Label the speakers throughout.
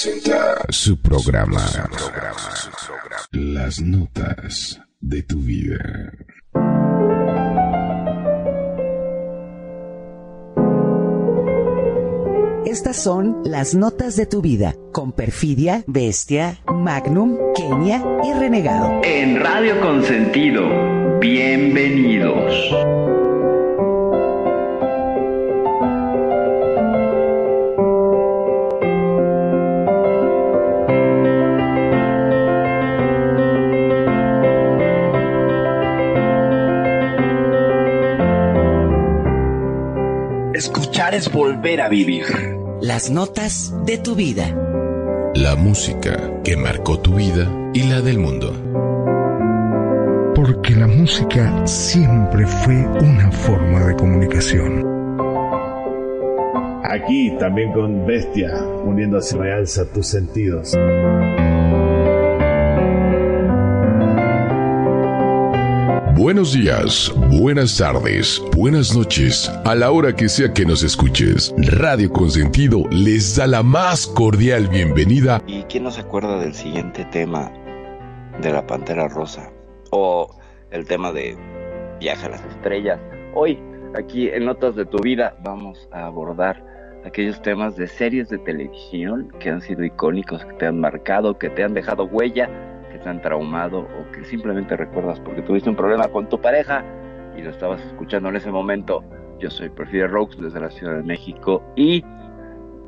Speaker 1: Presenta su programa, Las Notas de tu Vida.
Speaker 2: Estas son las notas de tu vida con Perfidia, Bestia, Magnum, Kenia y Renegado.
Speaker 3: En Radio Consentido, bienvenidos. Es volver a vivir.
Speaker 2: Las notas de tu vida.
Speaker 1: La música que marcó tu vida y la del mundo.
Speaker 4: Porque la música siempre fue una forma de comunicación.
Speaker 5: Aquí también con Bestia, uniéndose realza tus sentidos.
Speaker 1: Buenos días, buenas tardes, buenas noches, a la hora que sea que nos escuches. Radio Consentido les da la más cordial bienvenida.
Speaker 3: ¿Y quién no se acuerda del siguiente tema de la Pantera Rosa? O el tema de Viaje a las Estrellas. Hoy, aquí en Notas de tu Vida, vamos a abordar aquellos temas de series de televisión que han sido icónicos, que te han marcado, que te han dejado huella han traumado o que simplemente recuerdas porque tuviste un problema con tu pareja y lo estabas escuchando en ese momento. Yo soy Perfidia Rocks desde la Ciudad de México y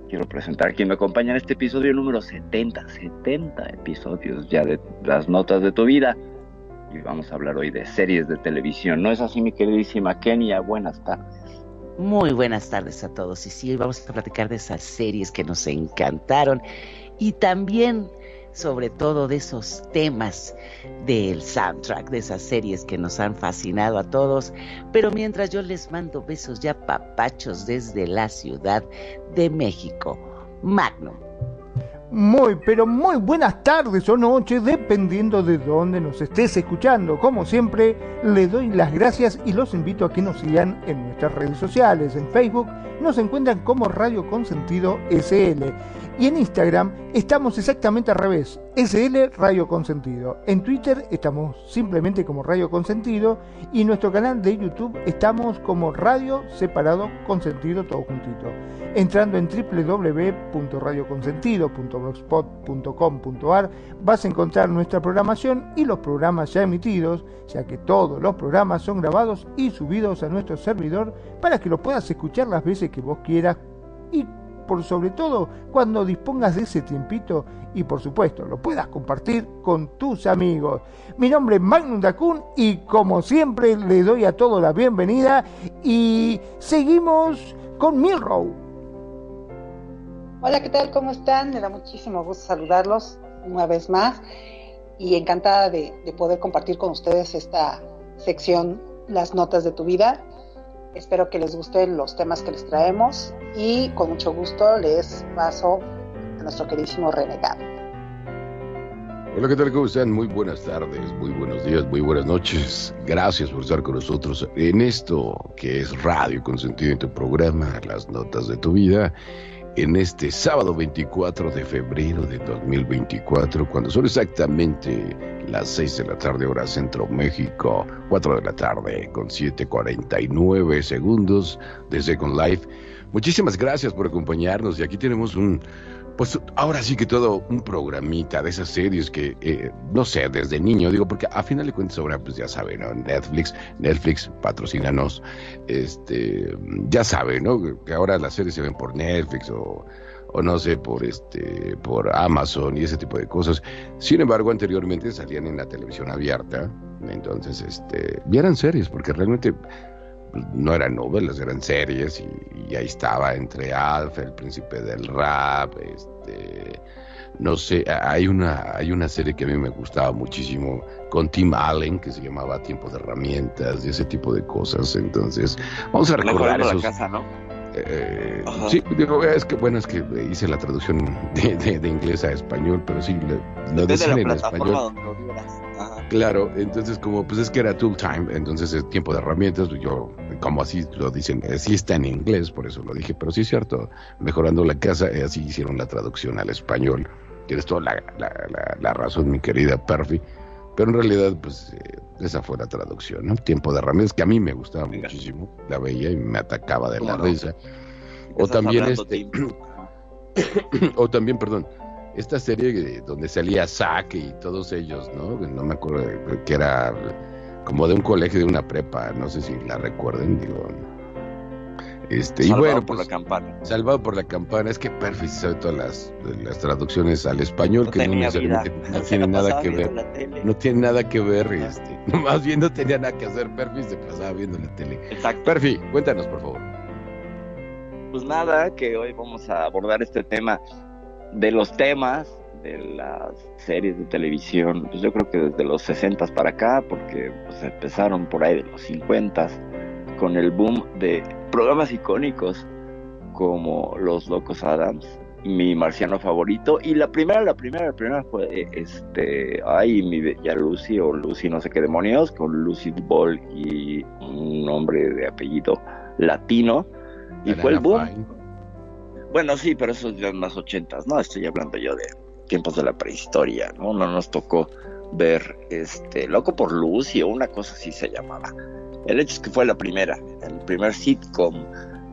Speaker 3: quiero presentar a quien me acompaña en este episodio número 70, 70 episodios ya de las notas de tu vida. Y vamos a hablar hoy de series de televisión. ¿No es así, mi queridísima Kenia? Buenas tardes.
Speaker 2: Muy buenas tardes a todos. Y sí, hoy vamos a platicar de esas series que nos encantaron y también sobre todo de esos temas del soundtrack, de esas series que nos han fascinado a todos. Pero mientras yo les mando besos ya papachos desde la Ciudad de México. Magno.
Speaker 4: Muy, pero muy buenas tardes o noches, dependiendo de dónde nos estés escuchando. Como siempre, le doy las gracias y los invito a que nos sigan en nuestras redes sociales. En Facebook nos encuentran como Radio Consentido SL y en Instagram estamos exactamente al revés, SL Radio Consentido. En Twitter estamos simplemente como Radio Consentido y en nuestro canal de YouTube estamos como Radio Separado Consentido todo juntito. Entrando en www.radioconsentido.blogspot.com.ar vas a encontrar nuestra programación y los programas ya emitidos, ya que todos los programas son grabados y subidos a nuestro servidor para que lo puedas escuchar las veces que vos quieras y por sobre todo cuando dispongas de ese tiempito y por supuesto lo puedas compartir con tus amigos. Mi nombre es Magnum Dacun y como siempre le doy a todos la bienvenida y seguimos con Milrow.
Speaker 6: Hola, ¿qué tal? ¿Cómo están? Me da muchísimo gusto saludarlos una vez más y encantada de, de poder compartir con ustedes esta sección, las notas de tu vida. Espero que les gusten los temas que les traemos y con mucho gusto les paso a nuestro queridísimo renegado.
Speaker 1: Hola, ¿qué tal? ¿Cómo están? Muy buenas tardes, muy buenos días, muy buenas noches. Gracias por estar con nosotros en esto que es Radio Consentido en tu programa, Las Notas de tu Vida, en este sábado 24 de febrero de 2024, cuando son exactamente las 6 de la tarde, hora Centro México, 4 de la tarde, con 7:49 segundos de Second Life. Muchísimas gracias por acompañarnos y aquí tenemos un, pues ahora sí que todo un programita de esas series que, eh, no sé, desde niño, digo, porque a final de cuentas ahora, pues ya saben, ¿no? Netflix, Netflix, patrocínanos, este, ya saben, ¿no? Que ahora las series se ven por Netflix o, o no sé, por este, por Amazon y ese tipo de cosas. Sin embargo, anteriormente salían en la televisión abierta, entonces, este, vieran series, porque realmente no eran novelas, eran series y, y, ahí estaba entre Alf, el príncipe del rap, este, no sé, hay una, hay una serie que a mí me gustaba muchísimo con Tim Allen que se llamaba Tiempo de herramientas y ese tipo de cosas, entonces vamos a recordar esos,
Speaker 3: la casa, ¿no?
Speaker 1: Eh, sí, digo, es que bueno, es que hice la traducción de, de, de inglés a español, pero sí, lo, lo decían en español.
Speaker 3: Donde lo
Speaker 1: Claro, entonces como pues es que era tool time, entonces es tiempo de herramientas, yo como así lo dicen, así está en inglés, por eso lo dije, pero sí es cierto, mejorando la casa, eh, así hicieron la traducción al español. Tienes toda la, la, la, razón, mi querida Perfi, pero en realidad pues eh, esa fue la traducción, ¿no? Tiempo de herramientas, que a mí me gustaba muchísimo, la veía y me atacaba de la risa. O también este... o también, perdón, esta serie donde salía Zack y todos ellos, ¿no? No me acuerdo, que era como de un colegio de una prepa, no sé si la recuerden, digo. Este,
Speaker 3: salvado
Speaker 1: y bueno,
Speaker 3: por
Speaker 1: pues,
Speaker 3: la campana.
Speaker 1: Salvado por la campana, es que Perfect sabe todas las, las traducciones al español, que no necesariamente no tiene nada que ver. No tiene nada que ver, este, más bien no tenía nada que hacer Perfect, se pasaba viendo la tele.
Speaker 3: Exacto.
Speaker 1: Perfect, cuéntanos por favor.
Speaker 3: Pues nada, que hoy vamos a abordar este tema de los temas de las series de televisión, pues yo creo que desde los 60 para acá, porque pues empezaron por ahí de los 50 con el boom de programas icónicos como Los Locos Adams, mi marciano favorito, y la primera, la primera, la primera fue este, ay, mi bella Lucy o Lucy no sé qué demonios, con Lucy Ball y un nombre de apellido latino, y fue el boom. Bueno, sí, pero eso es de las ochentas, ¿no? Estoy hablando yo de tiempos de la prehistoria, ¿no? No nos tocó ver este Loco por Lucy o una cosa así se llamaba. El hecho es que fue la primera, el primer sitcom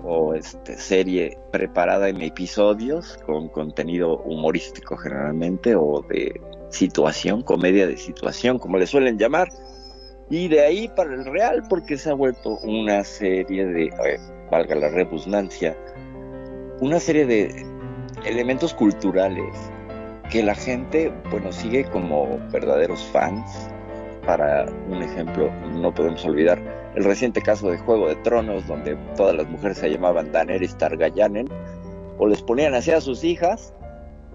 Speaker 3: o este serie preparada en episodios con contenido humorístico generalmente o de situación, comedia de situación, como le suelen llamar. Y de ahí para el real, porque se ha vuelto una serie de, eh, valga la redundancia, una serie de elementos culturales que la gente, bueno, sigue como verdaderos fans. Para un ejemplo, no podemos olvidar el reciente caso de Juego de Tronos, donde todas las mujeres se llamaban Daenerys Targaryen, o les ponían así a sus hijas,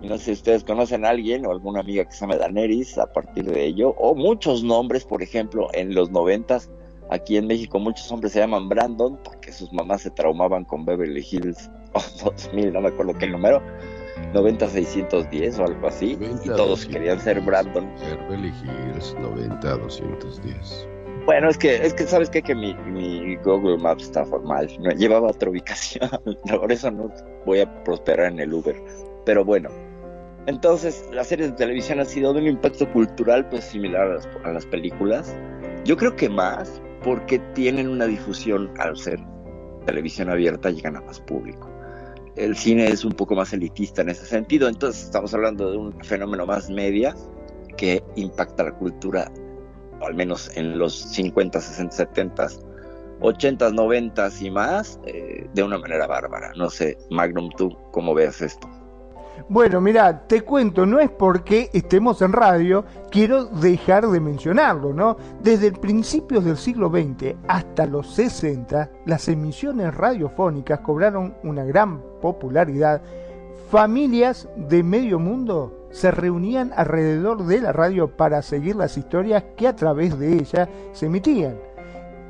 Speaker 3: no sé si ustedes conocen a alguien o alguna amiga que se llama Daenerys a partir de ello, o muchos nombres, por ejemplo, en los noventas, aquí en México muchos hombres se llaman Brandon, porque sus mamás se traumaban con Beverly Hills o 2000, no me acuerdo qué número, 90-610 o algo así,
Speaker 1: 90,
Speaker 3: y todos querían ser Brandon.
Speaker 1: Beverly Hills 90-210.
Speaker 3: Bueno, es que, es que sabes qué? que mi, mi Google Maps está formal, no, llevaba otra ubicación, por eso no voy a prosperar en el Uber. Pero bueno, entonces las series de televisión han sido de un impacto cultural pues similar a las, a las películas. Yo creo que más porque tienen una difusión al ser televisión abierta, llegan a más público el cine es un poco más elitista en ese sentido, entonces estamos hablando de un fenómeno más media que impacta la cultura, al menos en los 50, 60, 70, 80, 90 y más, eh, de una manera bárbara. No sé, Magnum, ¿tú cómo ves esto?
Speaker 4: Bueno, mira, te cuento, no es porque estemos en radio, quiero dejar de mencionarlo, ¿no? Desde el principios del siglo XX hasta los 60, las emisiones radiofónicas cobraron una gran popularidad. Familias de medio mundo se reunían alrededor de la radio para seguir las historias que a través de ella se emitían.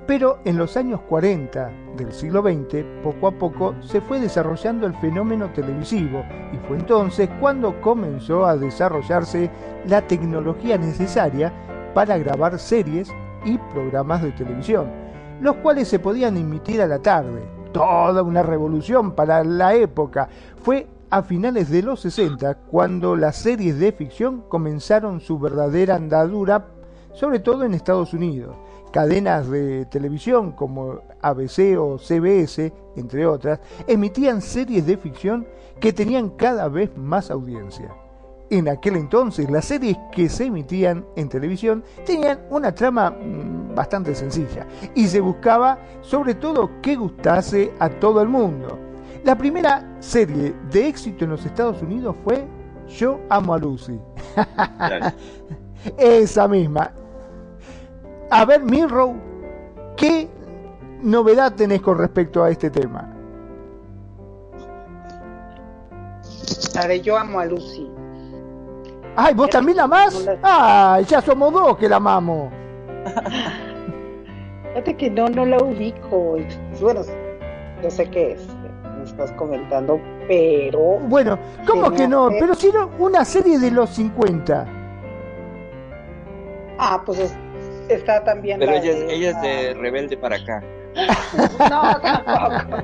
Speaker 4: Pero en los años 40 del siglo XX, poco a poco se fue desarrollando el fenómeno televisivo y fue entonces cuando comenzó a desarrollarse la tecnología necesaria para grabar series y programas de televisión, los cuales se podían emitir a la tarde. Toda una revolución para la época. Fue a finales de los 60 cuando las series de ficción comenzaron su verdadera andadura, sobre todo en Estados Unidos cadenas de televisión como ABC o CBS, entre otras, emitían series de ficción que tenían cada vez más audiencia. En aquel entonces las series que se emitían en televisión tenían una trama mm, bastante sencilla y se buscaba sobre todo que gustase a todo el mundo. La primera serie de éxito en los Estados Unidos fue Yo amo a Lucy. Esa misma. A ver, Milrow, ¿qué novedad tenés con respecto a este tema?
Speaker 6: A ver, yo amo a Lucy.
Speaker 4: Ay, ¿vos también la amás? Ay, ya somos dos que la amamos.
Speaker 6: Fíjate que no, no la ubico. Bueno, yo sé que es, me estás comentando, pero...
Speaker 4: Bueno, ¿cómo que no? Pero si era una serie de los 50.
Speaker 6: Ah, pues está también.
Speaker 3: Pero ella, ella es de rebelde para acá.
Speaker 6: no, tampoco.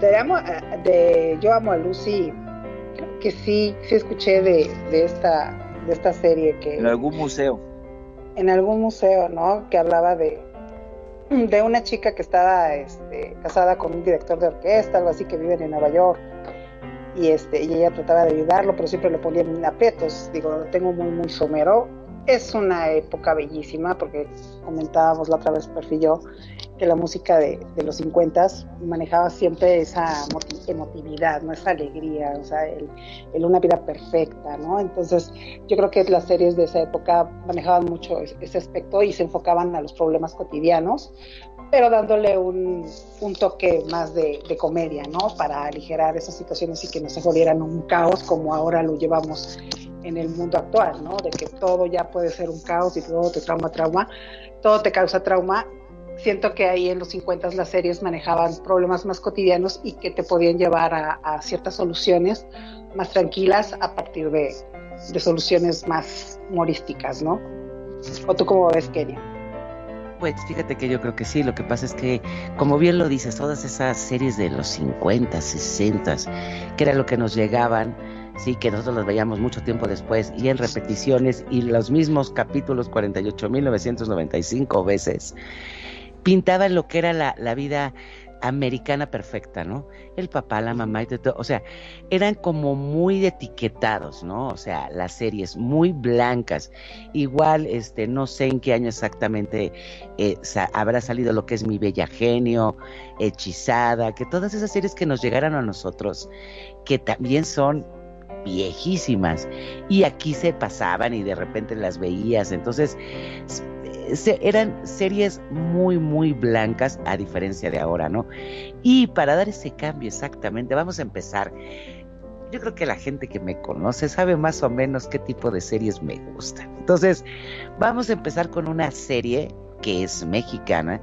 Speaker 6: De, de, Yo amo a Lucy, que sí, sí escuché de, de, esta, de esta serie que...
Speaker 3: En algún museo.
Speaker 6: En algún museo, ¿no? Que hablaba de, de una chica que estaba este, casada con un director de orquesta, algo así, que viven en Nueva York. Y, este, y ella trataba de ayudarlo, pero siempre lo ponían en aprietos. Digo, lo tengo muy, muy somero es una época bellísima, porque comentábamos la otra vez, Perfil yo, que la música de, los 50 manejaba siempre esa emotividad, ¿no? esa alegría, o sea, el, una vida perfecta, ¿no? Entonces, yo creo que las series de esa época manejaban mucho ese aspecto y se enfocaban a los problemas cotidianos, pero dándole un, un toque más de, de, comedia, ¿no? Para aligerar esas situaciones y que no se volvieran un caos como ahora lo llevamos en el mundo actual, ¿no? De que todo ya puede ser un caos y todo te trauma, trauma, todo te causa trauma. Siento que ahí en los 50 las series manejaban problemas más cotidianos y que te podían llevar a, ciertas soluciones más tranquilas a partir de, de, soluciones más humorísticas, ¿no? ¿O tú cómo ves, Kenia?
Speaker 2: Pues fíjate que yo creo que sí, lo que pasa es que, como bien lo dices, todas esas series de los 50, 60, que era lo que nos llegaban, sí, que nosotros los veíamos mucho tiempo después y en repeticiones y los mismos capítulos 48.995 veces, pintaban lo que era la, la vida americana perfecta, ¿no? El papá, la mamá y todo, o sea, eran como muy etiquetados, ¿no? O sea, las series muy blancas. Igual, este, no sé en qué año exactamente eh, habrá salido lo que es Mi Bella Genio, Hechizada, que todas esas series que nos llegaron a nosotros, que también son viejísimas y aquí se pasaban y de repente las veías, entonces eran series muy muy blancas a diferencia de ahora, ¿no? Y para dar ese cambio exactamente, vamos a empezar. Yo creo que la gente que me conoce sabe más o menos qué tipo de series me gustan. Entonces, vamos a empezar con una serie que es mexicana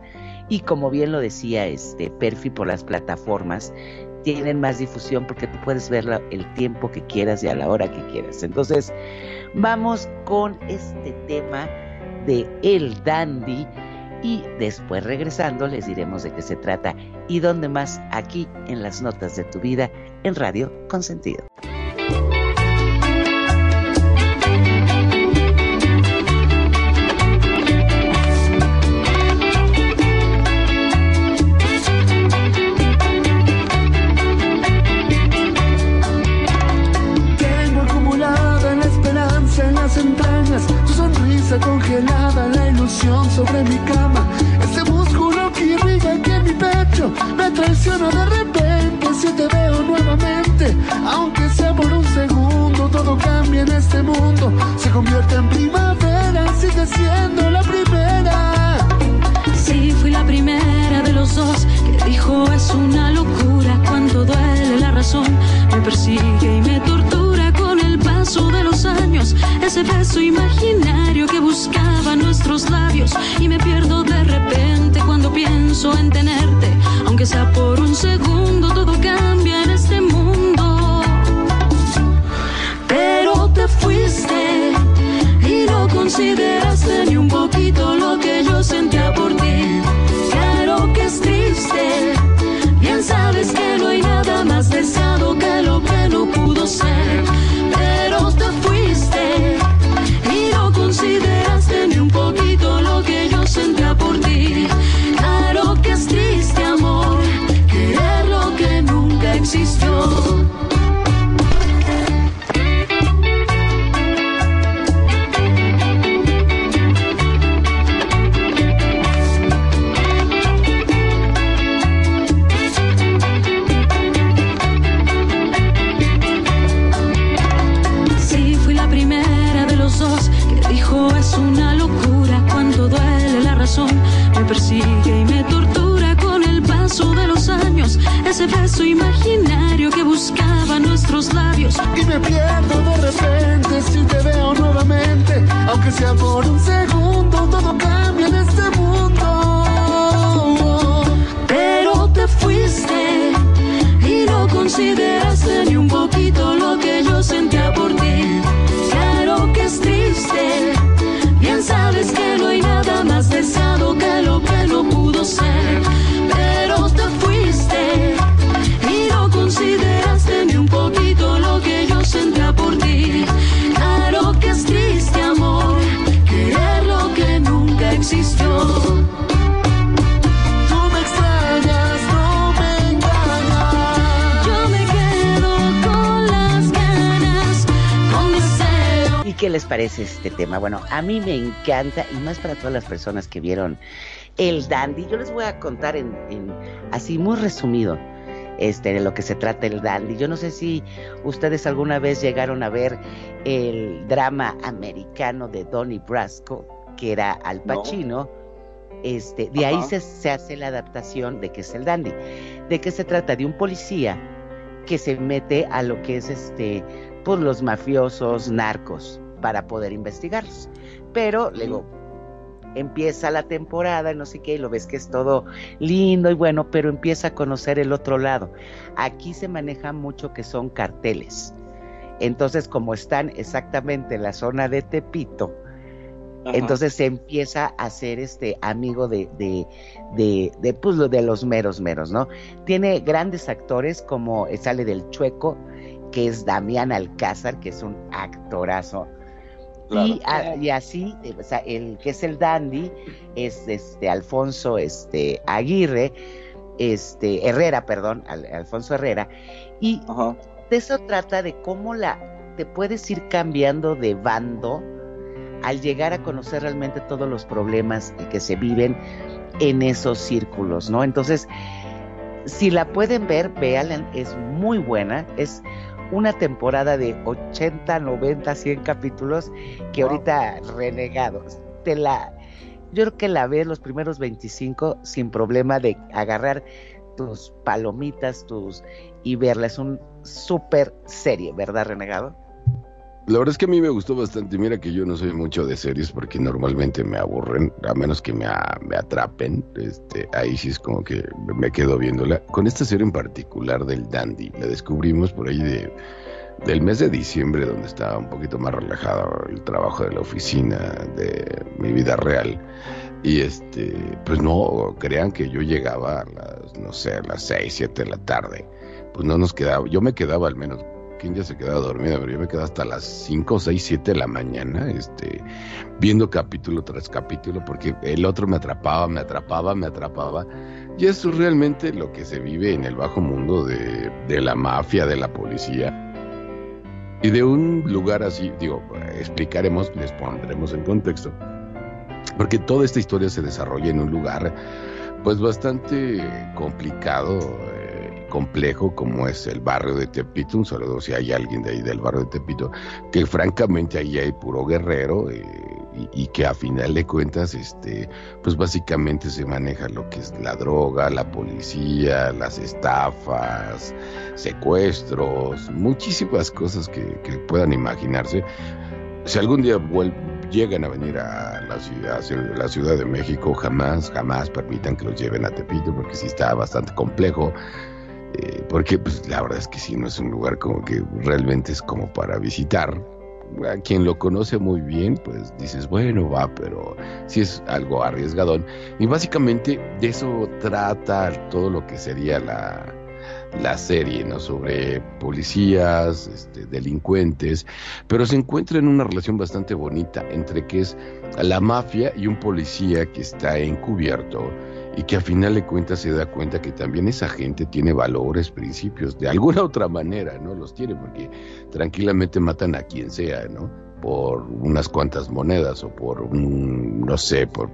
Speaker 2: y como bien lo decía este Perfi por las plataformas, tienen más difusión porque tú puedes verla el tiempo que quieras y a la hora que quieras. Entonces, vamos con este tema de El Dandy y después regresando les diremos de qué se trata y dónde más aquí en las notas de tu vida en Radio Consentido.
Speaker 7: Mundo. Se convierte en primavera, sigue siendo la primera.
Speaker 8: Sí, fui la primera de los dos que dijo es una locura cuando duele la razón. Me persigue y me tortura con el paso de los años. Ese beso imaginario que buscaba nuestros labios. Y me pierdo de repente cuando pienso en tenerte. Aunque sea por un segundo, todo cambia en este consideraste ni un poquito lo que beso imaginario que buscaba nuestros labios.
Speaker 7: Y me pierdo de repente si te veo nuevamente, aunque sea por un segundo, todo cambia en este mundo.
Speaker 8: Pero te fuiste y no consideraste ni un poquito lo que yo sentía por ti. Claro que es triste,
Speaker 2: bien
Speaker 8: sabes que no hay nada más deseado que lo que no pudo ser
Speaker 2: les parece este tema? Bueno, a mí me encanta y más para todas las personas que vieron el dandy. Yo les voy a contar en, así muy resumido este, de lo que se trata el dandy. Yo no sé si ustedes alguna vez llegaron a ver el drama americano de Donnie Brasco, que era Al Pacino. Este, de ahí se, se, hace la adaptación de que es el dandy. ¿De qué se trata? De un policía que se mete a lo que es este, pues los mafiosos, narcos, para poder investigarlos. Pero luego empieza la temporada y no sé qué, y lo ves que es todo lindo y bueno, pero empieza a conocer el otro lado. Aquí se maneja mucho que son carteles. Entonces, como están exactamente en la zona de Tepito, entonces se empieza a ser este amigo de, de, de, de, pues, de los meros meros, ¿no? Tiene grandes actores como sale del Chueco, que es Damián Alcázar, que es un actorazo. Y, así, o sea, el que es el dandy es este Alfonso este, Aguirre, este Herrera, perdón, Alfonso Herrera. Y de eso trata de cómo la te puedes ir cambiando de bando al llegar a conocer realmente todos los problemas que se viven en esos círculos, ¿no? Entonces, si la pueden ver, véanla, es muy buena, es una temporada de 80, 90, 100 capítulos que ahorita renegados. Te la, yo creo que la ves los primeros 25 sin problema de agarrar tus palomitas, tus y verla. Es un súper serie, ¿verdad, renegado?
Speaker 1: La verdad es que a mí me gustó bastante. Mira que yo no soy mucho de series porque normalmente me aburren, a menos que me, me atrapen. Este, ahí sí es como que me quedo viéndola. Con esta serie en particular del Dandy, la descubrimos por ahí de, del mes de diciembre, donde estaba un poquito más relajado el trabajo de la oficina, de mi vida real. Y este, pues no, crean que yo llegaba a las, no sé, a las 6, 7 de la tarde. Pues no nos quedaba, yo me quedaba al menos quien ya se quedaba dormida, pero yo me quedaba hasta las 5, 6, 7 de la mañana, este, viendo capítulo tras capítulo, porque el otro me atrapaba, me atrapaba, me atrapaba. Y eso es realmente lo que se vive en el bajo mundo de, de la mafia, de la policía. Y de un lugar así, digo, explicaremos, les pondremos en contexto. Porque toda esta historia se desarrolla en un lugar, pues bastante complicado, complejo como es el barrio de Tepito, un saludo si hay alguien de ahí del barrio de Tepito, que francamente ahí hay puro guerrero eh, y, que a final de cuentas, este, pues básicamente se maneja lo que es la droga, la policía, las estafas, secuestros, muchísimas cosas que, puedan imaginarse. Si algún día llegan a venir a la ciudad, a la Ciudad de México, jamás, jamás permitan que los lleven a Tepito, porque sí está bastante complejo. Eh, porque pues la verdad es que sí, no es un lugar como que realmente es como para visitar. A quien lo conoce muy bien, pues dices, bueno, va, pero sí es algo arriesgadón. Y básicamente de eso trata todo lo que sería la, la serie, ¿no? Sobre policías, este, delincuentes, pero se encuentra en una relación bastante bonita entre que es la mafia y un policía que está encubierto y que a final de cuentas se da cuenta que también esa gente tiene valores, principios, de alguna otra manera, ¿no? Los tiene porque tranquilamente matan a quien sea, ¿no? Por unas cuantas monedas o por un, no sé, por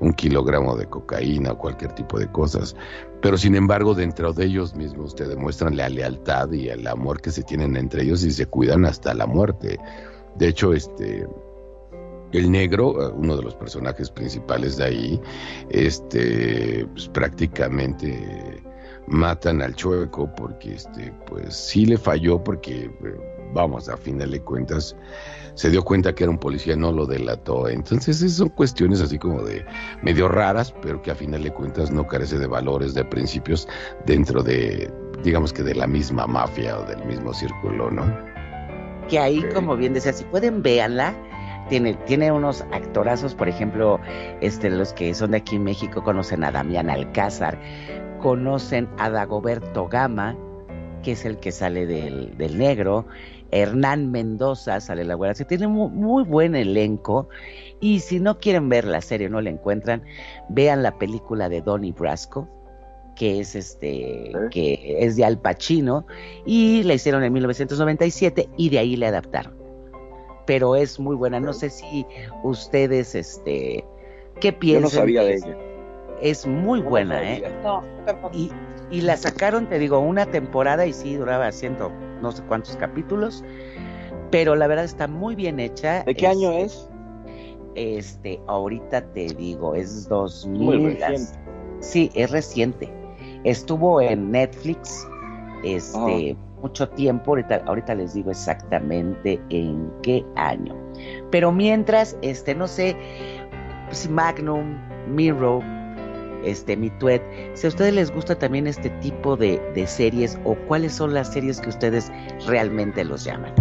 Speaker 1: un kilogramo de cocaína o cualquier tipo de cosas. Pero sin embargo, dentro de ellos mismos te demuestran la lealtad y el amor que se tienen entre ellos y se cuidan hasta la muerte. De hecho, este, el negro, eh, uno de los personajes principales de ahí, este, pues prácticamente matan al chueco porque este, pues sí le falló porque, eh, vamos, a final de cuentas se dio cuenta que era un policía, no lo delató. Entonces son cuestiones así como de medio raras, pero que a final de cuentas no carece de valores, de principios dentro de, digamos que de la misma mafia o del mismo círculo, ¿no?
Speaker 2: Que ahí, como bien decía, si pueden véanla, tiene, tiene unos actorazos, por ejemplo, este, los que son de aquí en México conocen a Damián Alcázar, conocen a Dagoberto Gama, que es el que sale del, del negro, Hernán Mendoza sale la güera, se tiene muy, muy, buen elenco y si no quieren ver la serie, no la encuentran, vean la película de Donnie Brasco, que es este que es de Al Pacino y la hicieron en 1997 y de ahí le adaptaron. Pero es muy buena. No sé si ustedes, este, ¿qué piensan?
Speaker 3: Yo no sabía de ella.
Speaker 2: Es muy buena, ¿eh?
Speaker 6: No,
Speaker 2: y, y la sacaron, te digo, una temporada y sí, duraba ciento no sé cuántos capítulos, pero la verdad está muy bien hecha.
Speaker 3: ¿De qué año es?
Speaker 2: Este, ahorita te digo, es 2000.
Speaker 3: Muy reciente.
Speaker 2: Sí, es reciente. Estuvo en Netflix, este, mucho tiempo, ahorita, ahorita les digo exactamente en qué año. Pero mientras, este, no sé, si Magnum, Miro, este, Mituet, si a ustedes les gusta también este tipo de, de series o cuáles son las series que ustedes realmente los llaman.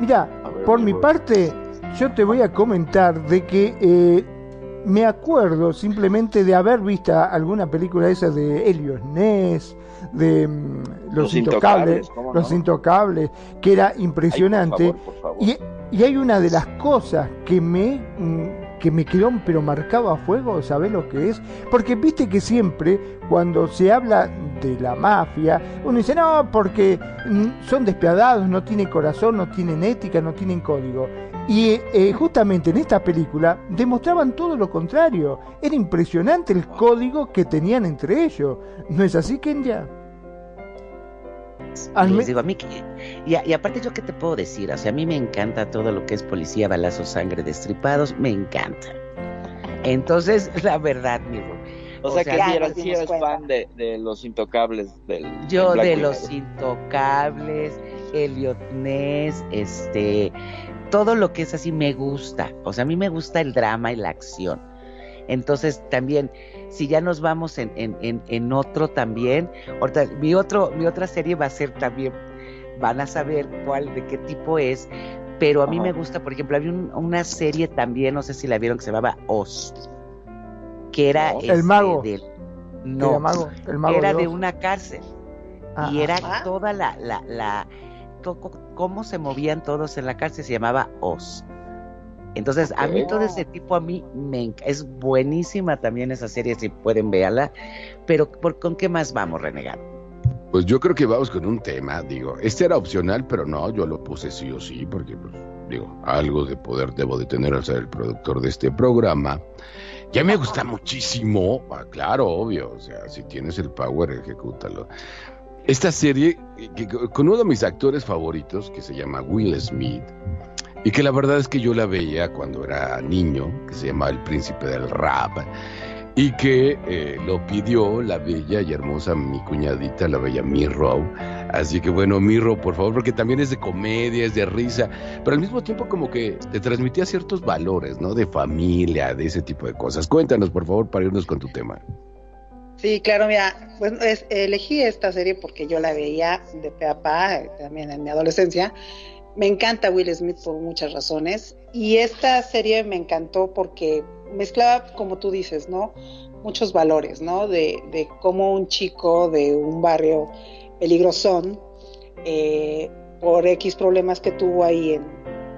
Speaker 4: Mira, por mi parte, yo te voy a comentar de que eh, me acuerdo simplemente de haber visto alguna película esa de Helios Ness, de mm, Los,
Speaker 3: Los
Speaker 4: Intocables,
Speaker 3: Intocables, ¿cómo
Speaker 4: Los
Speaker 3: no?
Speaker 4: Intocables, que era impresionante.
Speaker 3: Ay, por favor, por favor.
Speaker 4: Y, y hay una de las cosas que me, mm, que me quedó pero marcado a fuego, ¿sabés lo que es? Porque viste que siempre cuando se habla de la mafia, uno dice, no, porque mm, son despiadados, no tienen corazón, no tienen ética, no tienen código. Y eh, justamente en esta película demostraban todo lo contrario. Era impresionante el código que tenían entre ellos. ¿No es así, Kenya?
Speaker 2: Les digo a mí que y, a- y aparte yo qué te puedo decir, o sea, a mí me encanta todo lo que es policía, balazos, sangre, destripados, me encanta. Entonces, la verdad, mi
Speaker 3: O
Speaker 2: o
Speaker 3: sea,
Speaker 2: sea,
Speaker 3: que
Speaker 6: ya
Speaker 3: si eres, fan de, de los intocables del
Speaker 2: yo
Speaker 3: del
Speaker 2: de los intocables, Elliot Ness, este, todo lo que es así me gusta. O sea, a mí me gusta el drama y la acción. Entonces también, si ya nos vamos en, en, en, en otro también, ahorita mi otro, mi otra serie va a ser también, van a saber cuál, de qué tipo es, pero a mí
Speaker 3: Ajá.
Speaker 2: me gusta, por ejemplo, había un- una serie también, no sé si la vieron, que se llamaba Oz, que era
Speaker 3: No.
Speaker 4: El
Speaker 2: este,
Speaker 4: mago.
Speaker 2: del-
Speaker 4: El
Speaker 2: no,
Speaker 4: mago, el mago
Speaker 2: era
Speaker 4: de
Speaker 2: una cárcel
Speaker 4: Ah,
Speaker 2: y era toda la, la, la to- cómo se movían todos en la cárcel se llamaba Oz. Entonces, a mí todo ese tipo, a mí me es buenísima también esa serie, si pueden verla, pero ¿por, ¿con qué más vamos, Renegado?
Speaker 1: Pues yo creo que vamos con un tema, digo, este era opcional, pero no, yo lo puse sí o sí, porque pues, digo, algo de poder debo de tener al ser el productor de este programa. Ya me gusta muchísimo, ah, claro, obvio, o sea, si tienes el power, ejecútalo. Esta serie, eh, que- con uno de mis actores favoritos, que se llama Will Smith, y que la verdad es que yo la veía cuando era niño, que se llama El Príncipe del Rap, y que eh, lo pidió la bella y hermosa mi cuñadita, la bella Mirro. Así que bueno, Mirro, por favor, porque también es de comedia, es de risa, pero al mismo tiempo como que te transmitía ciertos valores, ¿no? De familia, de ese tipo de cosas. Cuéntanos, por favor, para irnos con tu tema.
Speaker 6: Sí, claro, mira, pues es- elegí esta serie porque yo la veía de pe a pa, también en mi adolescencia. Me encanta Will Smith por muchas razones y esta serie me encantó porque mezclaba, como tú dices, ¿no? Muchos valores, ¿no? De, de cómo un chico de un barrio peligrosón, eh, por X problemas que tuvo ahí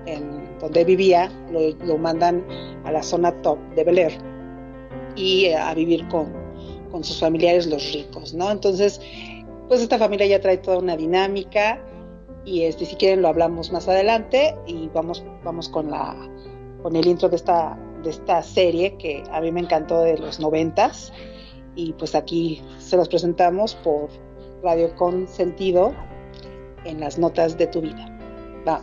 Speaker 6: en, donde vivía, lo, lo mandan a la zona top de Bel Air y eh, a vivir con, con sus familiares los ricos, ¿no? Entonces, pues esta familia ya trae toda una dinámica y este, si quieren lo hablamos más adelante y vamos, vamos con la con el intro de esta, de esta serie que a mí me encantó de los noventas y pues aquí se los presentamos por Radio Con Sentido en las notas de tu vida. Va.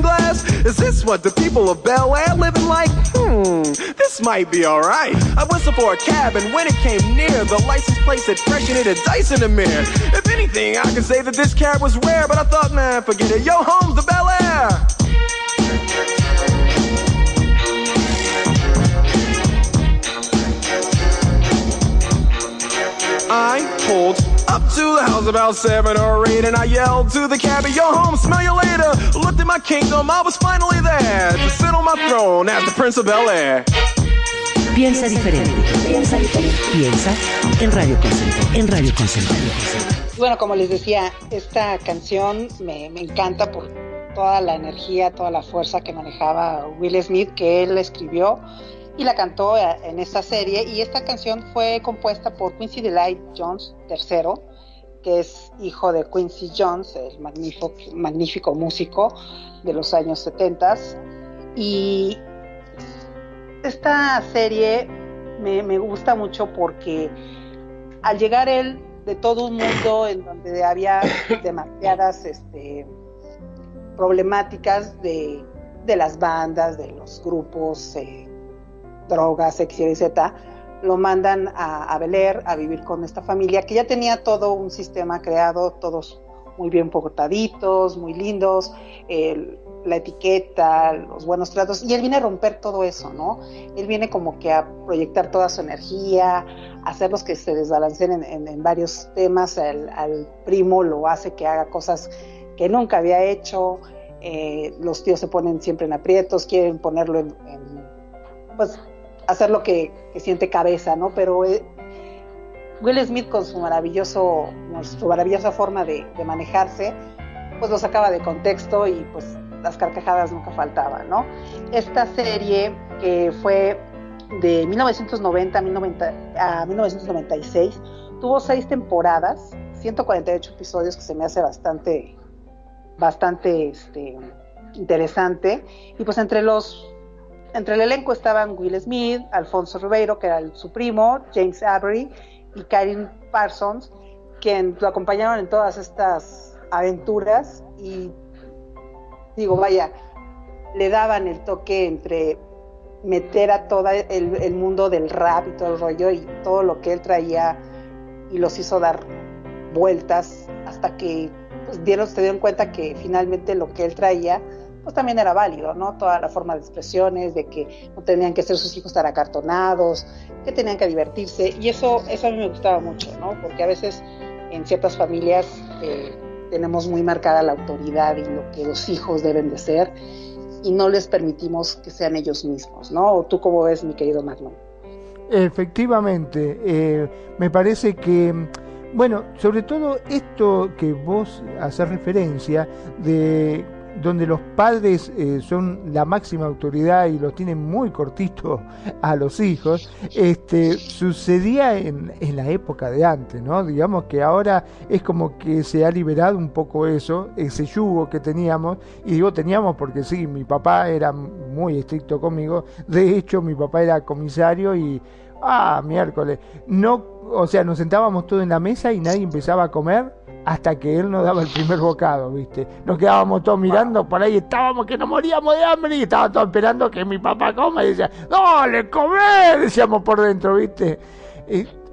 Speaker 9: glass. Is this what the people of Bel Air living like? Hmm, this might be alright. I whistled for a cab and when it came near, the license plate said fresh and it had dice in the mirror. If anything, I could say that this cab was rare, but I thought, man, forget it. Yo, home's the Bel Air. I pulled up to the house about seven or eight, and I yelled to the cabbie, "Yo, home, smell you later." Looked at my kingdom, I was finally there to sit on my throne as the Prince of Bel Air.
Speaker 2: Piensa diferente. Piensa diferente. Piensa en Radio. En Radio
Speaker 6: bueno, como les decía, esta canción me, me encanta por toda la energía, toda la fuerza que manejaba Will Smith, que él escribió y la cantó eh, en esta serie. Y esta canción fue compuesta por Quincy Delight Jones III, que es hijo de Quincy Jones, el magnífico, magnífico músico de los años 70. Y esta serie me, me gusta mucho porque al llegar él de todo un mundo en donde había demasiadas este, problemáticas de, de, las bandas, de los grupos, eh, drogas, sexy, etc., lo mandan a, a a vivir con esta familia que ya tenía todo un sistema creado, todos muy bien portaditos, muy lindos, la etiqueta, los buenos tratos, y él viene a romper todo eso, ¿no? Él viene como que a proyectar toda su energía, a hacerlos que se desbalanceen en, en, en varios temas, al, al, primo lo hace que haga cosas que nunca había hecho, eh, los tíos se ponen siempre en aprietos, quieren ponerlo en, en pues, hacer lo que, siente cabeza, ¿no? Pero eh, Will Smith con su maravilloso, su maravillosa forma de, de manejarse, pues lo sacaba de contexto y pues las carcajadas nunca faltaban, ¿no? Esta serie que fue de 1990 a 1996 tuvo seis temporadas, 148 episodios que se me hace bastante, bastante este, interesante. Y pues entre los, entre el elenco estaban Will Smith, Alfonso Ribeiro, que era su primo, James Avery y Karen Parsons, quien lo acompañaron en todas estas aventuras y digo, vaya, le daban el toque entre meter a todo el, mundo del rap y todo el rollo y todo lo que él traía y los hizo dar vueltas hasta que pues, se dieron cuenta que finalmente lo que él traía pues también era válido, ¿no? Toda la forma de expresiones, de que no tenían que ser sus hijos estar acartonados, que tenían que divertirse y eso, eso a mí me gustaba mucho, ¿no? Porque a veces en ciertas familias eh, tenemos muy marcada la autoridad y lo que los hijos deben de ser y no les permitimos que sean ellos mismos, ¿no? ¿O tú cómo ves, mi querido Magnum?
Speaker 4: Efectivamente, eh, me parece que, bueno, sobre todo esto que vos haces referencia de donde los padres eh, son la máxima autoridad y los tienen muy cortitos a los hijos, este, sucedía en, en, la época de antes, ¿no? Digamos que ahora es como que se ha liberado un poco eso, ese yugo que teníamos, y digo teníamos porque sí, mi papá era muy estricto conmigo, de hecho mi papá era comisario y, ah, miércoles, no, o sea, nos sentábamos todos en la mesa y nadie empezaba a comer hasta que él nos daba el primer bocado, ¿viste? Nos quedábamos todos mirando, por ahí estábamos que nos moríamos de hambre y estábamos todos esperando que mi papá coma y decía, ¡Dale, comer! Decíamos por dentro, ¿viste?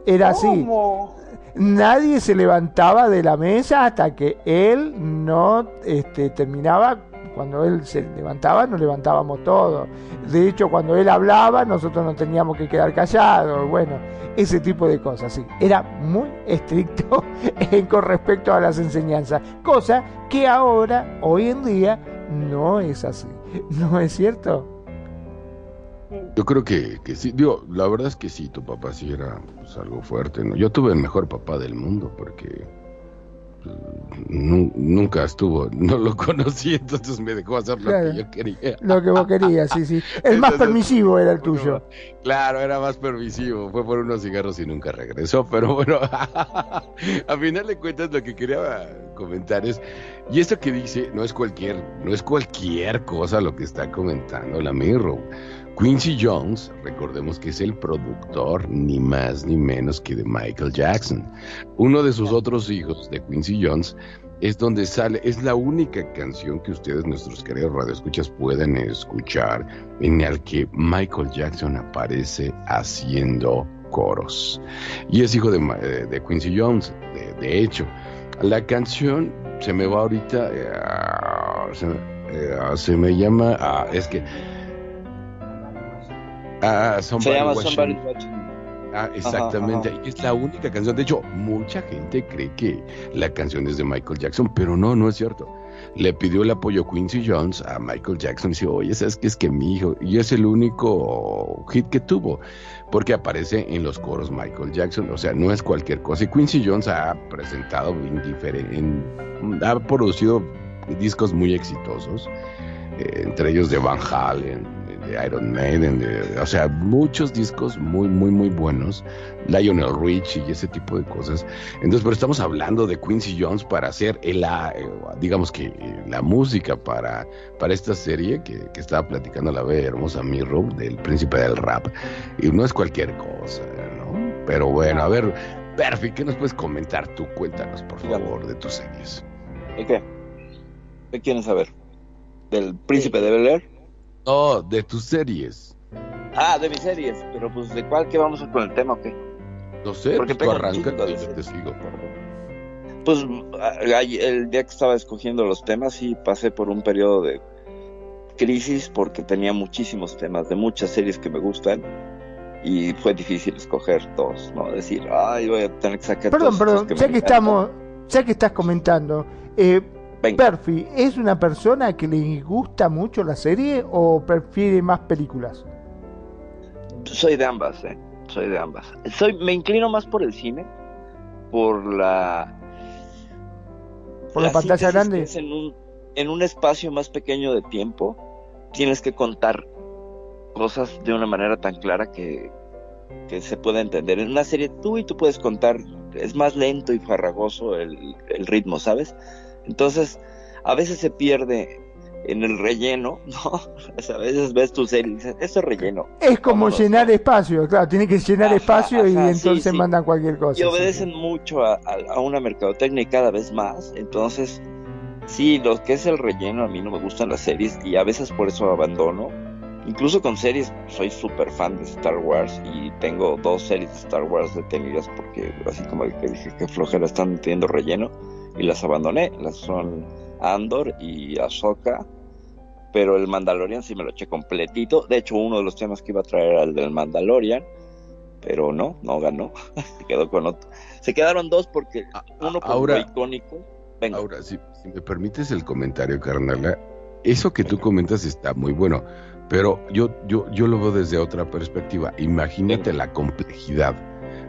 Speaker 4: Era así.
Speaker 6: ¿Cómo?
Speaker 4: Nadie se levantaba de la mesa hasta que él no este, terminaba. Cuando él se levantaba, nos levantábamos todos. De hecho, cuando él hablaba, nosotros no teníamos que quedar callados. Bueno, ese tipo de cosas, sí. Era muy estricto con respecto a las enseñanzas, cosa que ahora, hoy en día, no es así. ¿No es cierto?
Speaker 1: Yo creo que, sí, digo, la verdad es que sí, tu papá sí era pues, algo fuerte, ¿no? Yo tuve el mejor papá del mundo porque nunca estuvo, no lo conocí, entonces me dejó hacer lo claro, que yo quería.
Speaker 4: Lo que vos querías, sí, sí. El entonces, más permisivo era el tuyo.
Speaker 1: Claro, era más permisivo. Fue por unos cigarros y nunca regresó. Pero bueno, a final de cuentas, lo que quería comentar es: Y esto que dice no es cualquier, no es cualquier cosa lo que está comentando la Mirror. Quincy Jones, recordemos que es el productor ni más ni menos que de Michael Jackson. Uno de sus otros hijos, de Quincy Jones, es donde sale, es la única canción que ustedes, nuestros queridos radioescuchas, pueden escuchar en el que Michael Jackson aparece haciendo coros. Y es hijo de, eh, Quincy Jones, de, hecho. La canción se me va ahorita, eh, se, eh, se me llama, ah, es que... Ah,
Speaker 3: Se
Speaker 1: Somebody
Speaker 3: llama
Speaker 1: Watching.
Speaker 3: Somebody Watching.
Speaker 1: Ah, exactamente.
Speaker 3: ajá.
Speaker 1: Es la única canción. De hecho, mucha gente cree que la canción es de Michael Jackson, pero no, no es cierto. Le pidió el apoyo Quincy Jones a Michael Jackson y dice, oye, ¿sabes qué? Es que mi hijo, y es el único hit que tuvo, porque aparece en los coros Michael Jackson, o sea, no es cualquier cosa. Y Quincy Jones ha presentado indiferente, ha producido discos muy exitosos, eh, entre ellos de Van Halen, de Iron Maiden, de- o sea, muchos discos muy, muy, muy buenos, Lionel Richie y ese tipo de cosas. Entonces, pero estamos hablando de Quincy Jones para hacer el, ah, eh, digamos que eh, la música para, para esta serie que, que estaba platicando la bella hermosa Mirro, del príncipe del rap. Y no es cualquier cosa, ¿no? Pero bueno, a ver, Perfi, ¿qué nos puedes comentar tú? Cuéntanos, por favor, de tus series.
Speaker 3: ¿Y qué? ¿Qué quieren saber? ¿Del príncipe de Bel Air?
Speaker 1: No, de tus series.
Speaker 3: Ah, de mis series. Pero pues, ¿de cuál que vamos a con el tema o qué?
Speaker 1: No sé,
Speaker 3: Porque
Speaker 1: pues tú arranca y yo te sigo.
Speaker 3: Pues el día que estaba escogiendo los temas, sí pasé por un periodo de crisis porque tenía muchísimos temas de muchas series que me gustan y fue difícil escoger dos, ¿no? Decir, ay, voy a tener que sacar
Speaker 4: Perdón,
Speaker 3: todos
Speaker 4: perdón,
Speaker 3: que
Speaker 4: ya que
Speaker 3: encantan".
Speaker 4: estamos, ya que estás comentando, eh,
Speaker 3: Venga.
Speaker 4: Perfi, ¿es una persona que le gusta mucho la serie o prefiere más películas?
Speaker 3: Soy de ambas, ¿eh? Soy de ambas. Soy, me inclino más por el cine, por la...
Speaker 4: ¿Por la pantalla
Speaker 3: síntesis
Speaker 4: grande?
Speaker 3: es en, un, en un espacio más pequeño de tiempo, tienes que contar cosas de una manera tan clara que, que se puede entender. En una serie tú y tú puedes contar, es más lento y farragoso el, el ritmo, ¿sabes? Entonces, a veces se pierde en el relleno, ¿no? O sea, a veces ves tu serie y dices, esto es relleno.
Speaker 4: Es como
Speaker 3: Vámonos,
Speaker 4: llenar espacio, claro, tiene que llenar
Speaker 3: Ajá,
Speaker 4: espacio y
Speaker 3: ajá, sí,
Speaker 4: entonces
Speaker 3: sí.
Speaker 4: mandan cualquier cosa.
Speaker 3: Y
Speaker 4: sí,
Speaker 3: obedecen mucho a, a- a una mercadotecnia y cada vez más. Entonces, sí, lo que es el relleno, a mí no me gustan las series y a veces por eso abandono. Incluso con series, soy súper fan de Star Wars y tengo dos series de Star Wars detenidas porque, así como el que dije que flojera, están teniendo relleno y las abandoné. Las son Andor y Ahsoka. Pero el Mandalorian sí me lo eché completito. De hecho, uno de los temas que iba a traer era el del Mandalorian pero no, no ganó. Se quedó con otro. Se quedaron dos porque uno por
Speaker 1: ahora-
Speaker 3: lo icónico. Venga,
Speaker 1: Ahora, si, si me permites el comentario, carnala, eso que tú comentas está muy bueno, pero yo, yo, yo lo veo desde otra perspectiva. Imagínate la complejidad.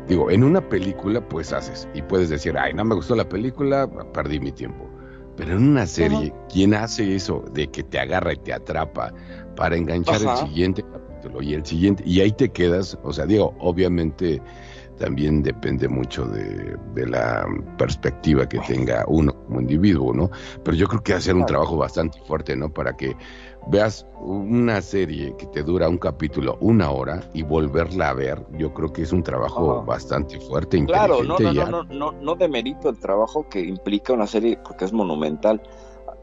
Speaker 1: Digo, en una película, pues haces y puedes decir, ay, no me gustó la película, perdí mi tiempo. Pero en una serie, ¿quién hace eso de que te agarra y te atrapa para enganchar
Speaker 3: Ajá.
Speaker 1: el siguiente capítulo y el siguiente? Y ahí te quedas, o sea, digo, obviamente también depende mucho de, de la perspectiva que tenga uno como individuo, ¿no? Pero yo creo que hacer un trabajo bastante fuerte, ¿no? Para que veas una serie que te dura un capítulo una hora y volverla a ver, yo creo que es un trabajo bastante fuerte,
Speaker 3: claro, no,
Speaker 1: inteligente.
Speaker 3: no, no, no, no, no demerito el trabajo que implica una serie porque es monumental.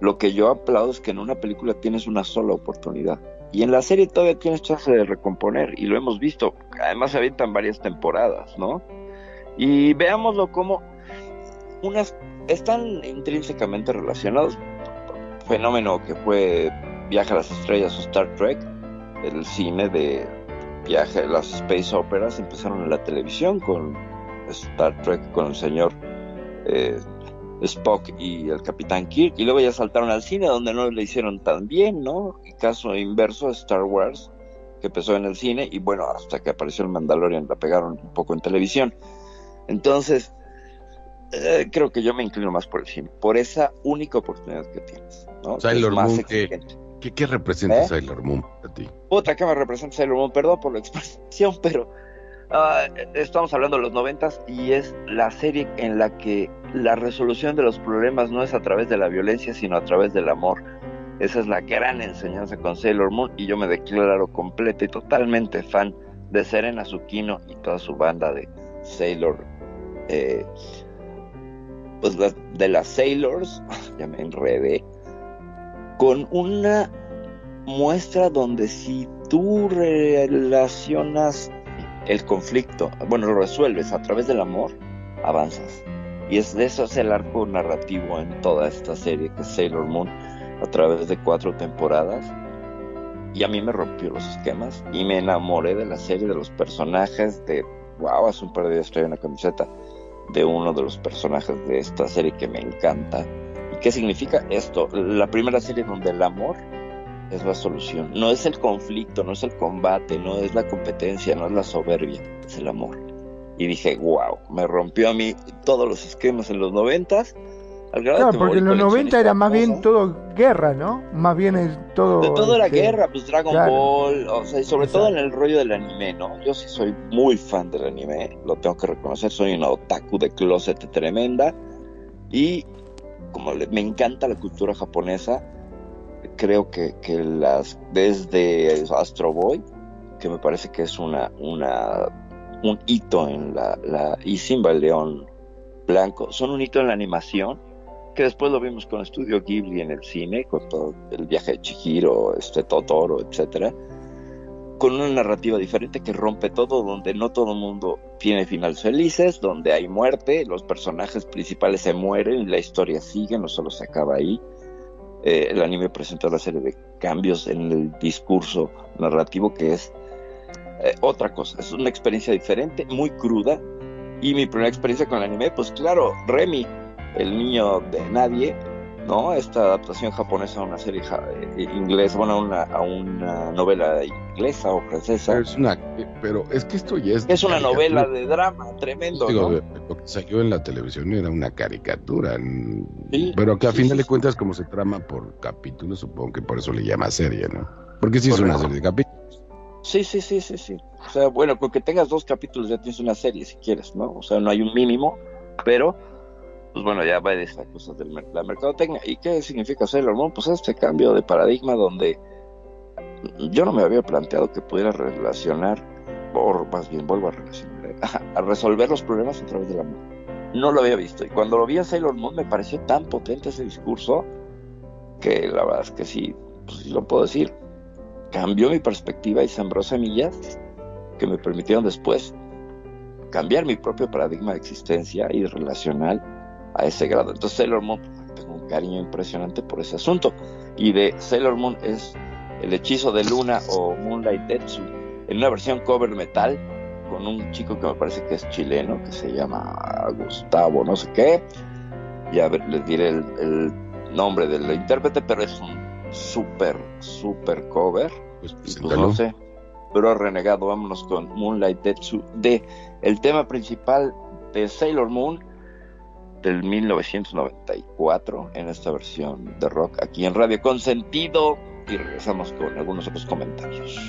Speaker 3: Lo que yo aplaudo es que en una película tienes una sola oportunidad. Y en la serie todavía tienes chance de recomponer, y lo hemos visto. Además, se avientan varias temporadas, ¿no? Y veámoslo como unas están intrínsecamente relacionados. Fenómeno que fue Viaje a las Estrellas o Star Trek, el cine de viaje, las space operas empezaron en la televisión con Star Trek, con el señor eh, Spock y el Capitán Kirk, y luego ya saltaron al cine donde no le hicieron tan bien, ¿no? Y caso inverso, Star Wars, que empezó en el cine, y bueno, hasta que apareció el Mandalorian la pegaron un poco en televisión. Entonces, eh, creo que yo me inclino más por el cine, por esa única oportunidad que tienes, ¿no?
Speaker 1: Sailor
Speaker 3: más
Speaker 1: Moon, que-. ¿Qué, qué representa
Speaker 3: ¿Eh?
Speaker 1: Sailor Moon para ti?
Speaker 3: Puta, que me representa Sailor Moon, perdón por la expresión, pero Ah, estamos hablando de los noventas y es la serie en la que la resolución de los problemas no es a través de la violencia, sino a través del amor. Esa es la gran enseñanza con Sailor Moon y yo me declaro completo y totalmente fan de Serena Tsukino y toda su banda de Sailor, eh, pues de las Sailors, ya me enredé, con una muestra donde si tú relacionas el conflicto, bueno, lo resuelves a través del amor, avanzas. Y es de eso es el arco narrativo en toda esta serie que es Sailor Moon a través de cuatro temporadas. Y a mí me rompió los esquemas y me enamoré de la serie, de los personajes, de, wow, hace un par de días traía una camiseta de uno de los personajes de esta serie que me encanta. ¿Y qué significa esto? La primera serie donde el amor es la solución. No es el conflicto, no es el combate, no es la competencia, no es la soberbia, es el amor. Y dije, wow, me rompió a mí todos los esquemas en los noventas.
Speaker 4: Claro, porque en los 90 era más bien todo guerra, ¿no? Más bien es todo...
Speaker 3: De todo era guerra, pues Dragon Ball, o sea, y sobre todo en el rollo del anime, ¿no? Yo sí soy muy fan del anime, lo tengo que reconocer, soy una otaku de closet tremenda. Y como me encanta la cultura japonesa, creo que, que las desde Astro Boy, que me parece que es una, una un hito en la, la y Simba el León Blanco, son un hito en la animación, que después lo vimos con Estudio Ghibli en el cine, con todo el viaje de Chihiro, este Totoro, etcétera, con una narrativa diferente que rompe todo, donde no todo el mundo tiene finales felices, donde hay muerte, los personajes principales se mueren, la historia sigue, no solo se acaba ahí. Eh, el anime presenta una serie de cambios en el discurso narrativo que es eh, otra cosa, es una experiencia diferente, muy cruda. Y mi primera experiencia con el anime, pues claro, Remy, el niño de nadie, ¿no? Esta adaptación japonesa a una serie eh, inglesa, bueno, a una, a una novela inglesa o francesa.
Speaker 1: Es una, pero es que esto ya es.
Speaker 3: Es una novela de drama tremendo. Digo,
Speaker 1: Lo que salió en la televisión era una caricatura. pero que a fin de cuentas, como se trama por capítulos, supongo que por eso le llama serie, ¿no? Porque sí es una serie de capítulos.
Speaker 3: Sí, sí, sí, sí, sí. O sea, bueno, con que tengas dos capítulos ya tienes una serie si quieres, ¿no? O sea, no hay un mínimo, pero pues bueno, ya va de estas cosas de la mercadotecnia. ¿Y qué significa Sailor Moon? Pues este cambio de paradigma donde yo no me había planteado que pudiera relacionar, o más bien vuelvo a relacionar, a resolver los problemas a través del amor. No lo había visto. Y cuando lo vi a Sailor Moon me pareció tan potente ese discurso que la verdad es que sí, pues sí lo puedo decir, cambió mi perspectiva y sembró semillas que me permitieron después cambiar mi propio paradigma de existencia y relacional a ese grado. Entonces Sailor Moon, tengo un cariño impresionante por ese asunto. Y de Sailor Moon es el hechizo de Luna o Moonlight Tetsu, en una versión cover metal, con un chico que me parece que es chileno, que se llama Gustavo, no sé qué. Ya les diré el, nombre del intérprete, pero es un súper, súper cover. Pues, pues no sé. Pero renegado, vámonos con Moonlight Tetsu de el tema principal de Sailor Moon del 1994 en esta versión de rock aquí en Radio Consentido y regresamos con algunos otros comentarios.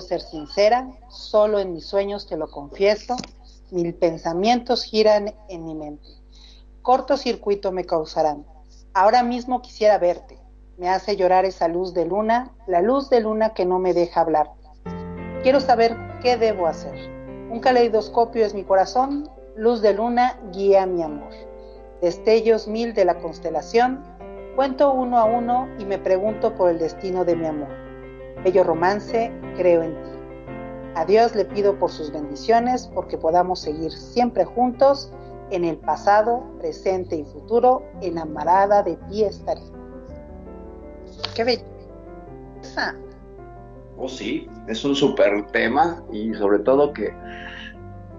Speaker 10: Ser
Speaker 6: sincera, solo en mis sueños te lo confieso, mil pensamientos giran en mi mente. Cortocircuito me causarán. Ahora mismo quisiera verte. Me hace llorar esa luz de luna, la luz de luna que no me deja hablar. Quiero saber qué debo hacer. Un caleidoscopio es mi corazón, luz de luna guía mi amor. Destellos mil de la constelación, Cuento uno a uno y me pregunto por el destino de mi amor. Bello romance, creo en ti. A Dios le pido por sus bendiciones, porque podamos seguir siempre juntos en el pasado, presente y futuro. Enamorada de ti estaré. ¡Qué belleza!
Speaker 3: Oh, sí, es un súper tema y sobre todo que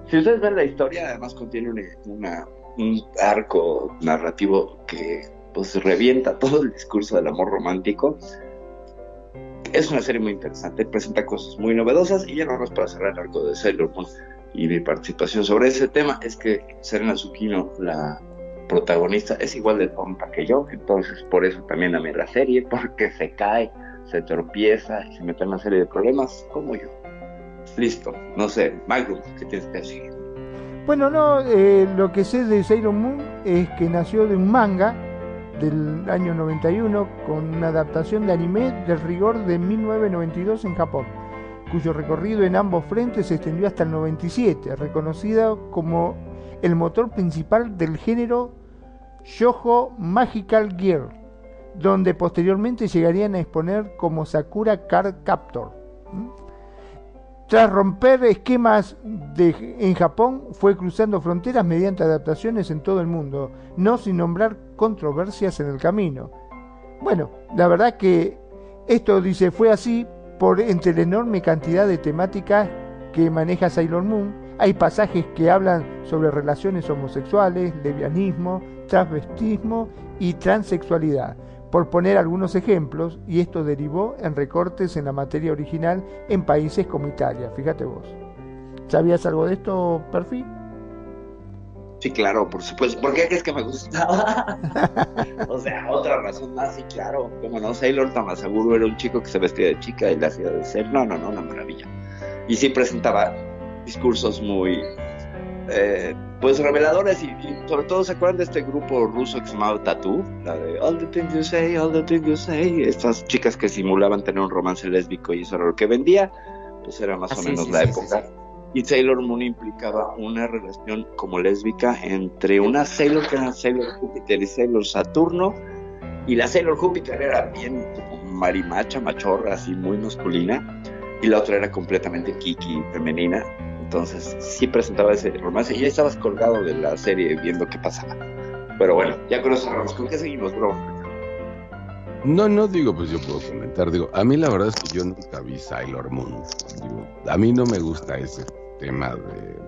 Speaker 3: si ustedes ven la historia, además contiene un arco narrativo que pues revienta todo el discurso del amor romántico. Es una serie muy interesante, presenta cosas muy novedosas y ya no más para cerrar el arco de Sailor Moon y mi participación sobre ese tema es que Serena Tsukino, la protagonista, es igual de tonta que yo, entonces por eso también amé la serie, porque se cae, se tropieza y se mete en una serie de problemas como yo. Listo, no sé, Magnum, ¿qué tienes que decir?
Speaker 4: Bueno, no, eh, lo que sé de Sailor Moon es que nació de un manga del año 91 con una adaptación de anime del rigor de 1992 en Japón, cuyo recorrido en ambos frentes se extendió hasta el 97, reconocida como el motor principal del género Shoujo Magical Girl, donde posteriormente llegarían a exponer como Sakura Card Captor. Tras romper esquemas de- en Japón, fue cruzando fronteras mediante adaptaciones en todo el mundo, no sin nombrar controversias en el camino. Bueno, la verdad que esto dice fue así por entre la enorme cantidad de temáticas que maneja Sailor Moon. Hay pasajes que hablan sobre relaciones homosexuales, lesbianismo, transvestismo y transexualidad, por poner algunos ejemplos, y esto derivó en recortes en la materia original en países como Italia. Fíjate vos. ¿Sabías algo de esto, Perfil?
Speaker 3: Sí, claro, por supuesto. ¿Por qué crees que me gustaba? o sea, otra razón más, sí, claro. Como no, Sailor Tamasaguro era un chico que se vestía de chica y la hacía de ser. No, no, no, una maravilla. Y sí presentaba discursos muy, eh, pues, reveladores y, y sobre todo se acuerdan de este grupo ruso que se llamaba Tattoo, la de All the things you say, all the things you say. Estas chicas que simulaban tener un romance lésbico y eso era lo que vendía, pues era más
Speaker 2: Ah,
Speaker 3: o
Speaker 2: sí,
Speaker 3: menos
Speaker 2: sí,
Speaker 3: la
Speaker 2: sí,
Speaker 3: época. Y Sailor Moon implicaba una relación como lésbica entre una Sailor que era Sailor Júpiter y Sailor Saturno. Y la Sailor Júpiter era bien marimacha, machorra, así muy masculina. Y la otra era completamente kiki, femenina. Entonces sí presentaba ese romance. Y ya estabas colgado de la serie viendo qué pasaba. Pero bueno, ya con eso cerramos. ¿Con qué seguimos, bro?
Speaker 1: No, no digo, pues yo puedo comentar. Digo, a mí la verdad es que yo nunca vi Sailor Moon. Digo, a mí no me gusta ese tema de.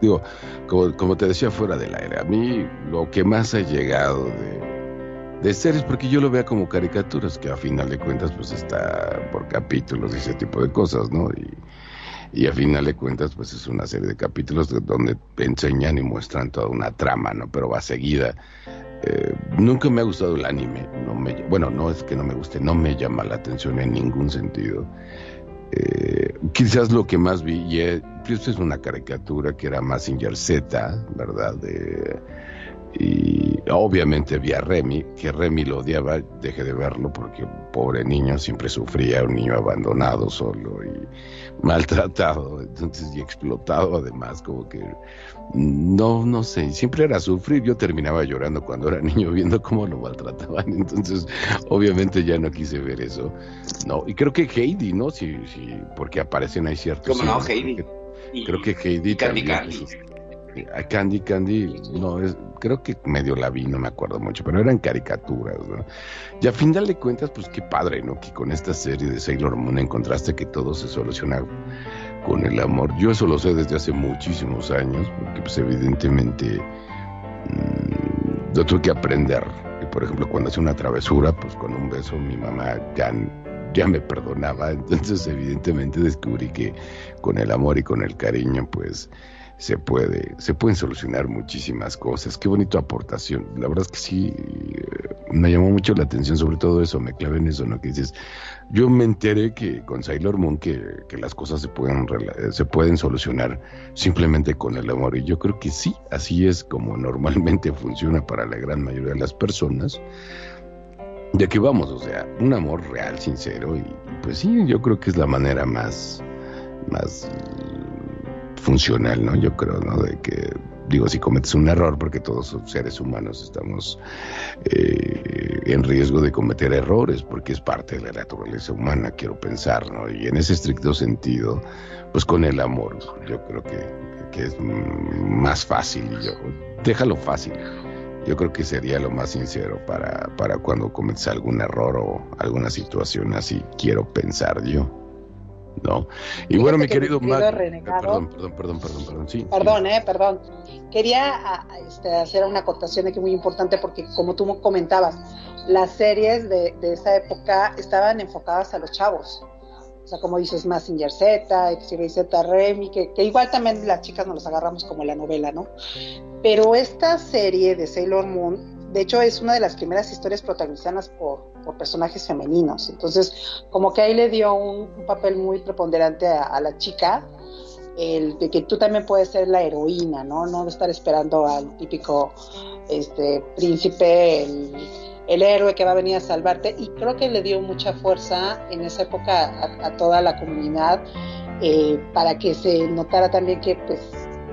Speaker 1: Digo, como, como te decía fuera del aire, a mí lo que más ha llegado de, de series, porque yo lo veo como caricaturas, que a final de cuentas, pues está por capítulos y ese tipo de cosas, ¿no? Y, y a final de cuentas, pues es una serie de capítulos de- donde enseñan y muestran toda una trama, ¿no? Pero va seguida. Eh, nunca me ha gustado el anime. No me, bueno, no es que no me guste, no me llama la atención en ningún sentido. Eh, quizás lo que más vi, y eh, pues es una caricatura que era Mazinger Z, ¿verdad? De, Y obviamente vi a Remy, que Remy lo odiaba, dejé de verlo porque pobre niño siempre sufría, un niño abandonado solo y maltratado, entonces y explotado además, como que no, no sé, siempre era sufrir, yo terminaba llorando cuando era niño viendo cómo lo maltrataban, entonces obviamente ya no quise ver eso, no, y creo que Heidi, ¿no? Sí, sí, porque aparecen ahí ciertos...
Speaker 3: ¿Cómo no, Heidi?
Speaker 1: Creo que, creo que Heidi también,
Speaker 3: Candy.
Speaker 1: A Candy Candy, no, es, creo que medio la vi, no me acuerdo mucho, pero eran caricaturas, ¿no? Y a final de cuentas, pues qué padre, ¿no? Que con esta serie de Sailor Moon encontraste que todo se soluciona con el amor. Yo eso lo sé desde hace muchísimos años, porque pues evidentemente mm, lo tuve que aprender. Y por ejemplo, cuando hacía una travesura, pues con un beso mi mamá ya, ya me perdonaba. Entonces evidentemente descubrí que con el amor y con el cariño, pues se puede, se pueden solucionar muchísimas cosas. Qué bonita aportación. La verdad es que sí, eh, me llamó mucho la atención sobre todo eso, me clavé en eso, ¿no? Que dices, yo me enteré que con Sailor Moon que, que las cosas se pueden, se pueden solucionar simplemente con el amor. Y yo creo que sí, así es como normalmente funciona para la gran mayoría de las personas. De que vamos, o sea, un amor real, sincero, y, pues sí, yo creo que es la manera más, más funcional, ¿no? Yo creo, ¿no? De que, digo, si cometes un error, porque todos los seres humanos estamos eh, en riesgo de cometer errores, porque es parte de la naturaleza humana, quiero pensar, ¿no? Y en ese estricto sentido, pues con el amor, yo creo que, que es más fácil, yo, déjalo fácil. Yo creo que sería lo más sincero para, para cuando cometes algún error o alguna situación así, quiero pensar yo. ¿No? Y bueno, mi
Speaker 6: que
Speaker 1: querido
Speaker 6: querido
Speaker 1: Mac.
Speaker 6: renegado-
Speaker 1: Perdón, perdón, perdón, perdón, perdón. Sí,
Speaker 6: Perdón, eh, perdón. Quería este, hacer una acotación aquí muy importante porque como tú comentabas, las series de, de esa época estaban enfocadas a los chavos. O sea, como dices, Massinger Z, X-Ray Z, Remy, que, que igual también las chicas nos las agarramos como la novela, ¿no? Pero esta serie de Sailor Moon, de hecho, es una de las primeras historias protagonizadas por, personajes femeninos. Entonces, como que ahí le dio un, un papel muy preponderante a, la chica, el de que tú también puedes ser la heroína, ¿no? No estar esperando al típico este príncipe, el, el héroe que va a venir a salvarte. Y creo que le dio mucha fuerza en esa época a, a toda la comunidad eh, para que se notara también que pues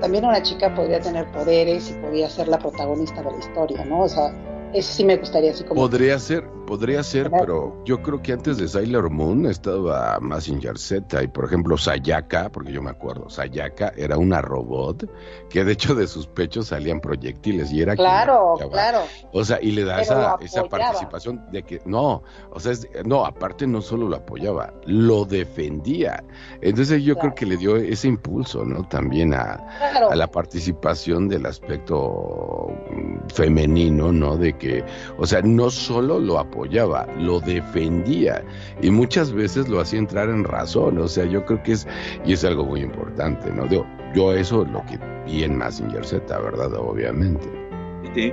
Speaker 6: también una chica podría tener poderes y podría ser la protagonista de la historia, ¿no? O sea, eso sí me gustaría así como...
Speaker 1: Podría ser, podría ser, pero yo creo que antes de Sailor Moon estaba Massinger Z y por ejemplo Sayaka, porque yo me acuerdo, Sayaka era una robot que de hecho de sus pechos salían proyectiles y era
Speaker 6: Claro, claro.
Speaker 1: O sea, y le da esa, esa participación de que no, o sea, es- no, aparte no solo lo apoyaba, lo defendía. Entonces yo creo que le dio ese impulso, ¿no? También a,
Speaker 6: Claro.
Speaker 1: a la participación del aspecto mm, femenino, ¿no? De que, o sea, no solo lo apoyaba, lo defendía y muchas veces lo hacía entrar en razón, o sea, yo creo que es, y es algo muy importante, ¿no? Digo, yo eso es lo que vi en Massinger Z, ¿verdad? Obviamente.
Speaker 3: Sí.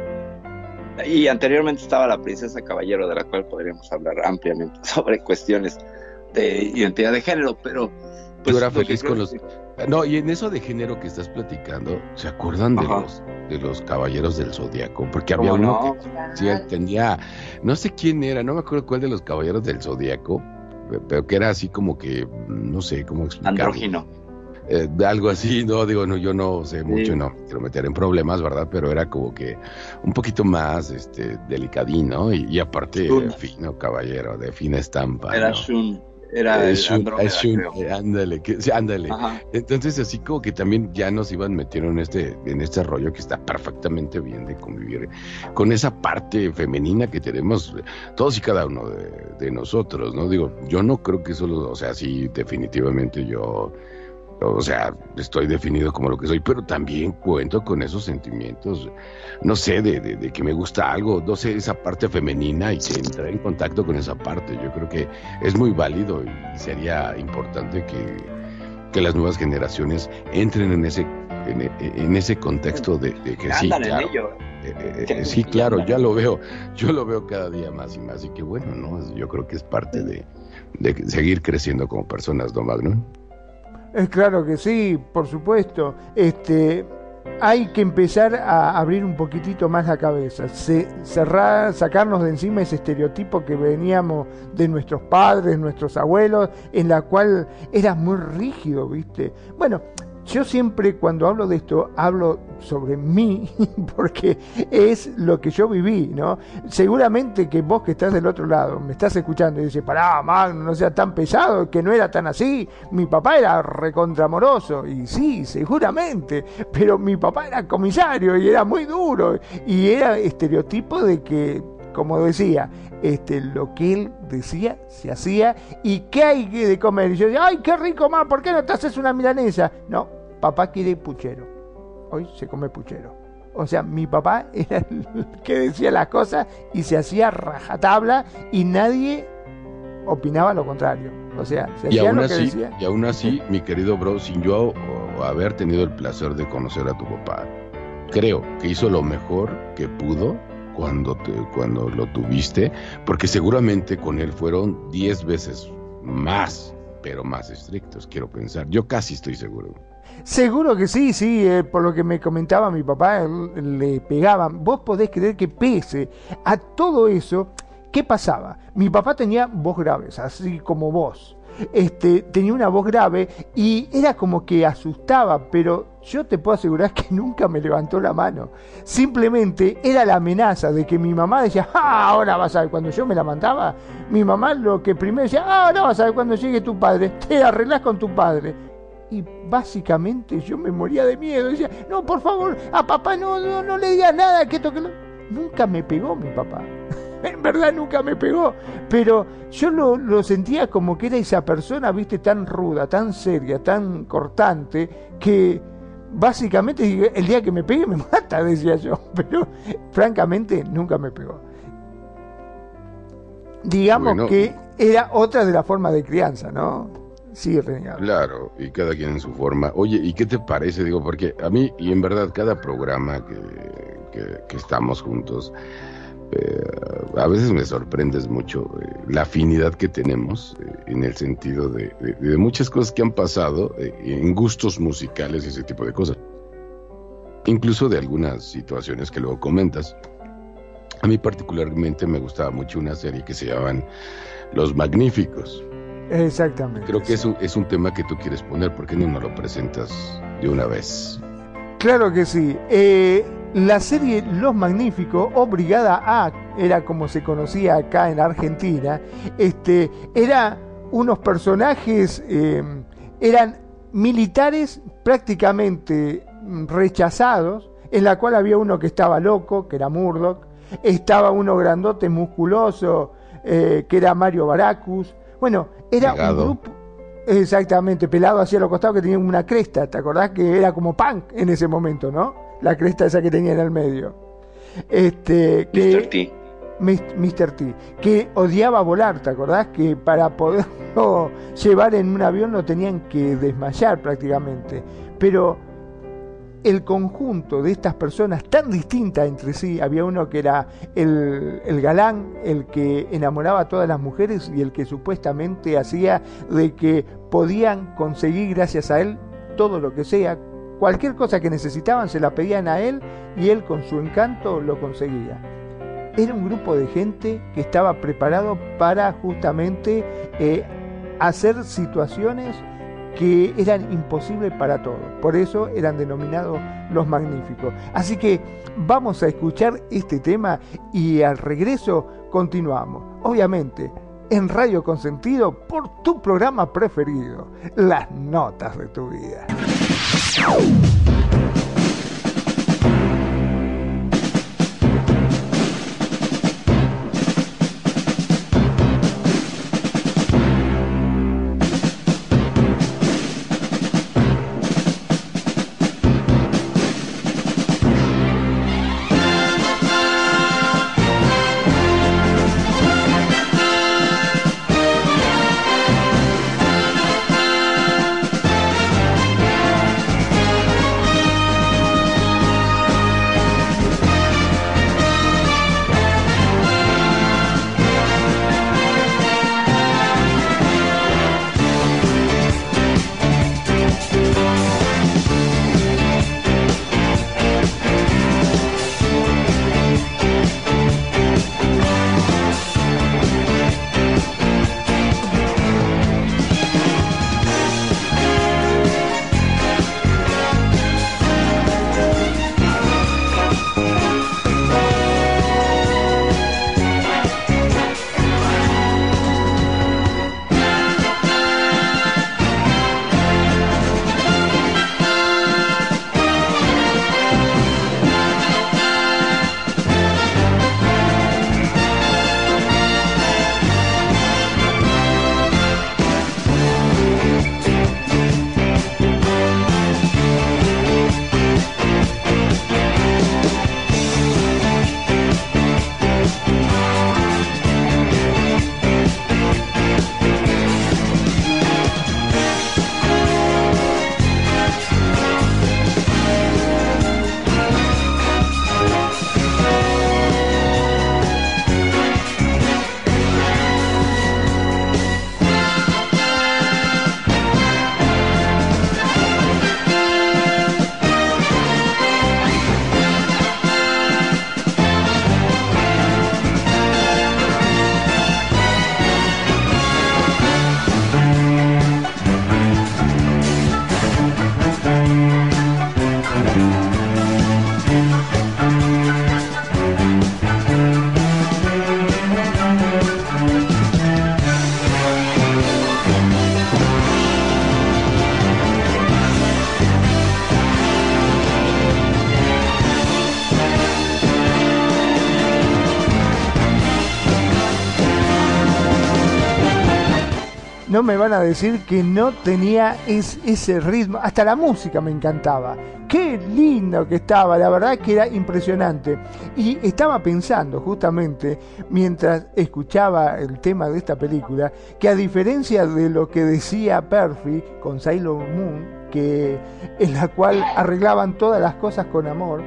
Speaker 3: Y anteriormente estaba la princesa caballero, de la cual podríamos hablar ampliamente sobre cuestiones de identidad de género, pero pues,
Speaker 1: Yo era feliz con los...
Speaker 3: que-
Speaker 1: No, y en eso de género que estás platicando, ¿se acuerdan de los de los caballeros del zodiaco? Porque había
Speaker 3: ¿Cómo
Speaker 1: uno
Speaker 3: no?
Speaker 1: que sí, tenía, no sé quién era, no me acuerdo cuál de los caballeros del zodiaco, pe- pero que era así como que, no sé cómo explicarlo.
Speaker 3: Andrógino.
Speaker 1: Eh, algo así, no, digo, no, yo no sé mucho,
Speaker 3: Sí.
Speaker 1: no me quiero meter en problemas, ¿verdad? Pero era como que un poquito más, este, delicadín, ¿no? Y, y aparte,
Speaker 3: Shun.
Speaker 1: fino caballero, de fina estampa,
Speaker 3: Era
Speaker 1: ¿no?
Speaker 3: Shun. Era
Speaker 1: Eh,
Speaker 3: el
Speaker 1: Shun,
Speaker 3: Andrómeda,
Speaker 1: Shun,
Speaker 3: creo.
Speaker 1: eh, ándale, que, sí, ándale.
Speaker 3: Ajá.
Speaker 1: Entonces así como que también ya nos iban metiendo en este, en este rollo que está perfectamente bien de convivir con esa parte femenina que tenemos todos y cada uno de, de nosotros, ¿no? Digo, yo no creo que solo, o sea, sí, definitivamente yo, o sea, estoy definido como lo que soy, pero también cuento con esos sentimientos, no sé, de, de- de que me gusta algo, no sé, esa parte femenina y que entrar en contacto con esa parte, yo creo que es muy válido y sería importante que, que las nuevas generaciones entren en ese en, en ese contexto de, de que sí, claro, eh, eh,
Speaker 3: Que-
Speaker 1: sí, claro, ya lo veo, yo lo veo cada día más y más y que bueno, ¿no? Yo creo que es parte de, de seguir creciendo como personas, ¿no, Magno?
Speaker 4: Es claro que sí, por supuesto. Este, hay que empezar a abrir un poquitito más la cabeza, se, cerrar, sacarnos de encima ese estereotipo que veníamos de nuestros padres, nuestros abuelos, en la cual era muy rígido, ¿viste? Bueno, yo siempre cuando hablo de esto hablo sobre mí porque es lo que yo viví, ¿no? Seguramente que vos que estás del otro lado me estás escuchando y dices, pará, man, no sea tan pesado, que no era tan así, mi papá era recontramoroso. Y sí, seguramente, pero mi papá era comisario y era muy duro. Y era estereotipo de que como decía, este, lo que él decía se hacía y qué hay de comer. Y yo decía, ay, qué rico, más, ¿por qué no te haces una milanesa? No, papá quiere puchero. Hoy se come puchero. O sea, mi papá era el que decía las cosas y se hacía rajatabla y nadie opinaba lo contrario. O sea, se
Speaker 1: y
Speaker 4: hacía
Speaker 1: aún
Speaker 4: lo que
Speaker 1: así,
Speaker 4: decía.
Speaker 1: y aún así, mi querido bro, sin yo haber tenido el placer de conocer a tu papá, creo que hizo lo mejor que pudo cuando, te, cuando lo tuviste, porque seguramente con él fueron 10 veces más, pero más estrictos, quiero pensar. Yo casi estoy seguro.
Speaker 4: Seguro que sí, sí, eh, por lo que me comentaba mi papá, le pegaban. Vos podés creer que pese a todo eso, ¿qué pasaba? Mi papá tenía voz graves, así como vos. Este, tenía una voz grave y era como que asustaba, pero yo te puedo asegurar que nunca me levantó la mano. Simplemente era la amenaza de que mi mamá decía, ah, ahora vas a ver, cuando yo me la mandaba, mi mamá lo que primero decía, ah, ahora vas a ver cuando llegue tu padre, te arreglás con tu padre. Y básicamente yo me moría de miedo. Decía, no, por favor, a papá no, no, no le digas nada, que esto lo... Nunca me pegó mi papá. En verdad nunca me pegó. Pero yo lo, lo sentía como que era esa persona, viste, tan ruda, tan seria, tan cortante, que básicamente el día que me pegue me mata, decía yo. Pero francamente nunca me pegó. Digamos
Speaker 1: Bueno.
Speaker 4: que era otra de las formas de crianza, ¿no? Sí, renegado.
Speaker 1: Claro, y cada quien en su forma. Oye, ¿y qué te parece? Digo, porque a mí, y en verdad, cada programa que, que- que estamos juntos, eh, a veces me sorprendes mucho eh, la afinidad que tenemos eh, en el sentido de, de- de muchas cosas que han pasado eh, en gustos musicales y ese tipo de cosas. Incluso de algunas situaciones que luego comentas. A mí particularmente me gustaba mucho una serie que se llamaban Los Magníficos.
Speaker 4: Exactamente.
Speaker 1: Creo que es un, es un tema que tú quieres poner, ¿por qué no nos lo presentas de una vez?
Speaker 4: Claro que sí. Eh, la serie Los Magníficos, o Brigada A, era como se conocía acá en Argentina, este, era unos personajes, eh, eran militares prácticamente rechazados, en la cual había uno que estaba loco, que era Murdoch, estaba uno grandote, musculoso, eh, que era Mario Baracus. Bueno, era un grupo... Exactamente, pelado hacia los costados que tenía una cresta, ¿te acordás que era como punk en ese momento, no? La cresta esa que tenía en el medio. Este, que,
Speaker 3: Mr. T.
Speaker 4: Mr. T, que odiaba volar, ¿te acordás? Que para poderlo llevar en un avión lo tenían que desmayar prácticamente. Pero el conjunto de estas personas tan distintas entre sí, había uno que era el, el galán, el que enamoraba a todas las mujeres y el que supuestamente hacía de que podían conseguir gracias a él todo lo que sea, cualquier cosa que necesitaban se la pedían a él y él con su encanto lo conseguía era un grupo de gente que estaba preparado para justamente eh, hacer situaciones que eran imposibles para todos. Por eso eran denominados los magníficos. Así que vamos a escuchar este tema y al regreso continuamos. Obviamente, en Radio Consentido por tu programa preferido, las notas de tu vida.
Speaker 8: う
Speaker 4: ん! Me van a decir que no tenía ese ritmo. Hasta la música me encantaba. Qué lindo que estaba, la verdad que era impresionante. Y estaba pensando justamente, mientras escuchaba el tema de esta película, que a diferencia de lo que decía Perfi con Sailor Moon, que en la cual arreglaban todas las cosas con amor,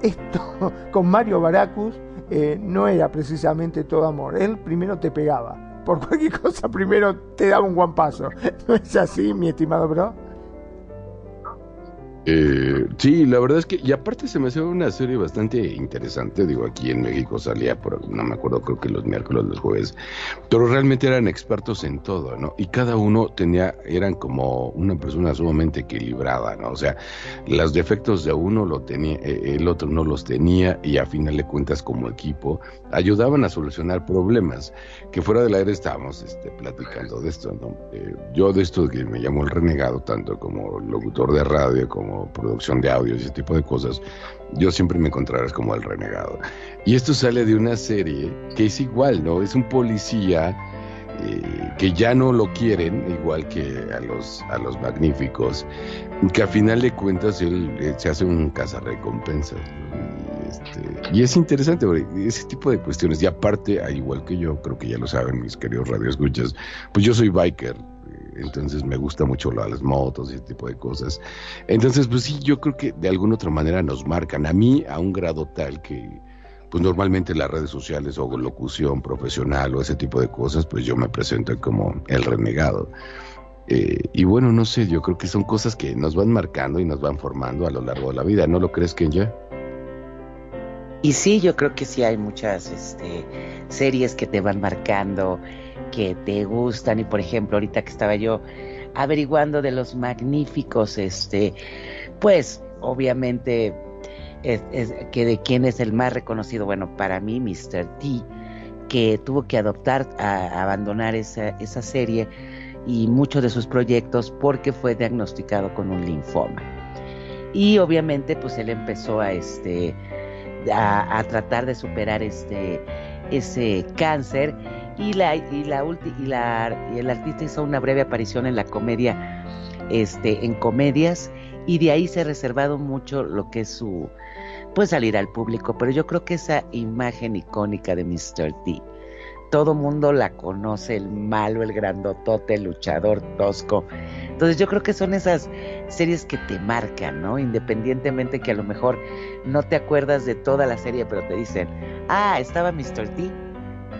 Speaker 4: esto con Mario Baracus eh, no era precisamente todo amor. Él primero te pegaba por cualquier cosa primero te daba un guampazo. ¿No es así, mi estimado bro?
Speaker 1: Eh, sí, la verdad es que, y aparte se me hace una serie bastante interesante, digo, aquí en México salía por, no me acuerdo, creo que los miércoles, los jueves, pero realmente eran expertos en todo, ¿no? Y cada uno tenía, eran como una persona sumamente equilibrada, ¿no? O sea, los defectos de uno lo tenía, eh, el otro no los tenía, y a final de cuentas, como equipo, ayudaban a solucionar problemas, que fuera del aire estábamos este, platicando de esto, ¿no? Eh, yo de esto que me llamo el renegado, tanto como locutor de radio, como producción de audio y ese tipo de cosas, yo siempre me encontrarás como el renegado. Y esto sale de una serie que es igual, ¿no? Es un policía eh, que ya no lo quieren, igual que a los, a los magníficos, que a final de cuentas él, eh, se hace un cazarrecompensas. Este, y es interesante, ese tipo de cuestiones. Y aparte, igual que yo, creo que ya lo saben mis queridos radioescuchas, pues yo soy biker, entonces me gusta mucho las motos y ese tipo de cosas. Entonces, pues sí, yo creo que de alguna otra manera nos marcan, a mí a un grado tal que, pues normalmente en las redes sociales o locución profesional o ese tipo de cosas, pues yo me presento como el renegado. Eh, y bueno, no sé, yo creo que son cosas que nos van marcando y nos van formando a lo largo de la vida, ¿no lo crees, Kenya?
Speaker 2: Y sí, yo creo que sí hay muchas este, series que te van marcando que te gustan y por ejemplo ahorita que estaba yo averiguando de los magníficos este pues obviamente es, que de quién es el más reconocido bueno para mí Mr. T que tuvo que adoptar a, abandonar esa, esa serie y muchos de sus proyectos porque fue diagnosticado con un linfoma y obviamente pues él empezó a este a, tratar de superar este ese cáncer y la y la, y la y el artista hizo una breve aparición en la comedia este en comedias y de ahí se ha reservado mucho lo que es su pues salir al público, pero yo creo que esa imagen icónica de Mr. T todo mundo la conoce, el malo, el grandotote, el luchador tosco. Entonces yo creo que son esas series que te marcan, ¿no? Independientemente que a lo mejor no te acuerdas de toda la serie, pero te dicen, ah, estaba Mr. T,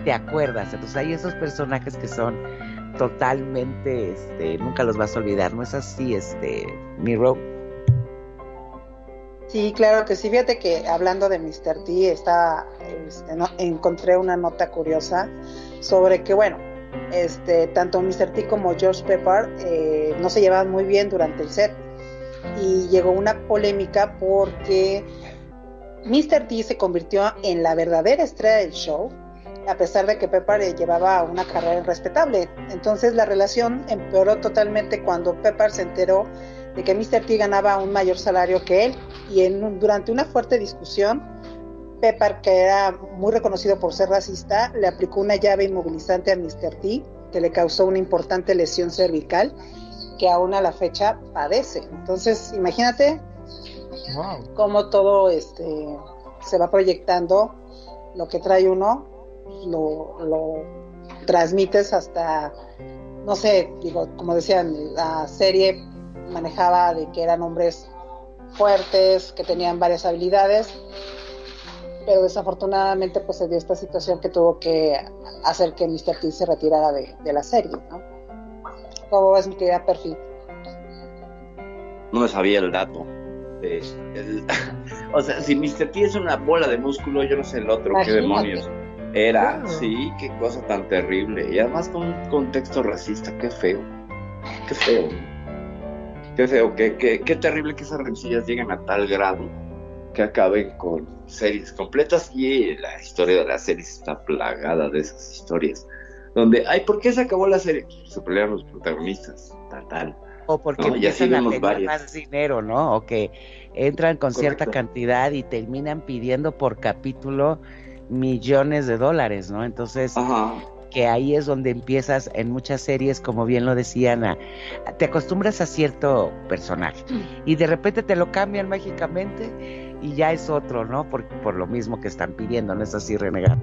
Speaker 2: te acuerdas. Entonces hay esos personajes que son totalmente, este, nunca los vas a olvidar, ¿no es así, este, Miro?
Speaker 6: Sí, claro que sí. Fíjate que hablando de Mr. T, está, este, encontré una nota curiosa sobre que, bueno, este, tanto Mr. T como George Pepper eh, no se llevaban muy bien durante el set. Y llegó una polémica porque Mr. T se convirtió en la verdadera estrella del show a pesar de que Pepper llevaba una carrera respetable. Entonces la relación empeoró totalmente cuando Pepper se enteró de que Mr. T ganaba un mayor salario que él y en durante una fuerte discusión, Pepper, que era muy reconocido por ser racista, le aplicó una llave inmovilizante a Mr. T que le causó una importante lesión cervical que aún a la fecha padece. Entonces, imagínate cómo todo este se va proyectando lo que trae uno lo, lo transmites hasta, no sé, digo, como decían, la serie manejaba de que eran hombres fuertes, que tenían varias habilidades, pero desafortunadamente pues se dio esta situación que tuvo que hacer que Mr. T se retirara de, la serie, ¿no? ¿Cómo ves mi querida Perfil?
Speaker 3: No me sabía el dato. o sea, si Mr. T es una bola de músculo, yo no sé el otro, qué demonios. Era, sí, qué cosa tan terrible. Y además con un contexto racista, qué feo. Qué feo. Qué feo, qué, qué, qué terrible que esas rencillas lleguen a tal grado que acaben con series completas. Y la historia de la serie está plagada de esas historias. Donde, ay, ¿por qué se acabó la serie? Se pelearon los protagonistas, tal, tal.
Speaker 2: O porque empiezan a pedir más dinero, ¿no? O que entran con cierta cantidad y terminan pidiendo por capítulo millones de dólares, ¿no? Entonces, que ahí es donde empiezas en muchas series, como bien lo decían, a- a- te acostumbras a cierto personaje y de repente te lo cambian mágicamente y ya es otro, ¿no? Por, por lo mismo que están pidiendo, ¿no es así, renegar?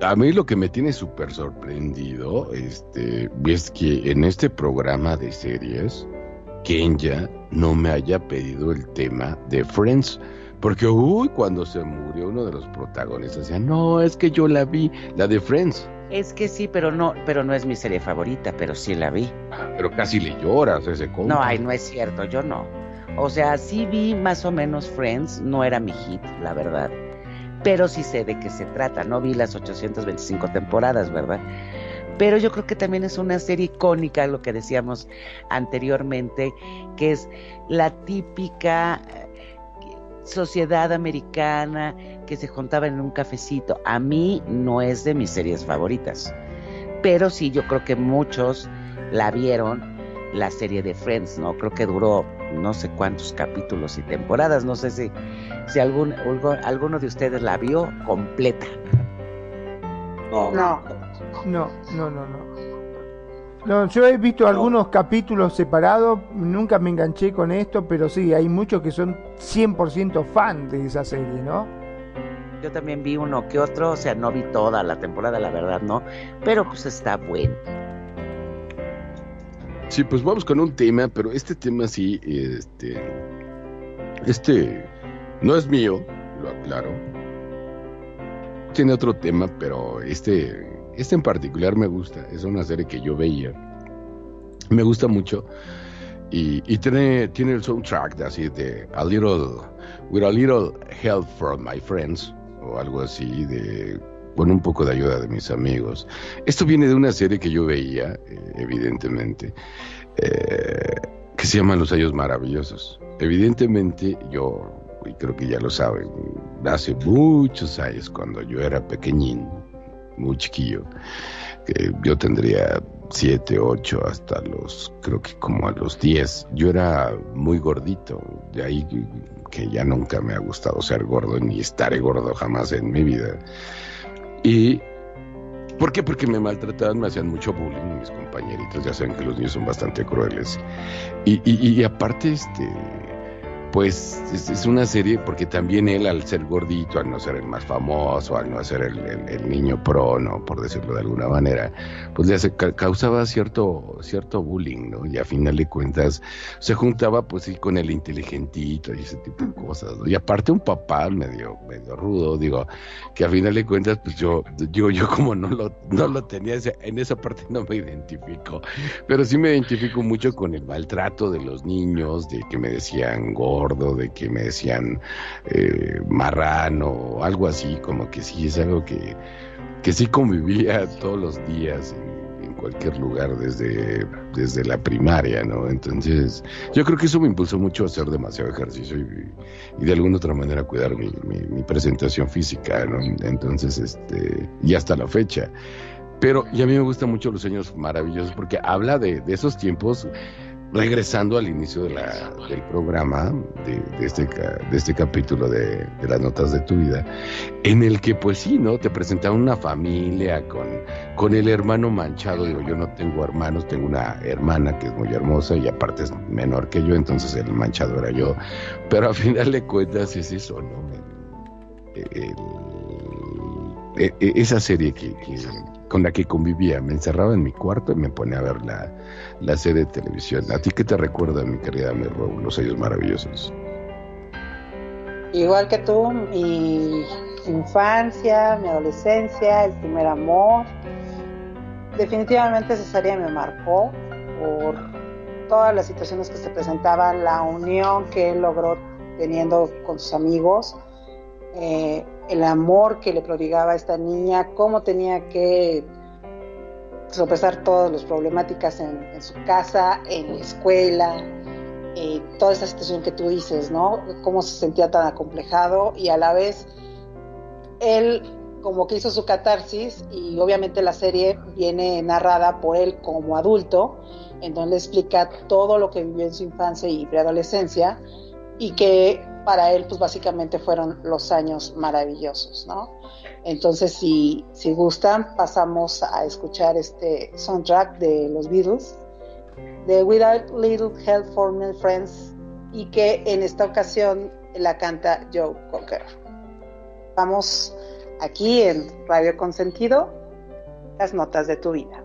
Speaker 1: A mí lo que me tiene súper sorprendido este, es que en este programa de series, Kenya no me haya pedido el tema de Friends. Porque, uy, cuando se murió uno de los protagonistas, decía, no, es que yo la vi, la de Friends.
Speaker 2: Es que sí, pero no, pero no es mi serie favorita, pero sí la vi.
Speaker 1: Pero casi le lloras ese compa.
Speaker 2: No, ay, no es cierto, yo no. O sea, sí vi más o menos Friends, no era mi hit, la verdad. Pero sí sé de qué se trata, no vi las 825 temporadas, ¿verdad? Pero yo creo que también es una serie icónica, lo que decíamos anteriormente, que es la típica sociedad americana que se juntaba en un cafecito. A mí no es de mis series favoritas, pero sí yo creo que muchos la vieron la serie de Friends, ¿no? Creo que duró no sé cuántos capítulos y temporadas, no sé si, si algún, alguno de ustedes la vio completa.
Speaker 3: No,
Speaker 6: No,
Speaker 4: No, no, no, no. Yo he visto algunos capítulos separados, nunca me enganché con esto, pero sí, hay muchos que son 100% fan de esa serie, ¿no?
Speaker 2: Yo también vi uno que otro, o sea, no vi toda la temporada, la verdad, no, pero pues está bueno.
Speaker 1: Sí, pues vamos con un tema, pero este tema sí, este, este no es mío, lo aclaro. Tiene otro tema, pero este, este en particular me gusta. Es una serie que yo veía, me gusta mucho y, y tiene, tiene el soundtrack de así de a little, with a little help from my friends o algo así de con un poco de ayuda de mis amigos. Esto viene de una serie que yo veía, eh, evidentemente, eh, que se llama Los Años Maravillosos. Evidentemente, yo, y creo que ya lo saben, hace muchos años, cuando yo era pequeñín, muy chiquillo, que yo tendría siete, ocho, hasta los, creo que como a los diez, yo era muy gordito, de ahí que ya nunca me ha gustado ser gordo, ni estaré gordo jamás en mi vida. Y ¿Por qué? Porque me maltrataban, me hacían mucho bullying mis compañeritos, ya saben que los niños son bastante crueles. Y, y- y aparte, este, pues es, una serie porque también él al ser gordito, al no ser el más famoso, al no ser el, el- el niño prono, por decirlo de alguna manera, pues le hace- ca- causaba cierto, cierto bullying, ¿no? Y a final de cuentas se juntaba pues sí con el inteligentito y ese tipo de cosas, ¿no? Y aparte un papá medio, medio rudo, digo, que a final de cuentas, pues yo, digo, yo como no lo, no lo tenía, en esa parte no me identifico, pero sí me identifico mucho con el maltrato de los niños, de que me decían gordo, de que me decían eh, marrano, algo así, como que sí, es algo que, que sí convivía todos los días en, en cualquier lugar desde, desde la primaria, ¿no? Entonces, yo creo que eso me impulsó mucho a hacer demasiado ejercicio y, y de alguna otra manera cuidar mi, mi- mi presentación física, ¿no? Entonces, este, y hasta la fecha. Pero, y a mí me gustan mucho los sueños maravillosos porque habla de, de esos tiempos, regresando al inicio del programa, de, este, de este capítulo de, las notas de tu vida, en el que pues sí, ¿no? Te presentaban una familia con, con el hermano manchado, digo, yo no tengo hermanos, tengo una hermana que es muy hermosa y aparte es menor que yo, entonces el manchado era yo, pero a final de cuentas es eso, ¿no? E- e- esa serie que, que- con la que convivía, me encerraba en mi cuarto y me ponía a ver la, la serie de televisión. ¿A ti qué te recuerda, mi querida Merro, Los Años Maravillosos?
Speaker 6: igual que tú, mi infancia, mi adolescencia, el primer amor. Definitivamente esa serie me marcó por todas las situaciones que se presentaban, la unión que él logró teniendo con sus amigos, eh, el amor que le prodigaba a esta niña, cómo tenía que sopesar todas las problemáticas en, su casa, en la escuela, eh, toda esa situación que tú dices, ¿no? Cómo se sentía tan acomplejado y a la vez él como que hizo su catarsis y obviamente la serie viene narrada por él como adulto, en donde explica todo lo que vivió en su infancia y preadolescencia y que para él pues básicamente fueron los años maravillosos, ¿no? Entonces si, si gustan pasamos a escuchar este soundtrack de los Beatles, de Without Little Help for My Friends y que en esta ocasión la canta Joe Cocker. Vamos aquí en Radio Consentido, las notas de tu vida.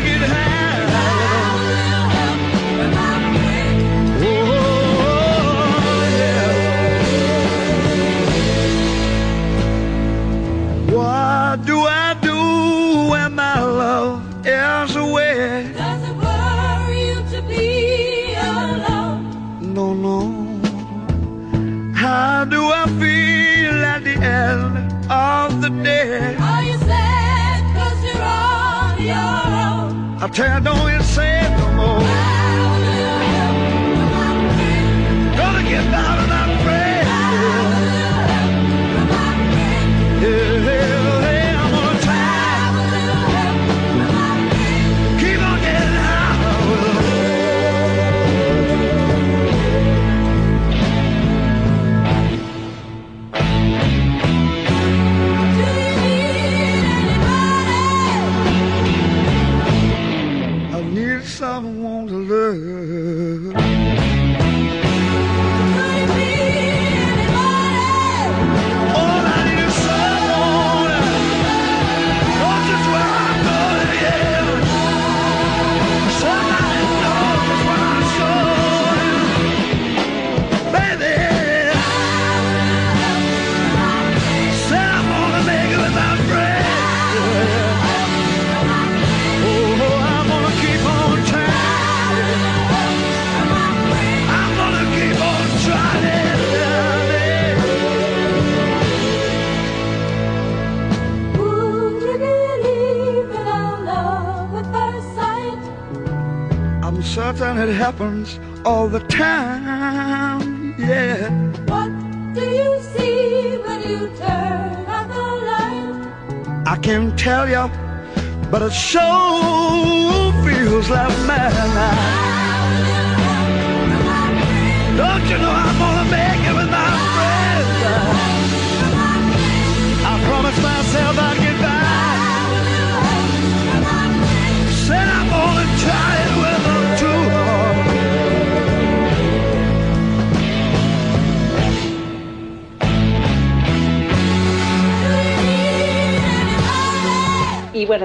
Speaker 11: What do I do when my love is away?
Speaker 8: Does it worry you to be alone?
Speaker 11: No, no. How do I feel at the end of the day?
Speaker 8: Are you sad cause you're on your own?
Speaker 11: I tell you, don't you say no more.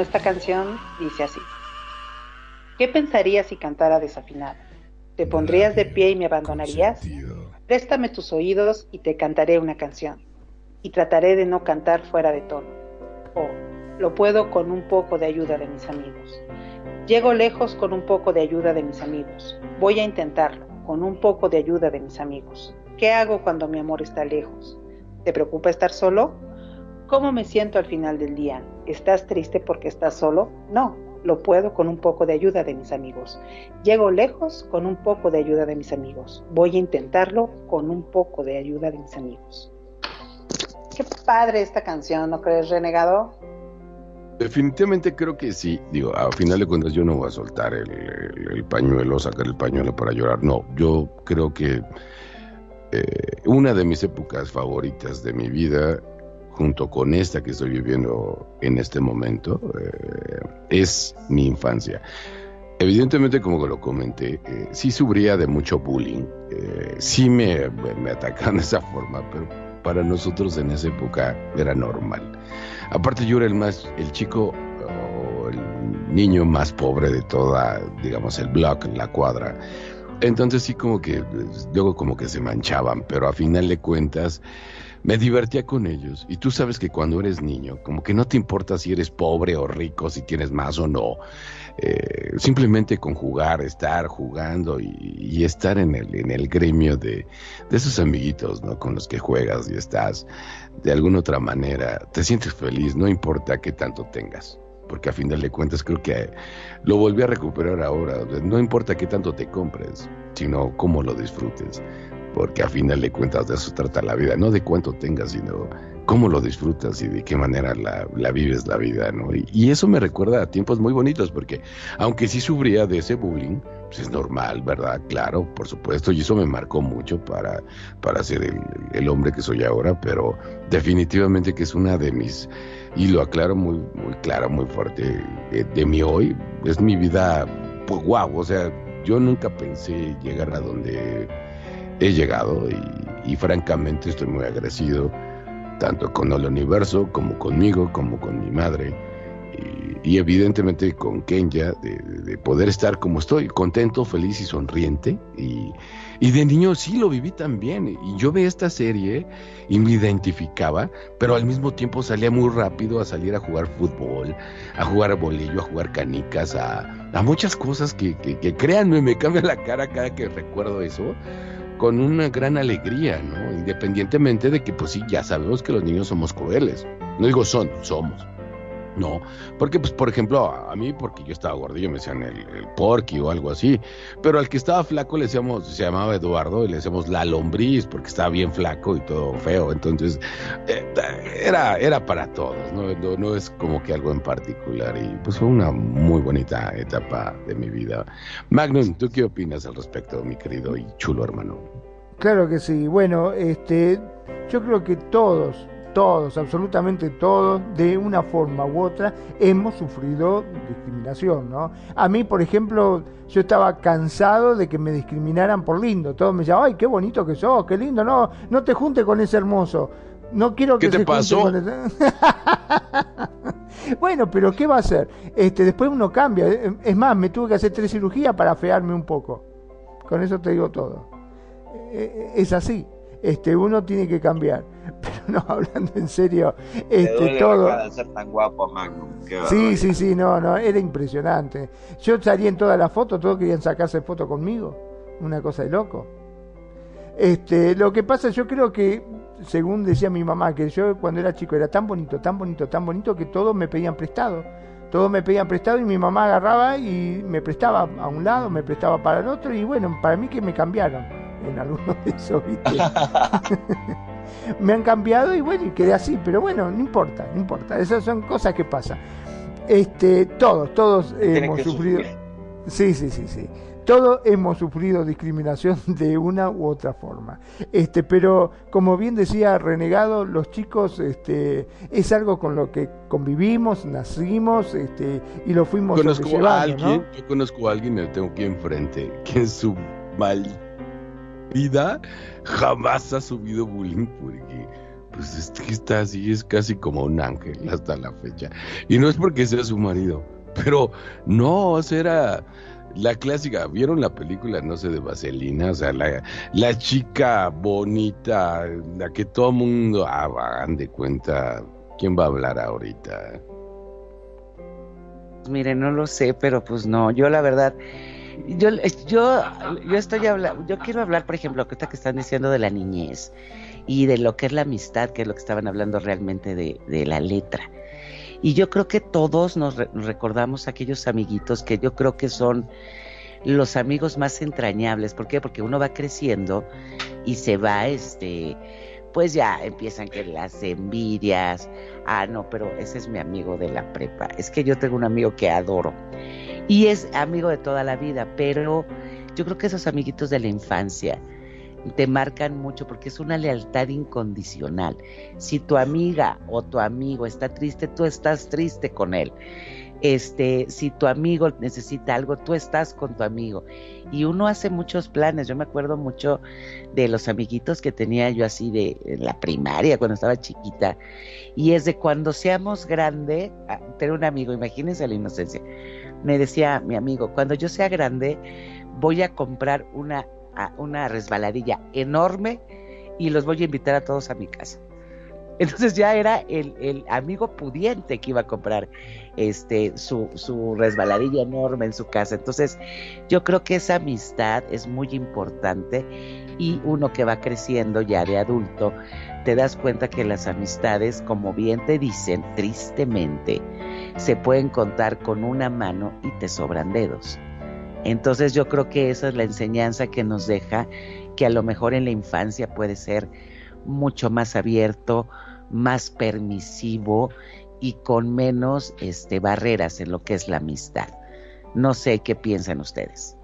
Speaker 6: Esta canción dice así. ¿Qué pensarías si cantara desafinado? ¿Te pondrías de pie y me abandonarías? Préstame tus oídos y te cantaré una canción. Y trataré de no cantar fuera de tono. Oh, lo puedo con un poco de ayuda de mis amigos. Llego lejos con un poco de ayuda de mis amigos. Voy a intentarlo, con un poco de ayuda de mis amigos. ¿Qué hago cuando mi amor está lejos? ¿Te preocupa estar solo? ¿Cómo me siento al final del día? ¿Estás triste porque estás solo? No, lo puedo con un poco de ayuda de mis amigos. Llego lejos con un poco de ayuda de mis amigos. Voy a intentarlo con un poco de ayuda de mis amigos. Qué padre esta canción, ¿no crees, renegado?
Speaker 1: Definitivamente creo que sí. Digo, a final de cuentas yo no voy a soltar el, el- el pañuelo, sacar el pañuelo para llorar. No, yo creo que eh, una de mis épocas favoritas de mi vida, junto con esta que estoy viviendo en este momento, eh, es mi infancia. Evidentemente, como lo comenté, eh, sí sufría de mucho bullying, eh, sí me, me atacaban de esa forma, pero para nosotros en esa época era normal. Aparte yo era el más, el chico o el niño más pobre de toda, digamos, el block, la cuadra. Entonces sí como que luego como que se manchaban, pero a final de cuentas me divertía con ellos. Y tú sabes que cuando eres niño, como que no te importa si eres pobre o rico, si tienes más o no. Eh, simplemente con jugar, estar jugando y, estar en el, en el gremio de, de, esos amiguitos ¿no? con los que juegas y estás de alguna otra manera, te sientes feliz, no importa qué tanto tengas. Porque a final de cuentas creo que lo volví a recuperar ahora. No importa qué tanto te compres, sino cómo lo disfrutes. Porque a final de cuentas de eso trata la vida, no de cuánto tengas, sino cómo lo disfrutas y de qué manera la, vives la vida, ¿no? Y, eso me recuerda a tiempos muy bonitos, porque aunque sí sufría de ese bullying, pues es normal, ¿verdad? Claro, por supuesto, y eso me marcó mucho para, para ser el, hombre que soy ahora, pero definitivamente que es una de mis, y lo aclaro muy, muy claro, muy fuerte, de, de mi hoy, es mi vida, pues guau, o sea, yo nunca pensé llegar a donde he llegado y, francamente estoy muy agradecido tanto con el universo como conmigo, como con mi madre, y, evidentemente con Kenya, de, poder estar como estoy, contento, feliz y sonriente. Y, y, de niño sí lo viví también. Y yo veía esta serie y me identificaba, pero al mismo tiempo salía muy rápido a salir a jugar fútbol, a jugar bolillo, a jugar canicas, a, a muchas cosas que, que créanme, me cambia la cara cada que recuerdo eso con una gran alegría, ¿no? Independientemente de que, pues sí, ya sabemos que los niños somos crueles. No digo son, somos. No, porque pues por ejemplo a, mí porque yo estaba gordillo me decían el, el, o algo así, pero al que estaba flaco le decíamos, se llamaba Eduardo y le decíamos la lombriz porque estaba bien flaco y todo feo, entonces eh, era, era para todos, ¿no? ¿no? No, es como que algo en particular y pues fue una muy bonita etapa de mi vida. Magnum, ¿tú qué opinas al respecto, mi querido y chulo hermano?
Speaker 4: Claro que sí, bueno, este, yo creo que todos todos, absolutamente todos, de una forma u otra, hemos sufrido discriminación, ¿no? A mí, por ejemplo, yo estaba cansado de que me discriminaran por lindo. Todos me decían, ay, qué bonito que sos, qué lindo, no, no te junte con ese hermoso. No quiero que
Speaker 1: ¿Qué te pasó? Con ese...
Speaker 4: bueno, pero ¿qué va a hacer? Este, después uno cambia. Es más, me tuve que hacer tres cirugías para afearme un poco. Con eso te digo todo. E, e, es así este, uno tiene que cambiar. Pero no, hablando en serio, este, todo.
Speaker 3: ser tan guapo,
Speaker 4: sí, sí, sí, no, no, era impresionante. Yo salí en todas las fotos, todos querían sacarse fotos conmigo. Una cosa de loco. Este, lo que pasa, yo creo que, según decía mi mamá, que yo cuando era chico era tan bonito, tan bonito, tan bonito que todos me pedían prestado. Todos me pedían prestado y mi mamá agarraba y me prestaba a un lado, me prestaba para el otro y bueno, para mí que me cambiaron en algunos de esos, me han cambiado y bueno, y quedé así, pero bueno, no importa, no importa, esas son cosas que pasan. Este, todos, todos hemos sufrido. Sí, sí, sí, sí. Todos hemos sufrido discriminación de una u otra forma. Este, pero como bien decía Renegado, los chicos este, es algo con lo que convivimos, nacimos este, y lo fuimos
Speaker 1: conozco a alguien, Yo conozco a alguien, me tengo aquí enfrente, que es su mal vida jamás ha subido bullying porque pues es que está así, es casi como un ángel hasta la fecha. Y no es porque sea su marido, pero no, o sea, era la clásica, ¿vieron la película, no sé, de Vaselina? O sea, la, la chica bonita, la que todo mundo, ah, de cuenta, ¿quién va a hablar ahorita?
Speaker 2: Mire, no lo sé, pero pues no, yo la verdad yo, yo, yo estoy hablando, yo quiero hablar, por ejemplo, que que están diciendo de la niñez y de lo que es la amistad, que es lo que estaban hablando realmente de, de la letra. Y yo creo que todos nos recordamos aquellos amiguitos que yo creo que son los amigos más entrañables. ¿Por qué? Porque uno va creciendo y se va, este, pues ya empiezan que las envidias. Ah, no, pero ese es mi amigo de la prepa. Es que yo tengo un amigo que adoro y es amigo de toda la vida, pero yo creo que esos amiguitos de la infancia te marcan mucho porque es una lealtad incondicional. Si tu amiga o tu amigo está triste, tú estás triste con él. Este, si tu amigo necesita algo, tú estás con tu amigo. Y uno hace muchos planes. Yo me acuerdo mucho de los amiguitos que tenía yo así de la primaria, cuando estaba chiquita. Y es de cuando seamos grande, ah, tener un amigo, imagínense la inocencia. Me decía mi amigo, cuando yo sea grande, voy a comprar una, una resbaladilla enorme y los voy a invitar a todos a mi casa. Entonces ya era el, el amigo pudiente que iba a comprar este su, su resbaladilla enorme en su casa. Entonces yo creo que esa amistad es muy importante y uno que va creciendo ya de adulto, te das cuenta que las amistades, como bien te dicen, tristemente, se pueden contar con una mano y te sobran dedos. Entonces yo creo que esa es la enseñanza que nos deja, que a lo mejor en la infancia puede ser mucho más abierto, más permisivo y con menos este, barreras en lo que es la amistad. No sé qué piensan ustedes.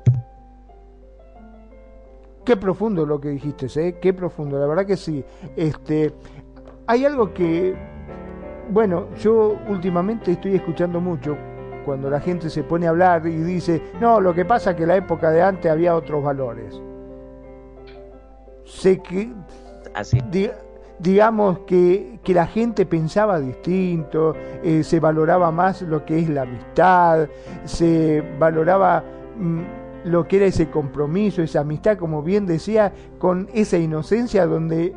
Speaker 4: Qué profundo lo que dijiste, ¿eh? Qué profundo, la verdad que sí. Este, hay algo que, bueno, yo últimamente estoy escuchando mucho cuando la gente se pone a hablar y dice, no, lo que pasa es que en la época de antes había otros valores. Sé que,
Speaker 2: Así.
Speaker 4: di- digamos que, que la gente pensaba distinto, eh, se valoraba más lo que es la amistad, se valoraba mm, lo que era ese compromiso, esa amistad, como bien decía, con esa inocencia donde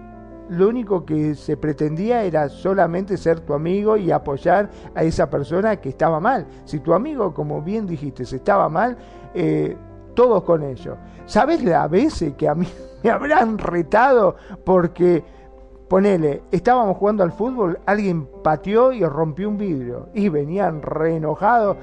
Speaker 4: lo único que se pretendía era solamente ser tu amigo y apoyar a esa persona que estaba mal. Si tu amigo, como bien dijiste, estaba mal, eh, todos con ello. ¿Sabes la veces que a mí me habrán retado porque, ponele, estábamos jugando al fútbol, alguien pateó y rompió un vidrio y venían re enojados.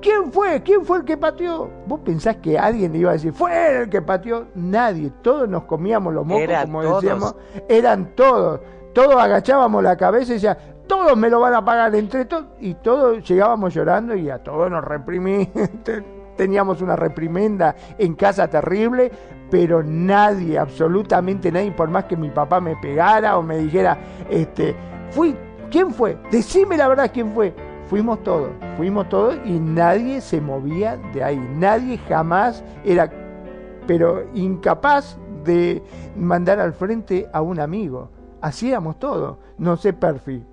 Speaker 4: ¿Quién fue? ¿Quién fue el que pateó? ¿Vos pensás que alguien le iba a decir, fue el que pateó? Nadie, todos nos comíamos los mocos, como
Speaker 2: todos.
Speaker 4: decíamos, eran todos. Todos agachábamos la cabeza y decía, todos me lo van a pagar entre todos. Y todos llegábamos llorando y a todos nos reprimí. Teníamos una reprimenda en casa terrible, pero nadie, absolutamente nadie, por más que mi papá me pegara o me dijera, este, fui, ¿quién fue? Decime la verdad quién fue. Fuimos todos, fuimos todos y nadie se movía de ahí. Nadie jamás era, pero incapaz de mandar al frente a un amigo. Así éramos todos. No sé, Perfi.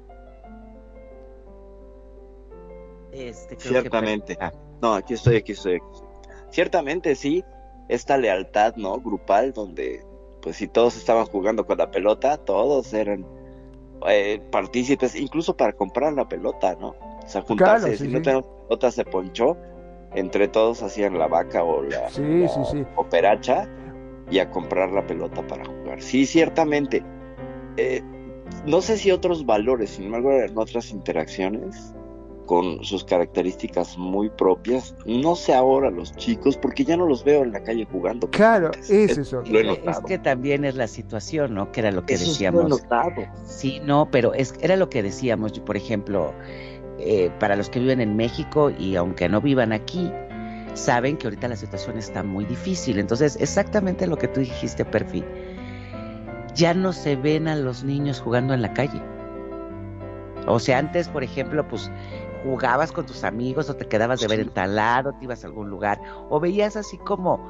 Speaker 2: Este, que-
Speaker 3: Ciertamente.
Speaker 2: Ah,
Speaker 3: No, aquí estoy, aquí estoy. aquí estoy. Ciertamente sí, esta lealtad, ¿no? Grupal, donde, pues si todos estaban jugando con la pelota, todos eran eh, partícipes, incluso para comprar la pelota, ¿no? O sea, juntarse,
Speaker 4: Claro, sí,
Speaker 3: si no tenemos pelota se ponchó, entre todos hacían la vaca o la,
Speaker 4: Sí,
Speaker 3: la
Speaker 4: sí, sí.
Speaker 3: operacha y a comprar la pelota para jugar. Sí, ciertamente. Eh, no sé si otros valores, sin embargo, en otras interacciones con sus características muy propias. No sé ahora los chicos, porque ya no los veo en la calle jugando.
Speaker 4: Claro,
Speaker 3: Es-
Speaker 4: es eso.
Speaker 3: Lo he
Speaker 2: es
Speaker 3: notado.
Speaker 2: que también es la situación, ¿no? Que era lo que
Speaker 3: Eso sí lo he
Speaker 2: decíamos.
Speaker 3: notado.
Speaker 2: Sí, no, pero es, era lo que decíamos, yo, por ejemplo, eh, para los que viven en México y aunque no vivan aquí, saben que ahorita la situación está muy difícil. Entonces, exactamente lo que tú dijiste, Perfi, ya no se ven a los niños jugando en la calle. O sea, antes, por ejemplo, pues jugabas con tus amigos o te quedabas de ver en tal lado, te ibas a algún lugar, o veías así como,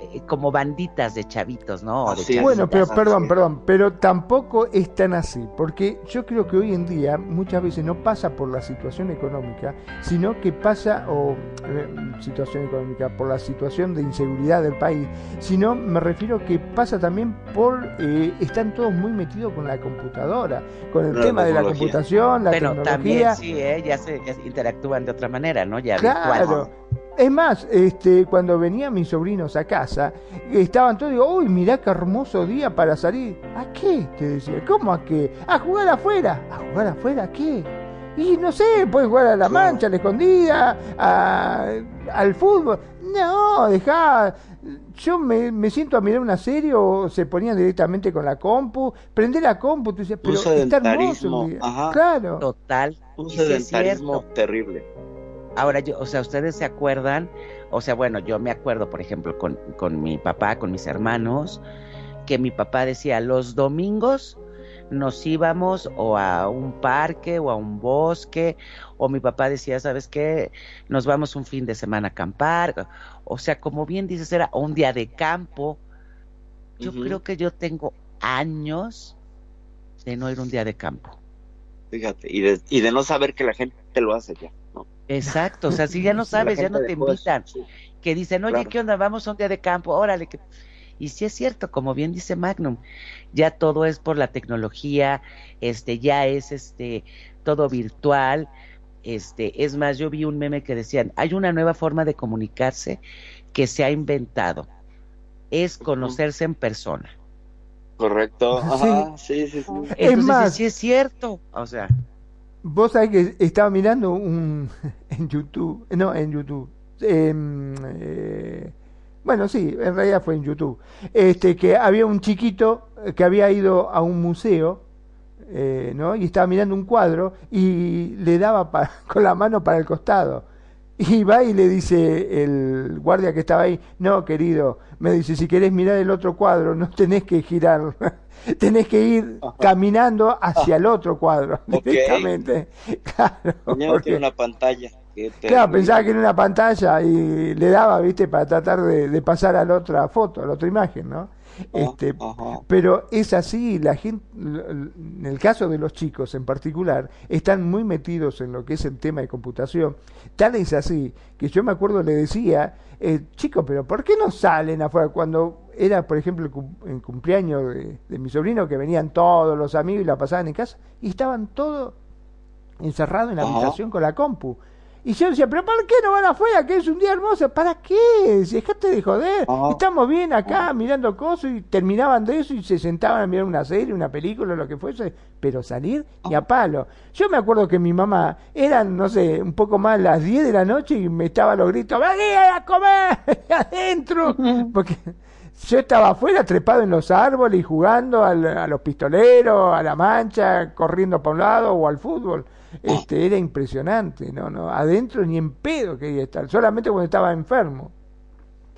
Speaker 2: eh, como banditas de chavitos, ¿no? De.
Speaker 4: Bueno, pero perdón, perdón, pero tampoco es tan así, porque yo creo que hoy en día muchas veces no pasa por la situación económica, sino que pasa, o eh, situación económica, por la situación de inseguridad del país, sino me refiero que pasa también por, eh, están todos muy metidos con la computadora, con el
Speaker 3: La
Speaker 4: tema de la computación, la
Speaker 2: Pero
Speaker 4: tecnología.
Speaker 2: también sí, ¿eh? ya se ya se interactúan de otra manera, ¿no? Ya
Speaker 4: Claro.
Speaker 2: virtual.
Speaker 4: Es más, este, cuando venían mis sobrinos a casa, estaban todos, digo, uy, mirá qué hermoso día para salir. ¿A qué? Te decía, ¿cómo a qué? A jugar afuera. ¿A jugar afuera a qué? Y no sé, pueden jugar a la mancha, a la escondida, a- al fútbol. No, dejá. Yo me, me siento a mirar una serie o se ponían directamente con la compu, prender la compu, tú decías, pero está hermoso
Speaker 3: sedentarismo,
Speaker 4: el día.
Speaker 3: ajá.
Speaker 4: Claro.
Speaker 2: Total.
Speaker 3: Un sedentarismo terrible.
Speaker 2: Ahora, yo, o sea, ustedes se acuerdan, o sea, bueno, yo me acuerdo, por ejemplo, con, con mi papá, con mis hermanos, que mi papá decía, los domingos nos íbamos o a un parque o a un bosque, o mi papá decía, ¿sabes qué? Nos vamos un fin de semana a acampar, o sea, como bien dices, era un día de campo. Yo creo que yo tengo años de no ir un día de campo.
Speaker 3: Fíjate, y de, y de no saber que la gente lo hace ya.
Speaker 2: Exacto, o sea, si ya no sabes, ya no te invitan,
Speaker 3: sí.
Speaker 2: que dicen, oye,
Speaker 3: Claro.
Speaker 2: ¿qué onda? Vamos a un día de campo, órale. Que... Y sí es cierto, como bien dice Magnum, ya todo es por la tecnología, este, ya es este, todo virtual, este, es más, yo vi un meme que decían, hay una nueva forma de comunicarse que se ha inventado, es conocerse en persona.
Speaker 3: Correcto, ajá, sí, sí, sí.
Speaker 2: Entonces,
Speaker 4: más-
Speaker 2: sí es cierto, o sea,
Speaker 4: Vos sabés que estaba mirando un en YouTube, no, en YouTube. em, eh, bueno, sí, en realidad fue en YouTube. Este que había un chiquito que había ido a un museo, eh, ¿no? Y estaba mirando un cuadro y le daba con la mano para el costado. Y va y le dice el guardia que estaba ahí, no, querido, me dice, si querés mirar el otro cuadro, no tenés que girar, tenés que ir caminando hacia el otro cuadro
Speaker 3: Ok.
Speaker 4: directamente. Claro, porque-
Speaker 3: tiene una pantalla.
Speaker 4: Claro, pensaba que era una pantalla y le daba, viste, para tratar de, de pasar a la otra foto, a la otra imagen, ¿no? Este,
Speaker 3: Ajá.
Speaker 4: pero es así, la gente, en el caso de los chicos en particular, están muy metidos en lo que es el tema de computación. Tal es así que yo me acuerdo le decía, eh, chicos, pero ¿por qué no salen afuera? Cuando era, por ejemplo, el, cum- el cumpleaños de, de mi sobrino, que venían todos los amigos y la pasaban en casa, y estaban todos encerrados en la
Speaker 3: Ajá.
Speaker 4: habitación con la compu. Y yo decía, pero ¿para qué no van afuera? Que es un día hermoso. ¿Para qué? Dejate de joder.
Speaker 3: Ajá.
Speaker 4: Estamos bien acá mirando cosas y terminaban de eso y se sentaban a mirar una serie, una película, lo que fuese. Pero salir y a palo. Yo me acuerdo que mi mamá, eran, no sé, un poco más las 10 de la noche y me estaba a los gritos, ¡vení a comer! ¡Adentro! Porque yo estaba afuera trepado en los árboles y jugando al- a los pistoleros, a la mancha, corriendo para un lado o al fútbol. Este, era impresionante, no, no, adentro ni en pedo quería estar, solamente cuando estaba enfermo.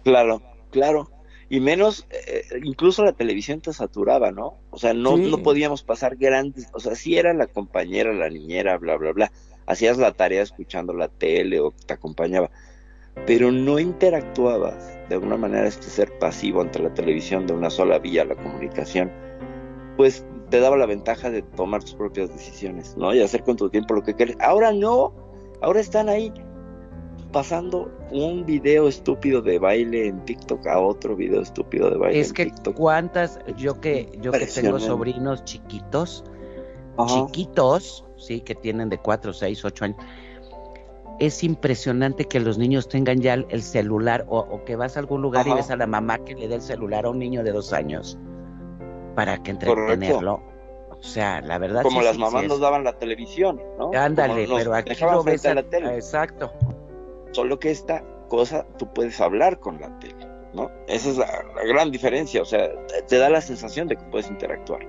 Speaker 3: Claro, claro. Y menos, eh, incluso la televisión te saturaba, ¿no? O sea, no,
Speaker 4: Sí.
Speaker 3: no podíamos pasar grandes, o sea, sí era la compañera, la niñera, bla, bla, bla. Hacías la tarea escuchando la tele o te acompañaba, pero no interactuabas de alguna manera este ser pasivo ante la televisión de una sola vía, la comunicación, pues te daba la ventaja de tomar tus propias decisiones, ¿no? Y hacer con tu tiempo lo que quieres. Ahora no, ahora están ahí pasando un video estúpido de baile en TikTok a otro video estúpido de baile
Speaker 2: es
Speaker 3: en
Speaker 2: que
Speaker 3: TikTok.
Speaker 2: cuántas, yo que, yo que tengo sobrinos chiquitos,
Speaker 3: Ajá.
Speaker 2: chiquitos, sí, que tienen de 4, 6, 8 años. Es impresionante que los niños tengan ya el- el celular o, o que vas a algún lugar y ves a la mamá que le dé el celular a un niño de dos años para que
Speaker 3: Correcto.
Speaker 2: entretenerlo. O sea, la verdad
Speaker 3: Como
Speaker 2: sí,
Speaker 3: las
Speaker 2: sí,
Speaker 3: mamás
Speaker 2: sí
Speaker 3: nos daban la televisión, ¿no?
Speaker 2: Ándale, pero aquí lo ves
Speaker 3: frente a
Speaker 2: a-
Speaker 3: la tele.
Speaker 2: Exacto.
Speaker 3: Solo que esta cosa tú puedes hablar con la tele, ¿no? Esa es la, la gran diferencia, o sea, te- te da la sensación de que puedes interactuar.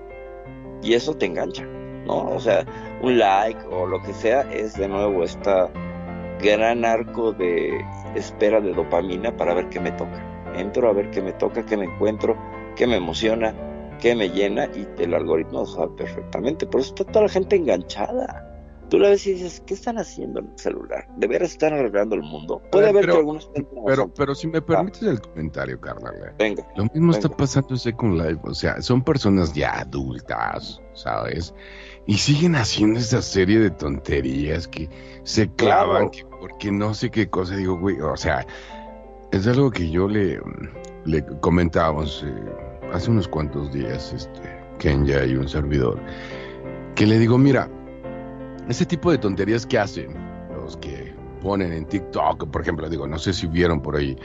Speaker 3: Y eso te engancha, ¿no? O sea, un like o lo que sea es de nuevo esta gran arco de espera de dopamina para ver qué me toca. Entro a ver qué me toca, qué me encuentro, qué me emociona, qué me llena y el algoritmo lo sabe perfectamente. Por eso está toda la gente enganchada. Tú la ves y dices, ¿qué están haciendo en el celular? ¿De veras están arreglando el mundo? Puede haber
Speaker 1: pero-
Speaker 3: que algunos
Speaker 1: Pero, pero si me permites el comentario, carnal. eh.
Speaker 3: Venga.
Speaker 1: Lo mismo está
Speaker 3: Venga.
Speaker 1: pasando en Second Life. O sea, son personas ya adultas, ¿sabes? Y siguen haciendo esa serie de tonterías que se clavan,
Speaker 3: Claro.
Speaker 1: que porque no sé qué cosa. Digo, güey, o sea, es algo que yo le, le comentábamos eh, hace unos cuantos días, este, Kenya y un servidor, que le digo, mira, ese tipo de tonterías que hacen los que ponen en TikTok, por ejemplo, digo, no sé si vieron por ahí,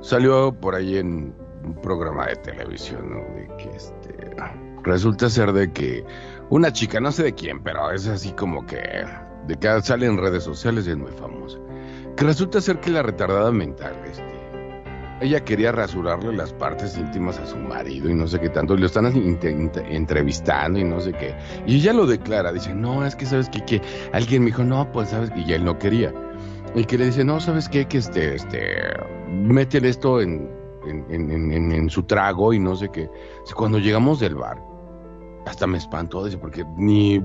Speaker 1: salió por ahí en un programa de televisión, ¿no? Que este, resulta ser de que una chica, no sé de quién, pero es así como que, de que sale en redes sociales y es muy famosa, que resulta ser que la retardada mental, este, ella quería rasurarle las partes íntimas a su marido y no sé qué tanto, lo están entrevistando y no sé qué. Y ella lo declara, dice, no, es que sabes qué, que alguien me dijo, no, pues sabes y él no quería. Y que le dice, no, sabes qué, que este, este, métele esto en, en, en- en- su trago y no sé qué. Cuando llegamos del bar, hasta me espantó, dice, porque ni...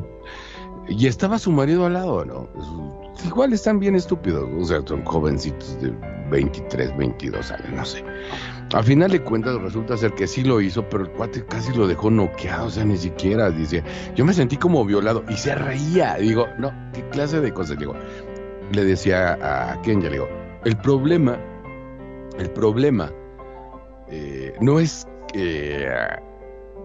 Speaker 1: Y estaba su marido al lado, ¿no? Igual están bien estúpidos, o sea, son jovencitos de 23, 22 años, no sé. Al final de cuentas resulta ser que sí lo hizo, pero el cuate casi lo dejó noqueado, o sea, ni siquiera, dice, yo me sentí como violado y se reía, digo, no, ¿qué clase de cosas? Digo, le decía a Kenya, le digo, el problema, el problema eh, no es que,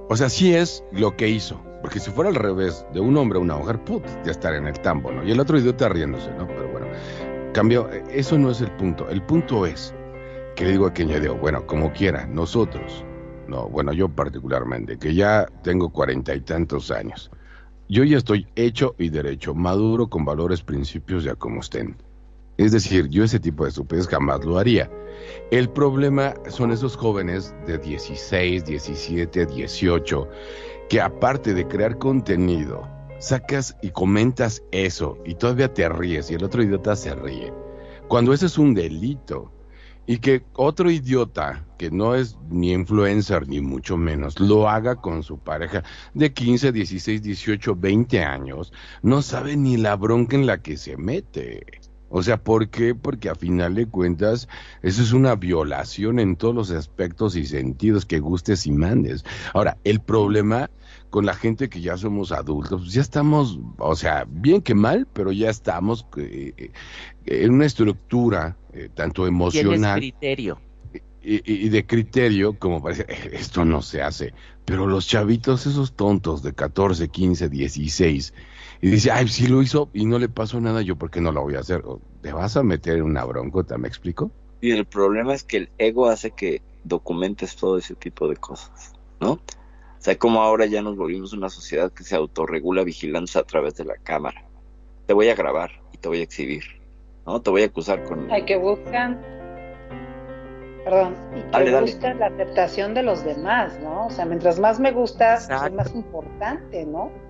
Speaker 1: o sea, sí es lo que hizo, porque si fuera al revés, de un hombre a una mujer, put, ya estaría en el tambo, ¿no? Y el otro idiota riéndose, ¿no? Pero bueno, cambio, eh, eso no es el punto, el punto es que le digo a Kenia, digo, bueno, como quiera, nosotros, no, bueno, yo particularmente, que ya tengo cuarenta y tantos años, yo ya estoy hecho y derecho, maduro con valores, principios ya como estén. Es decir, yo ese tipo de estupidez jamás lo haría. El problema son esos jóvenes de 16, 17, 18, que aparte de crear contenido, sacas y comentas eso y todavía te ríes y el otro idiota se ríe. Cuando ese es un delito y que otro idiota que no es ni influencer ni mucho menos lo haga con su pareja de 15, 16, 18, 20 años, no sabe ni la bronca en la que se mete. O sea, ¿por qué? Porque a final de cuentas eso es una violación en todos los aspectos y sentidos que gustes y mandes. Ahora, el problema con la gente que ya somos adultos, pues ya estamos, o sea, bien que mal, pero ya estamos eh, en una estructura eh, tanto emocional
Speaker 2: criterio.
Speaker 1: y, y- y de criterio, como parece, "Eh, esto no se hace. Pero los chavitos, esos tontos de 14, 15, 16, y dice, ay, si lo hizo y no le pasó nada, yo por qué no lo voy a hacer. O, ¿Te vas a meter en una broncota, me explico?
Speaker 3: Y el problema es que el ego hace que documentes todo ese tipo de cosas, ¿no? O sea, como ahora ya nos volvimos una sociedad que se autorregula vigilancia a través de la cámara. Te voy a grabar y te voy a exhibir, ¿no? Te voy a acusar con...
Speaker 6: Hay que buscan, perdón, y que
Speaker 3: Dale, dale.
Speaker 6: buscan la aceptación de los demás, ¿no? O sea, mientras más me gustas, es más importante, ¿no?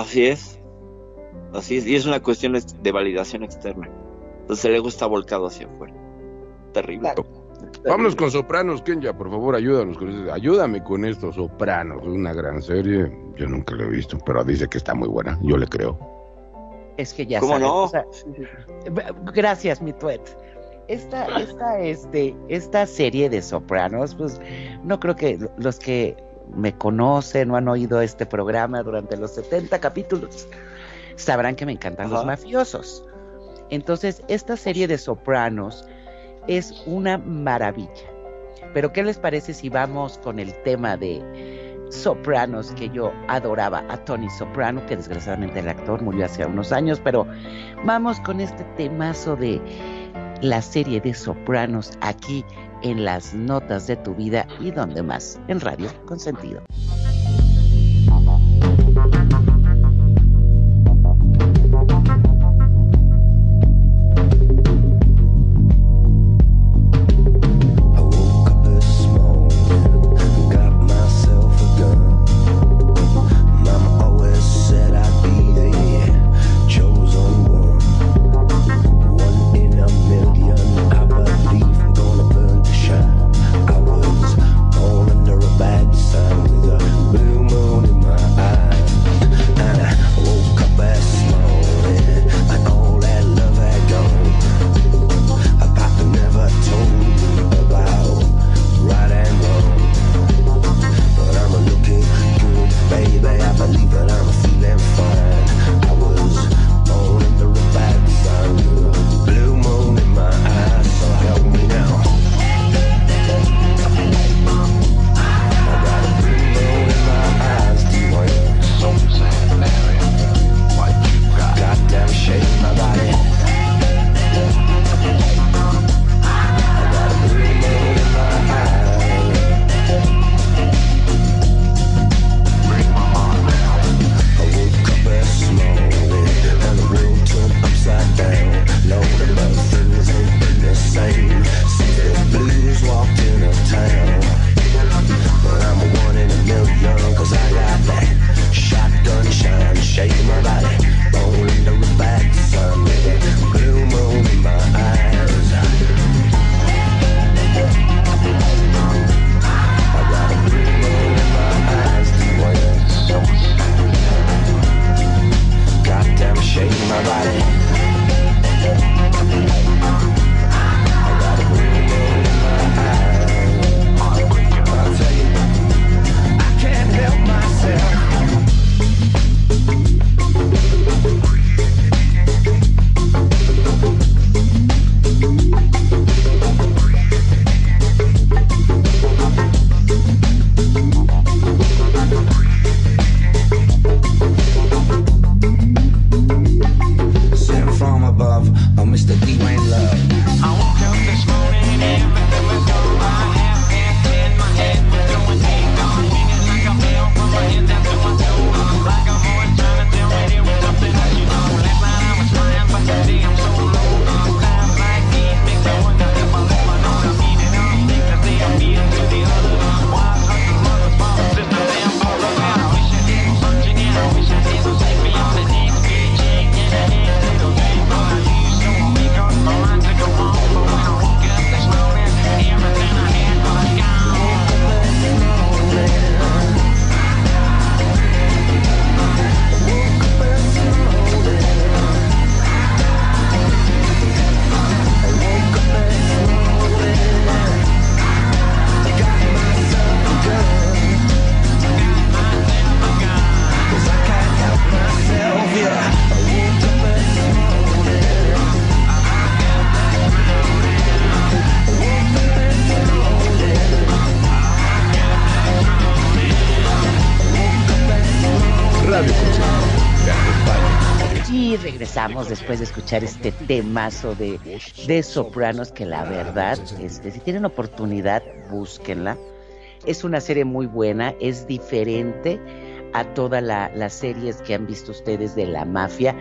Speaker 3: Así es. Así es. Y es una cuestión de validación externa. Entonces el ego está volcado hacia afuera. Terrible.
Speaker 1: Vámonos con Sopranos, Kenya, por favor, ayúdanos con eso. Ayúdame con esto, Sopranos, una gran serie. Yo nunca la he visto, pero dice que está muy buena. Yo le creo.
Speaker 2: Es que ya
Speaker 3: ¿Cómo
Speaker 2: sabes,
Speaker 3: no?
Speaker 2: o sea, gracias, mi tuet. Esta, esta, este, esta serie de Sopranos, pues no creo que los que me conocen o han oído este programa durante los 70 capítulos sabrán que me encantan los mafiosos. Entonces, esta serie de Sopranos es una maravilla. Pero, ¿qué les parece si vamos con el tema de Sopranos que yo adoraba a Tony Soprano, que desgraciadamente el actor murió hace unos años, pero vamos con este temazo de la serie de Sopranos aquí en las notas de tu vida y donde más, en Radio Consentido. Escuchar este temazo de, de Sopranos que la verdad, este, si tienen oportunidad, búsquenla. Es una serie muy buena, es diferente a todas las series que han visto ustedes de la mafia,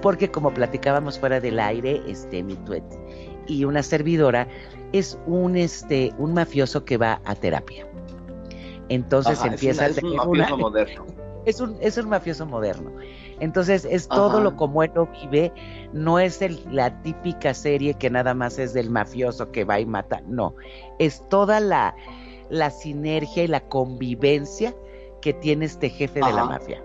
Speaker 2: porque como platicábamos fuera del aire, este, mi tuet y una servidora es un, este, un mafioso que va a terapia. Entonces
Speaker 3: Ajá, es
Speaker 2: empieza
Speaker 3: una-
Speaker 2: a
Speaker 3: es un mafioso
Speaker 2: una-
Speaker 3: moderno.
Speaker 2: es un, es un mafioso moderno. Entonces es todo
Speaker 3: Ajá.
Speaker 2: lo como él lo vive, no es el- la típica serie que nada más es del mafioso que va y mata, no, es toda la, la sinergia y la convivencia que tiene este jefe de la mafia.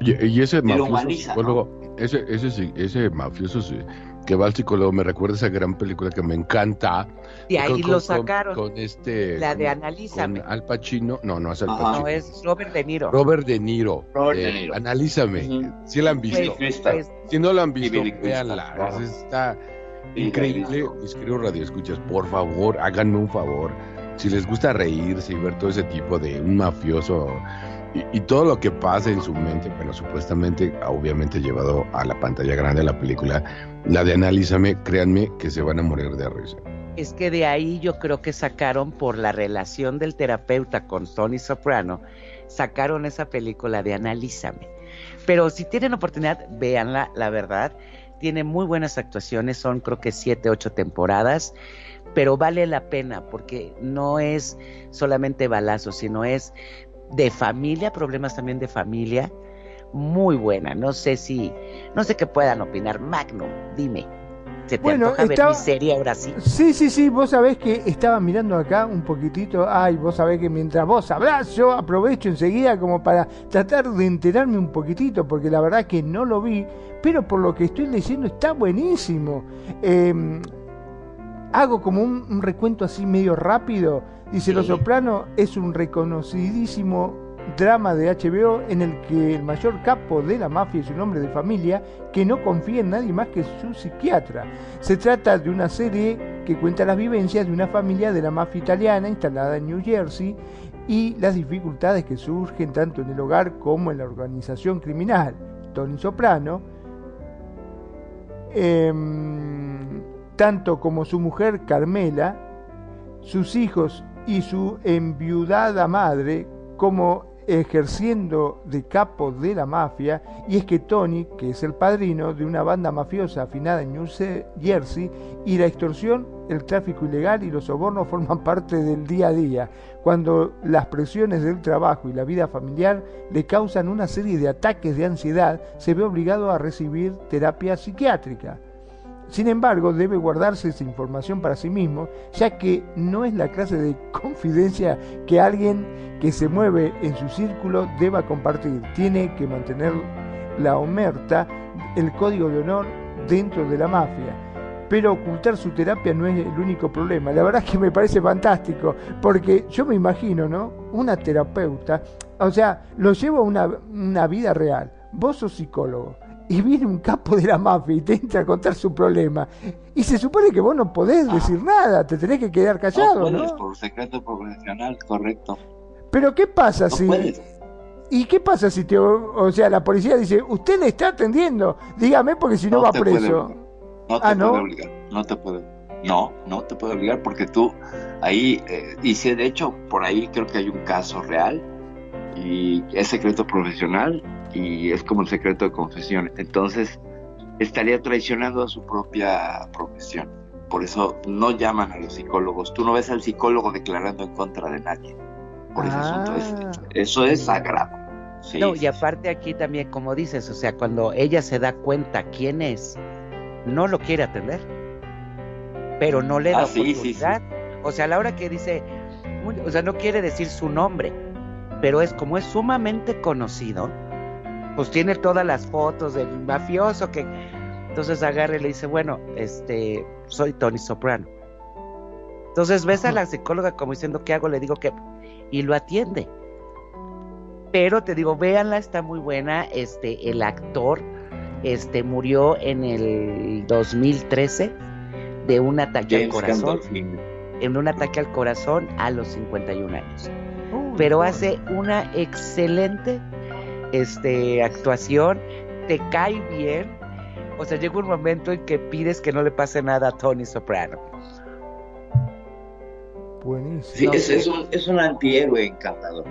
Speaker 1: Y, y ese
Speaker 3: Y
Speaker 1: mafioso ese, ese, sí- ese mafioso sí, que va al psicólogo, me recuerda esa gran película que me encanta.
Speaker 2: De ahí
Speaker 1: Con-
Speaker 2: lo sacaron.
Speaker 1: Con, este.
Speaker 2: La de Analízame.
Speaker 1: Con Al Pacino. No, no es Al. Pacino.
Speaker 2: No, es Robert De Niro.
Speaker 1: Robert De Niro.
Speaker 3: Robert
Speaker 1: de
Speaker 3: De Niro.
Speaker 1: Analízame. Si la han visto.
Speaker 2: Pues,
Speaker 1: Si no la han visto,
Speaker 3: Crystal,
Speaker 1: véanla.
Speaker 3: claro.
Speaker 1: Está increíble. Mis queridos radioescuchas, por favor, háganme un favor. Si les gusta reírse y ver todo ese tipo de un mafioso y, y todo lo que pasa en su mente, bueno, supuestamente, obviamente llevado a la pantalla grande de la película, la de Analízame, créanme que se van a morir de risa.
Speaker 2: Es que de ahí yo creo que sacaron por la relación del terapeuta con Tony Soprano, sacaron esa película de Analízame. Pero si tienen oportunidad, véanla, la verdad. Tiene muy buenas actuaciones, son creo que siete, ocho temporadas, pero vale la pena porque no es solamente balazos, sino es de familia, problemas también de familia. Muy buena, no sé si, no sé qué puedan opinar. Magnum, dime, ¿se te
Speaker 4: Bueno,
Speaker 2: antoja ver
Speaker 4: estaba-
Speaker 2: mi serie ahora sí?
Speaker 4: Sí, sí, sí, vos sabés que estaba mirando acá un poquitito, ay, vos sabés que mientras vos hablás, yo aprovecho enseguida como para tratar de enterarme un poquitito, porque la verdad que no lo vi, pero por lo que estoy leyendo está buenísimo. Eh, hago como un, un recuento así medio rápido. Dice, Los Soprano es un reconocidísimo drama de HBO en el que el mayor capo de la mafia es un hombre de familia que no confía en nadie más que su psiquiatra. Se trata de una serie que cuenta las vivencias de una familia de la mafia italiana instalada en New Jersey y las dificultades que surgen tanto en el hogar como en la organización criminal. Tony Soprano, em, tanto como su mujer Carmela, sus hijos y su enviudada madre como ejerciendo de capo de la mafia y es que Tony, que es el padrino de una banda mafiosa afinada en New Jersey y la extorsión, el tráfico ilegal y los sobornos forman parte del día a día, cuando las presiones del trabajo y la vida familiar le causan una serie de ataques de ansiedad, se ve obligado a recibir terapia psiquiátrica. Sin embargo, debe guardarse esa información para sí mismo, ya que no es la clase de confidencia que alguien que se mueve en su círculo deba compartir. Tiene que mantener la omerta, el código de honor dentro de la mafia. Pero ocultar su terapia no es el único problema. La verdad es que me parece fantástico, porque yo me imagino, ¿no? Una terapeuta, o sea, lo llevo a una, una vida real. Vos sos psicólogo y viene un capo de la mafia y te entra a contar su problema. Y se supone que vos no podés decir nada, te tenés que quedar callado,
Speaker 3: no puedes
Speaker 4: ¿no?
Speaker 3: por secreto profesional, correcto.
Speaker 4: Pero ¿qué pasa
Speaker 3: No
Speaker 4: si...
Speaker 3: puedes.
Speaker 4: ¿Y qué pasa si te... O sea, la policía dice, usted le está atendiendo, dígame porque si no, va preso.
Speaker 3: No te
Speaker 4: Ah, ¿no?
Speaker 3: puede obligar, no te puede. No, no te puede obligar porque tú ahí, eh, dice, de hecho, por ahí creo que hay un caso real y es secreto profesional y es como el secreto de confesión. Entonces, estaría traicionando a su propia profesión. Por eso no llaman a los psicólogos. Tú no ves al psicólogo declarando en contra de nadie. Por ese asunto.
Speaker 4: Ah.
Speaker 3: Es- eso es sagrado. Sí,
Speaker 2: no,
Speaker 3: sí,
Speaker 2: y aparte aquí también, como dices, o sea, cuando ella se da cuenta quién es, no lo quiere atender, pero no le da
Speaker 3: Ah, sí, sí,
Speaker 2: oportunidad. O sea, a la hora que dice, o sea, no quiere decir su nombre, pero es como es sumamente conocido, pues tiene todas las fotos del mafioso que entonces agarra y le dice, bueno, este, soy Tony Soprano. Entonces ves a la psicóloga como diciendo, ¿qué hago? Le digo que, y lo atiende. Pero te digo, véanla, está muy buena. Este, el actor, este, murió en el 2013 de un ataque al corazón,
Speaker 3: Gandolfini.
Speaker 2: en un ataque al corazón a los 51 años. Pero hace una excelente este, actuación, te cae bien, O sea, llega un momento en que pides que no le pase nada a Tony Soprano.
Speaker 4: Buenísimo.
Speaker 3: Sí, es, un, es un antihéroe encantador.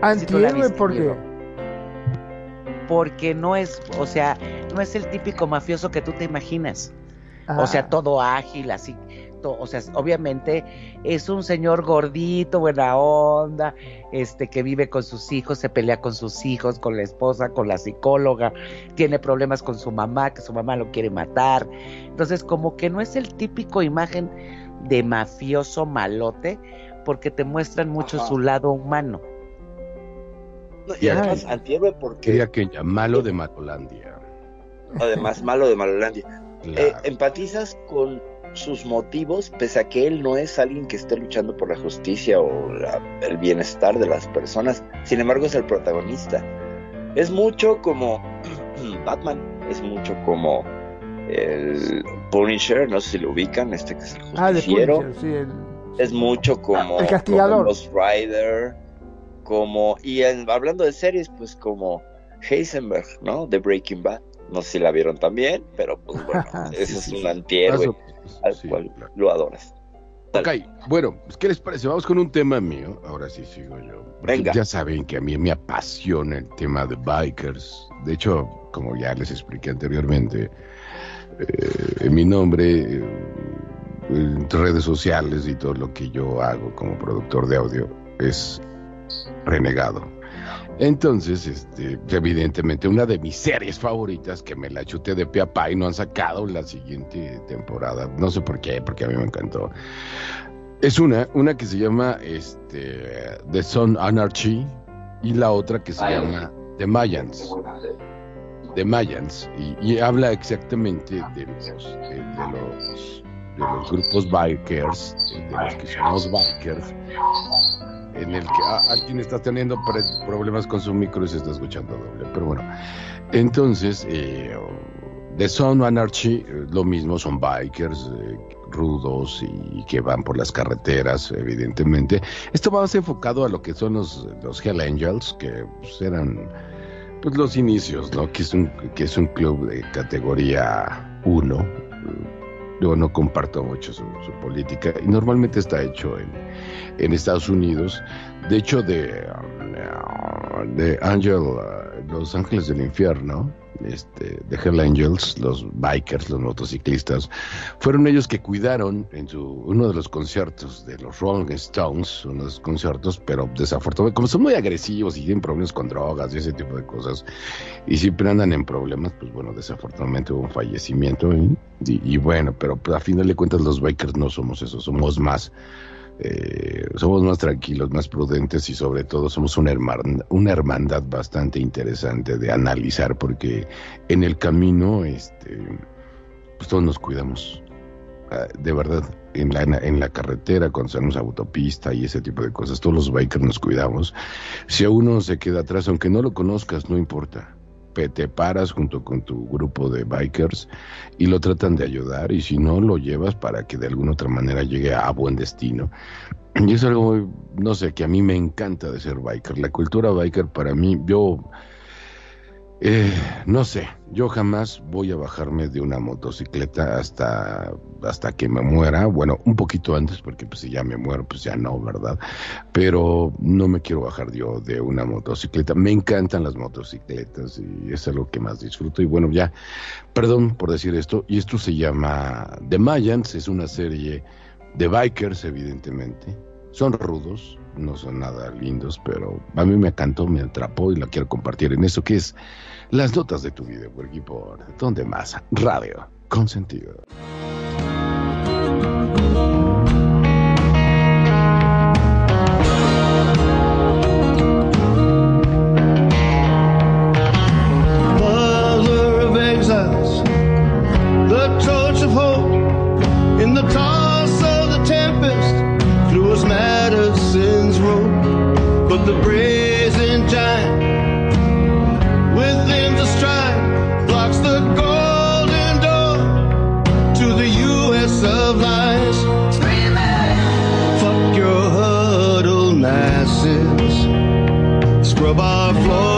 Speaker 4: Antihéroe, ¿por qué?
Speaker 2: Porque no es, o sea, no es el típico mafioso que tú te imaginas. O
Speaker 4: Ah,
Speaker 2: sea, todo ágil, así. O sea, obviamente es un señor gordito, buena onda, este que vive con sus hijos, se pelea con sus hijos, con la esposa, con la psicóloga, tiene problemas con su mamá, que su mamá lo quiere matar. Entonces, como que no es el típico imagen de mafioso malote, porque te muestran mucho
Speaker 3: Ajá.
Speaker 2: su lado humano.
Speaker 3: No, y además, antihéroe porque
Speaker 1: Quería que malo de Matolandia.
Speaker 3: además malo de Malolandia.
Speaker 1: Claro.
Speaker 3: Eh, empatizas con sus motivos, pese a que él no es alguien que esté luchando por la justicia o la- el bienestar de las personas. Sin embargo, es el protagonista. Es mucho como Batman, es mucho como el Punisher, no sé si lo ubican, este que es el
Speaker 4: Ah, de
Speaker 3: justiciero.
Speaker 4: Punisher, sí, el-
Speaker 3: es mucho como,
Speaker 4: El castigador.
Speaker 3: como Ghost Rider, como, y en- hablando de series, pues como Heisenberg, ¿no? De Breaking Bad. No sé si la vieron también, pero pues bueno,
Speaker 1: Sí,
Speaker 3: ese es
Speaker 1: sí,
Speaker 3: un
Speaker 1: sí.
Speaker 3: antihéroe al
Speaker 1: sí,
Speaker 3: cual
Speaker 1: claro.
Speaker 3: lo adoras.
Speaker 1: Ok, bueno, pues, ¿qué les parece? Vamos con un tema mío. Ahora sí sigo yo.
Speaker 3: Venga.
Speaker 1: Ya saben que a mí me apasiona el tema de bikers. De hecho, como ya les expliqué anteriormente, eh, mi nombre, eh, en redes sociales y todo lo que yo hago como productor de audio es renegado. Entonces, este, evidentemente, una de mis series favoritas que me la chuté de pe a pa y no han sacado la siguiente temporada. No sé por qué, porque a mí me encantó. Es una, una que se llama este, The Sun Anarchy y la otra que se llama The Mayans. The Mayans. Y, y habla exactamente de los, de, de los, de los grupos bikers, de los que somos bikers, en el que ah, alguien está teniendo problemas con su micro y se está escuchando doble. Pero bueno, entonces, eh, The Sun Anarchy, eh, lo mismo, son bikers eh, rudos y que van por las carreteras, evidentemente. Esto va más enfocado a lo que son los, los Hell Angels, que pues, eran pues los inicios, ¿no? Que es un, que es un club de categoría 1. Yo no comparto mucho su, su política y normalmente está hecho en, en Estados Unidos. De hecho, de, um, de Angel, uh, Los Ángeles del Infierno, este, de Hell Angels, los bikers, los motociclistas, fueron ellos que cuidaron en uno de los conciertos de los Rolling Stones, unos conciertos, pero desafortunadamente, como son muy agresivos y tienen problemas con drogas y ese tipo de cosas, y siempre andan en problemas, pues bueno, desafortunadamente hubo un fallecimiento y bueno, pero pues, a final de cuentas los bikers no somos eso, somos más eh, somos más tranquilos, más prudentes y sobre todo somos una, herman- una hermandad bastante interesante de analizar porque en el camino este, pues todos nos cuidamos. Ah, De verdad, en la, en la carretera, cuando salimos a autopista y ese tipo de cosas, todos los bikers nos cuidamos. Si a uno se queda atrás, aunque no lo conozcas, no importa. Te paras junto con tu grupo de bikers y lo tratan de ayudar y si no, lo llevas para que de alguna otra manera llegue a buen destino. Y es algo, no sé, que a mí me encanta de ser biker. La cultura biker para mí, yo, eh, no sé, yo jamás voy a bajarme de una motocicleta hasta, hasta que me muera. Bueno, un poquito antes, porque pues si ya me muero, pues ya no, ¿verdad? Pero no me quiero bajar yo de una motocicleta. Me encantan las motocicletas y es algo que más disfruto. Y bueno, ya, perdón por decir esto, y esto se llama The Mayans, es una serie de bikers, evidentemente. Son rudos, no son nada lindos, pero a mí me encantó, me atrapó y la quiero compartir en eso que es las notas de tu video, por aquí por donde más, radio, con sentido.
Speaker 11: the the.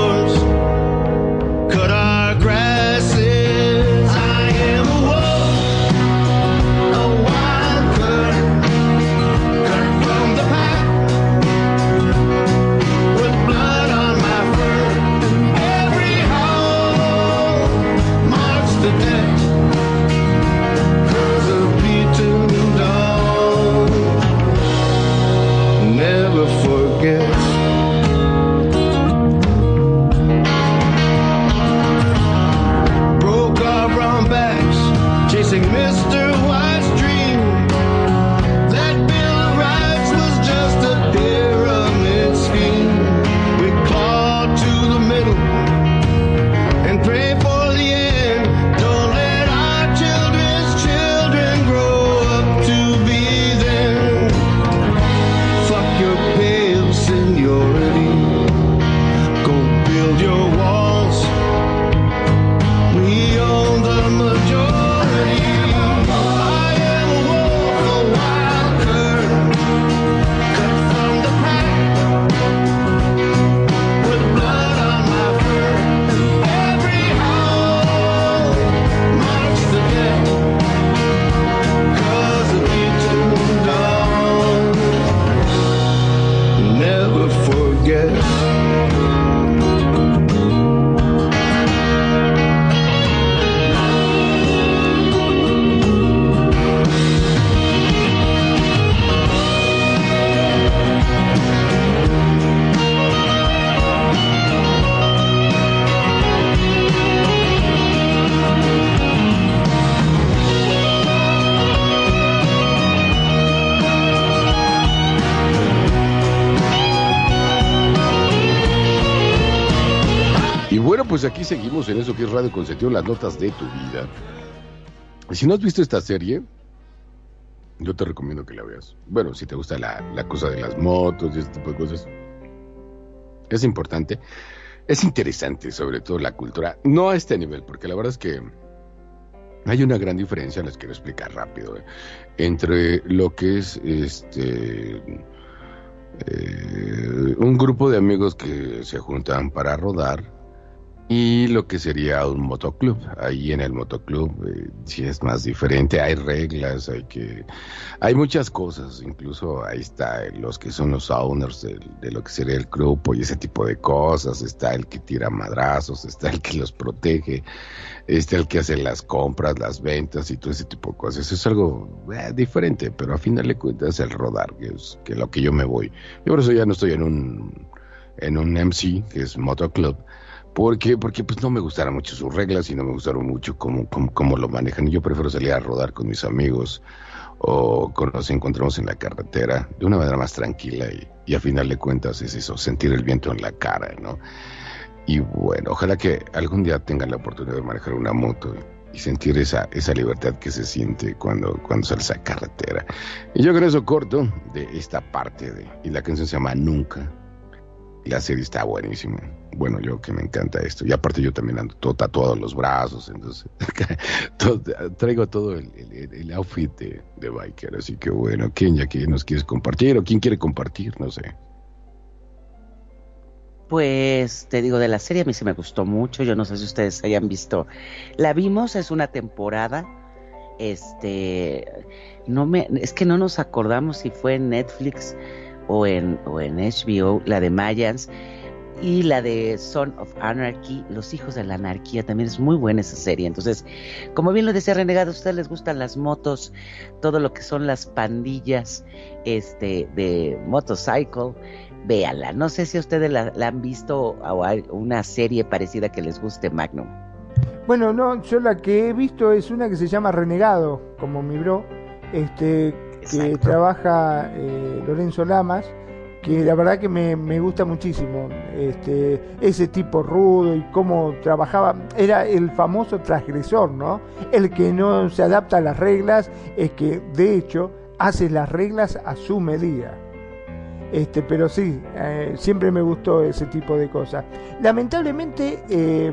Speaker 1: En eso que es Radio Consentido, las notas de tu vida. Si no has visto esta serie, yo te recomiendo que la veas. Bueno, si te gusta la, la cosa de las motos y este tipo de cosas, es importante. Es interesante, sobre todo la cultura, no a este nivel, porque la verdad es que hay una gran diferencia, les quiero explicar rápido, eh, entre lo que es este eh, un grupo de amigos que se juntan para rodar y lo que sería un motoclub. Ahí en el motoclub eh, sí es más diferente, hay reglas, hay que hay muchas cosas, incluso ahí está los que son los owners de, de lo que sería el grupo y ese tipo de cosas, está el que tira madrazos, está el que los protege, está el que hace las compras, las ventas y todo ese tipo de cosas. Eso es algo eh, diferente, pero a final de cuentas el rodar, que es que lo que yo me voy. Yo por eso ya no estoy en un en un MC, que es motoclub, porque, porque pues no me gustaron mucho sus reglas y no me gustaron mucho cómo, cómo, cómo lo manejan. Yo prefiero salir a rodar con mis amigos o cuando nos encontramos en la carretera de una manera más tranquila y, y a final de cuentas es eso, sentir el viento en la cara, ¿no? Y bueno, ojalá que algún día tengan la oportunidad de manejar una moto y sentir esa, esa libertad que se siente cuando, cuando sales a carretera. Y yo con eso corto de esta parte de, y la canción se llama Nunca. La serie está buenísima. Bueno, yo que me encanta esto. Y aparte yo también ando todo tatuado los brazos, entonces traigo todo el, el- outfit de, de biker. Así que bueno, ¿quién ya que nos quieres compartir o quién quiere compartir? No sé.
Speaker 2: Pues te digo, de la serie a mí se me gustó mucho. Yo no sé si ustedes hayan visto. La vimos, es una temporada. Este, no me, es que no nos acordamos si fue en Netflix o en, o en HBO, la de Mayans y la de Son of Anarchy, Los Hijos de la Anarquía, también es muy buena esa serie. Entonces, como bien lo decía Renegado, a ustedes les gustan las motos, todo lo que son las pandillas este, de motorcycle, véanla. No sé si ustedes la, la han visto o hay una serie parecida que les guste, Magnum.
Speaker 4: Bueno, no, yo la que he visto es una que se llama Renegado, como mi bro, este, que trabaja eh, Lorenzo Lamas, que la verdad que me, me gusta muchísimo. Este, ese tipo rudo y cómo trabajaba, era el famoso transgresor, ¿no? El que no se adapta a las reglas, es que de hecho hace las reglas a su medida. Este, pero sí, eh, siempre me gustó ese tipo de cosas. Lamentablemente, eh,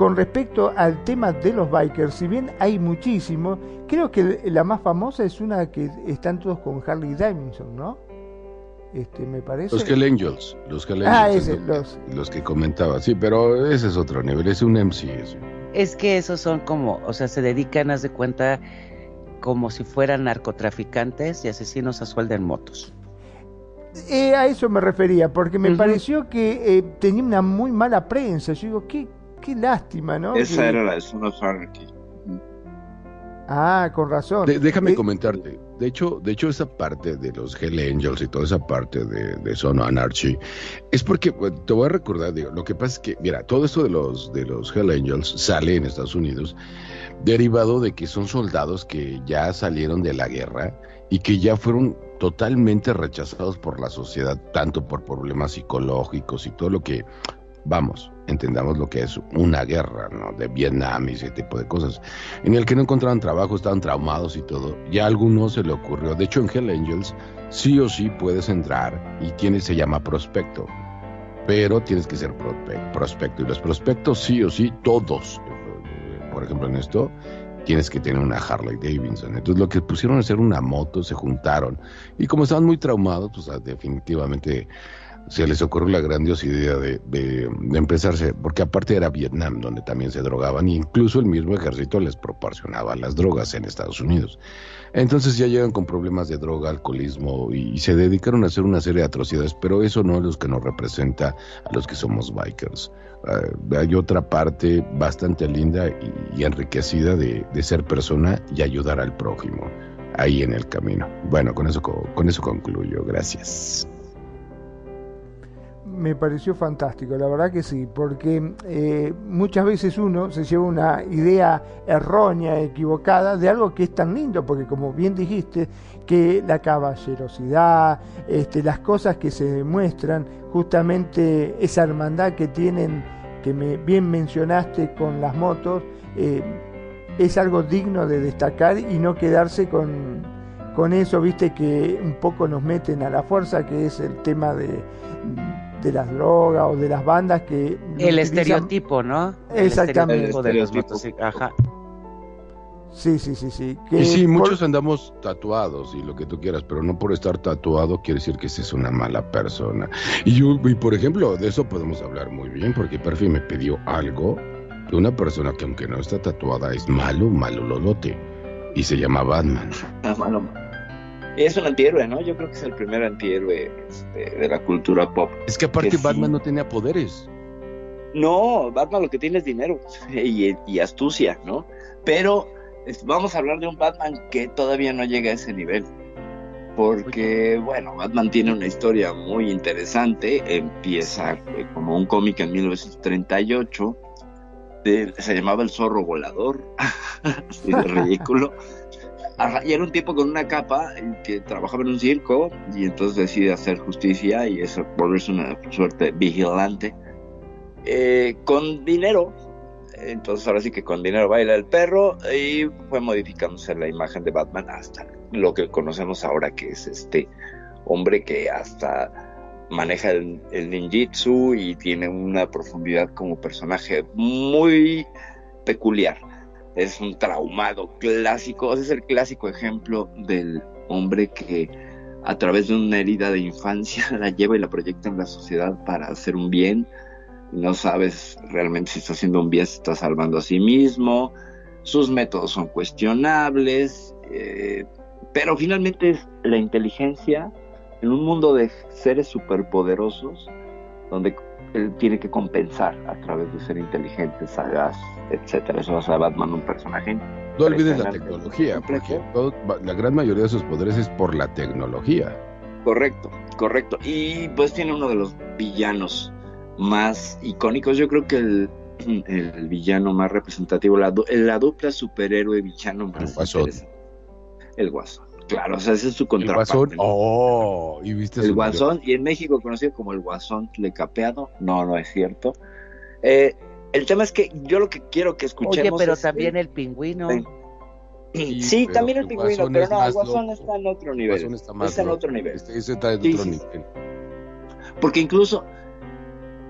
Speaker 4: con respecto al tema de los bikers, si bien hay muchísimo, creo que la más famosa es una que están todos con Harley Davidson, ¿no? Este, me parece.
Speaker 1: Los Hell Angels. Los Hell
Speaker 4: Ah,
Speaker 1: Angels.
Speaker 4: ese,
Speaker 1: es lo-
Speaker 4: los-
Speaker 1: los que comentaba. Sí, pero ese es otro nivel. Es un MC. eso.
Speaker 2: Es que esos son como, o sea, se dedican, haz de cuenta, como si fueran narcotraficantes y asesinos a sueldo en motos.
Speaker 4: Eh, a eso me refería, porque me pareció que eh, tenía una muy mala prensa. Yo digo, qué, qué lástima, ¿no?
Speaker 3: Esa
Speaker 4: Que-
Speaker 3: era la de Son of Anarchy.
Speaker 4: Ah, con razón.
Speaker 1: De- déjame
Speaker 4: Eh,
Speaker 1: comentarte. De hecho, de hecho, esa parte de los Hell Angels y toda esa parte de, de Son of Anarchy es porque te voy a recordar, digo, lo que pasa es que, mira, todo esto de los de los Hell Angels sale en Estados Unidos derivado de que son soldados que ya salieron de la guerra y que ya fueron totalmente rechazados por la sociedad, tanto por problemas psicológicos y todo lo que, vamos, entendamos lo que es una guerra, ¿no? De Vietnam y ese tipo de cosas, en el que no encontraban trabajo, estaban traumados y todo. Ya a algunos se le ocurrió, de hecho en Hell Angels sí o sí puedes entrar y tiene, se llama prospecto, pero tienes que ser prospe- prospecto y los prospectos sí o sí, todos, por ejemplo en esto, tienes que tener una Harley Davidson. Entonces lo que pusieron a hacer una moto, se juntaron y como estaban muy traumados, pues ah, definitivamente se les ocurrió la grandiosa idea de, empezarse, porque aparte era Vietnam, donde también se drogaban, e incluso el mismo ejército les proporcionaba las drogas en Estados Unidos. Entonces ya llegan con problemas de droga, alcoholismo, y, se dedicaron a hacer una serie de atrocidades, pero eso no es lo que nos representa a los que somos bikers. Ah, hay otra parte bastante linda y, enriquecida de, de ser persona y ayudar al prójimo ahí en el camino. Bueno, con eso, co- con eso concluyo. Gracias.
Speaker 4: Me pareció fantástico, la verdad que sí, porque eh, muchas veces uno se lleva una idea errónea, equivocada de algo que es tan lindo, porque como bien dijiste, que la caballerosidad, este, las cosas que se demuestran, justamente esa hermandad que tienen que me bien mencionaste con las motos, eh, es algo digno de destacar y no quedarse con, con eso, viste, que un poco nos meten a la fuerza, que es el tema de, de las drogas o de las bandas que...
Speaker 2: El estereotipo, ¿no? El
Speaker 4: Exactamente.
Speaker 2: estereotipo de los Ajá.
Speaker 4: Sí, sí, sí, sí. que
Speaker 1: Y sí,
Speaker 4: por-
Speaker 1: muchos andamos tatuados y lo que tú quieras, pero no por estar tatuado quiere decir que ese es una mala persona. Y yo, y por ejemplo, de eso podemos hablar muy bien, porque Perfi me pidió algo de una persona que aunque no está tatuada es malo, malo lolote. Y se llama Batman.
Speaker 3: Ah, malo. Es un antihéroe, ¿no? Yo creo que es el primer antihéroe este, de la cultura pop.
Speaker 1: Es que aparte
Speaker 3: Que sí.
Speaker 1: Batman no tenía poderes.
Speaker 3: No, Batman lo que tiene es dinero y, y astucia, ¿no? Pero es- vamos a hablar de un Batman que todavía no llega a ese nivel. Porque, bueno, Batman tiene una historia muy interesante. Empieza eh, como un cómic en 1938. de- se llamaba El Zorro Volador. Así de ridículo. Y era un tipo con una capa que trabajaba en un circo y entonces decide hacer justicia y eso volverse una suerte vigilante eh, con dinero. Entonces ahora sí que con dinero baila el perro y fue modificándose la imagen de Batman hasta lo que conocemos ahora que es este hombre que hasta maneja el, el ninjitsu y tiene una profundidad como personaje muy peculiar. Es un traumado clásico, es el clásico ejemplo del hombre que a través de una herida de infancia la lleva y la proyecta en la sociedad para hacer un bien. No sabes realmente si está haciendo un bien, se está salvando a sí mismo, sus métodos son cuestionables, eh, pero finalmente es la inteligencia en un mundo de seres superpoderosos donde él tiene que compensar a través de ser inteligente, sagaz, etcétera. Eso hace a Batman un personaje.
Speaker 1: No olvides la tecnología, porque todo- la gran mayoría de sus poderes es por la tecnología.
Speaker 3: Correcto, correcto. Y pues tiene uno de los villanos más icónicos. Yo creo que el, el villano más representativo, la, la dupla superhéroe villano más
Speaker 1: Guasón.
Speaker 3: interesante. El Guasón. Claro, o sea, ese es su
Speaker 1: El
Speaker 3: contraparte.
Speaker 1: guasón,
Speaker 3: ¿no?
Speaker 1: oh, y viste
Speaker 3: el Guasón, y en México conocido como el Guasón lecapeado. No, no es cierto. Eh, el tema es que yo lo que quiero que
Speaker 2: Oye,
Speaker 3: escuchemos
Speaker 2: pero
Speaker 3: es
Speaker 2: también
Speaker 3: el-
Speaker 2: el pingüino.
Speaker 3: Sí,
Speaker 1: Sí, pero
Speaker 3: también el pingüino, pero no, el Guasón
Speaker 1: loco.
Speaker 3: está en otro
Speaker 1: El
Speaker 3: nivel.
Speaker 1: Guasón está más
Speaker 3: está en otro nivel.
Speaker 1: Este, ese está en
Speaker 3: Sí,
Speaker 1: otro
Speaker 3: sí,
Speaker 1: nivel.
Speaker 3: Porque incluso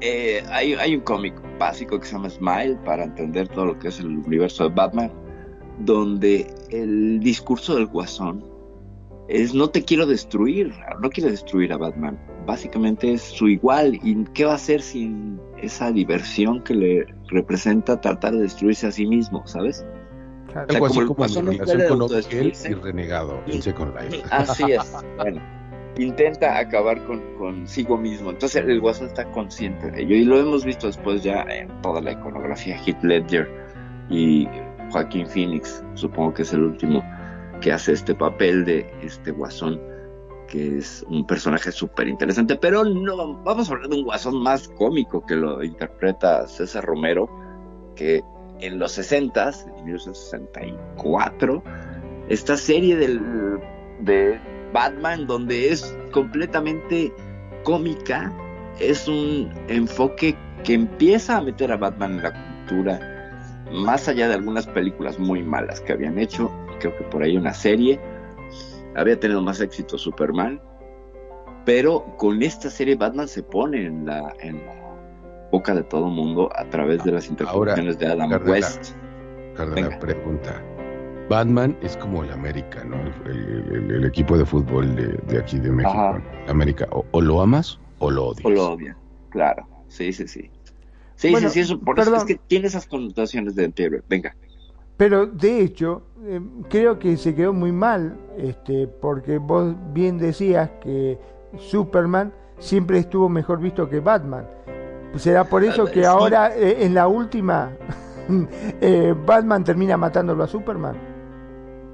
Speaker 3: eh, hay, hay un cómic básico que se llama Smile para entender todo lo que es el universo de Batman, donde el discurso del guasón es no te quiero destruir, no quiere destruir a Batman. Básicamente es su igual. ¿Y qué va a hacer sin esa diversión que le representa tratar de destruirse a sí mismo, ¿sabes?
Speaker 4: Claro.
Speaker 3: Como
Speaker 1: así como mi relación con y Renegado en Second Life.
Speaker 3: Así es. Bueno, intenta acabar con consigo mismo. Entonces el Guasón está consciente de ello y lo hemos visto después ya en toda la iconografía Heath Ledger y Joaquín Phoenix, supongo que es el último que hace este papel de este Guasón que es un personaje súper interesante, pero no vamos a hablar de un Guasón más cómico que lo interpreta César Romero, que en los 60, en 1964, esta serie del, de Batman donde es completamente cómica, es un enfoque que empieza a meter a Batman en la cultura, más allá de algunas películas muy malas que habían hecho, creo que por ahí una serie, había tenido más éxito Superman, pero con esta serie Batman se pone en la, en la boca de todo mundo a través de las interpretaciones de Adam
Speaker 1: Cardenal.
Speaker 3: West.
Speaker 1: Cardenal, pregunta. Batman es como el América, ¿no? El, el- el- equipo de fútbol de, de aquí de México.
Speaker 3: Ajá.
Speaker 1: América, o, o lo amas o lo odias.
Speaker 3: O lo odian, claro. Sí, sí, sí. Sí,
Speaker 4: Bueno,
Speaker 3: sí, sí, eso, por eso es que tiene esas connotaciones de antihéroe. Venga.
Speaker 4: Pero de hecho, eh, creo que se quedó muy mal, este, porque vos bien decías que Superman siempre estuvo mejor visto que Batman. ¿Será por eso que ahora eh, en la última eh, Batman termina matándolo a Superman?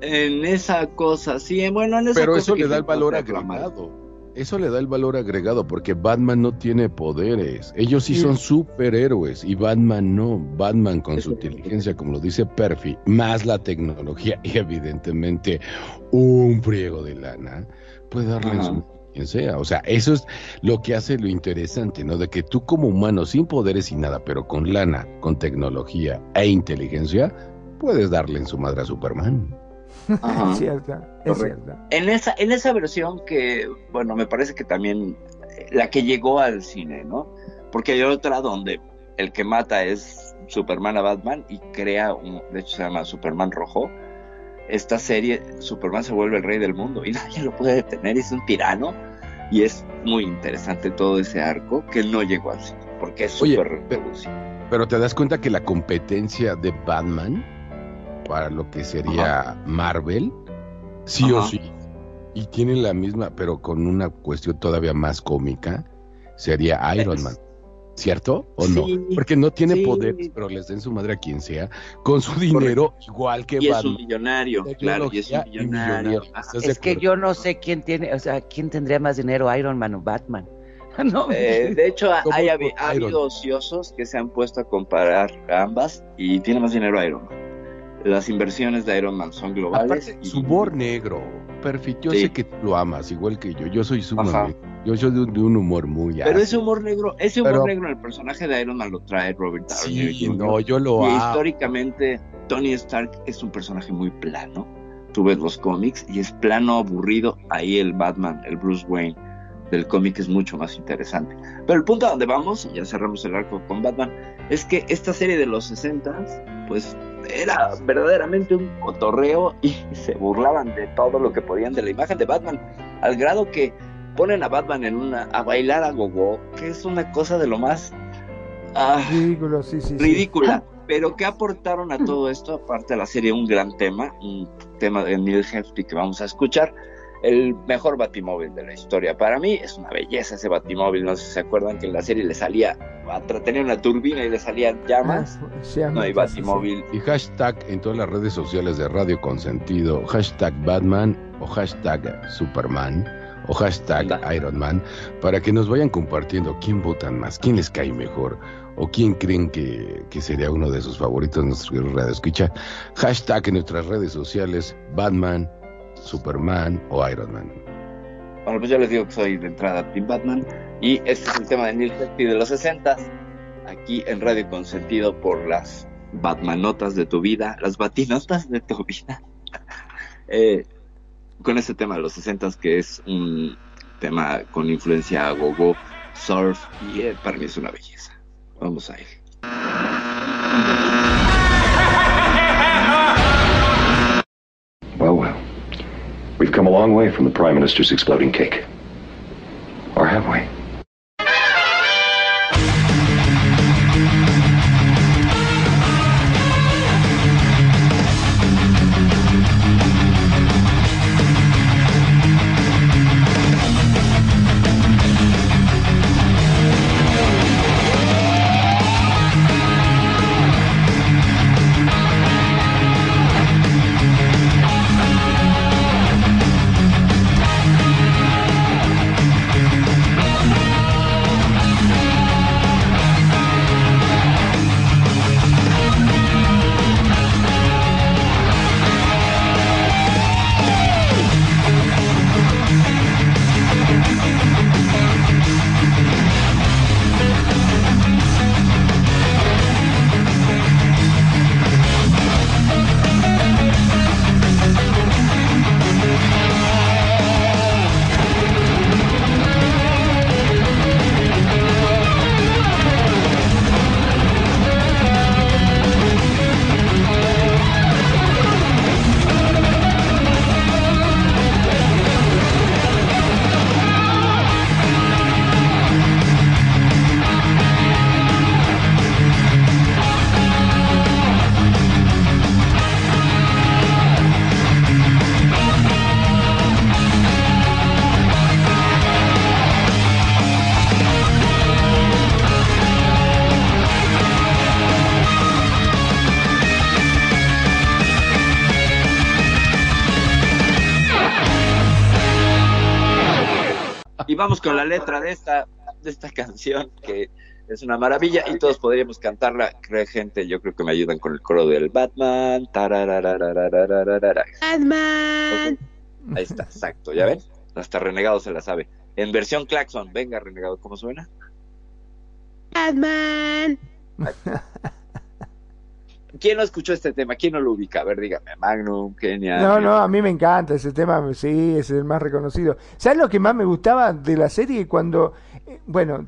Speaker 3: En esa cosa, sí, bueno, en esa
Speaker 1: Pero
Speaker 3: cosa
Speaker 1: eso
Speaker 3: que
Speaker 1: le da el valor agregado. Eso le da el valor agregado porque Batman no tiene poderes. Ellos sí
Speaker 4: Sí.
Speaker 1: son superhéroes y Batman no. Batman con su inteligencia, como lo dice Perfi, más la tecnología y evidentemente un friego de lana, puede darle su quien sea. O sea, eso es lo que hace lo interesante, ¿no? De que tú como humano, sin poderes y nada, pero con lana, con tecnología e inteligencia, puedes darle en su madre a Superman.
Speaker 3: Ajá.
Speaker 4: Es cierto, es cierto.
Speaker 3: En esa, en esa versión que, bueno, me parece que también eh, la que llegó al cine, ¿no? Porque hay otra donde el que mata es Superman a Batman y crea un, de hecho se llama Superman Rojo. Esta serie, Superman se vuelve el rey del mundo y nadie lo puede detener, es un tirano. Y es muy interesante todo ese arco que no llegó al cine, porque es súper
Speaker 1: pe-
Speaker 3: reproducido.
Speaker 1: Pero te das cuenta que la competencia de Batman para lo que sería Marvel, sí o sí, y tienen la misma, pero con una cuestión todavía más cómica, sería Iron Man. ¿Cierto? ¿O no?
Speaker 3: Sí,
Speaker 1: Porque no tiene
Speaker 3: sí.
Speaker 1: poderes, pero les den su madre a quien sea, con su dinero igual que
Speaker 3: Y es un
Speaker 1: Batman.
Speaker 3: millonario, claro, y es un millonario.
Speaker 1: millonario.
Speaker 3: Ajá.
Speaker 1: ¿Estás de
Speaker 2: Es que yo no sé quién tiene, o sea, quién tendría más dinero, Iron Man o Batman. no,
Speaker 3: Eh, de hecho, hay, ha habido ociosos que se han puesto a comparar a ambas y tiene más dinero Iron Man. Las inversiones de Iron Man son globales.
Speaker 1: Aparte,
Speaker 3: y-
Speaker 1: su humor negro, perfecto. Yo
Speaker 3: Sí.
Speaker 1: sé que lo amas, igual que yo. Yo soy
Speaker 3: Ajá.
Speaker 1: sumamente. Yo soy de un, de un humor muy
Speaker 3: Pero
Speaker 1: ácido.
Speaker 3: ese humor negro, ese humor
Speaker 1: Pero-
Speaker 3: negro en el personaje de Iron Man lo trae Robert Downey
Speaker 1: Sí, no, yo lo
Speaker 3: y
Speaker 1: amo.
Speaker 3: históricamente Tony Stark es un personaje muy plano. Tú ves los cómics y es plano, aburrido. Ahí el Batman, el Bruce Wayne del cómic es mucho más interesante. Pero el punto a donde vamos, y ya cerramos el arco con Batman, es que esta serie de los 60 pues era verdaderamente un cotorreo y se burlaban de todo lo que podían de la imagen de Batman, al grado que ponen a Batman en una a bailar a gogo, que es una cosa de lo más ah,
Speaker 4: Ridículo, sí, sí. sí.
Speaker 3: ridícula. Pero ¿qué aportaron a todo esto? Aparte de la serie, un gran tema, un tema de Neil Hefti que vamos a escuchar. El mejor batimóvil de la historia. Para mí es una belleza ese batimóvil. No sé si se acuerdan que en la serie le salía, tenía una turbina y le salían llamas.
Speaker 4: Ah,
Speaker 3: No hay batimóvil.
Speaker 1: Y hashtag en todas las redes sociales de Radio Consentido, hashtag Batman o hashtag Superman o hashtag
Speaker 3: Anda.
Speaker 1: Iron Man, para que nos vayan compartiendo quién votan más, quién les cae mejor o quién creen que, que sería uno de sus favoritos en nuestro radio escucha. Hashtag en nuestras redes sociales, Batman, Superman o Iron Man.
Speaker 3: Bueno, pues yo les digo que soy de entrada Team Batman. Y este es el tema de Neil Hefti de los 60 Aquí en Radio Consentido por las Batmanotas de tu vida, las Batinotas de tu vida. Eh, con este tema de los 60 que es un tema con influencia gogo, surf y eh, para mí es una belleza. Vamos a ir.
Speaker 12: Long way from the Prime Minister's exploding cake. Or have we?
Speaker 3: que es una maravilla y todos podríamos cantarla. Cree gente, yo creo que me ayudan con el coro del Batman.
Speaker 2: Batman.
Speaker 3: Ahí está, exacto, ¿ya ven? Hasta Renegado se la sabe. En versión claxon, venga Renegado, ¿cómo suena?
Speaker 2: Batman.
Speaker 3: ¿Quién no escuchó este tema? ¿Quién no lo ubica? A ver, dígame, Magnum, Kenia.
Speaker 4: No, no, a mí me encanta ese tema, sí, es el más reconocido. ¿Sabes lo que más me gustaba de la serie? Cuando bueno,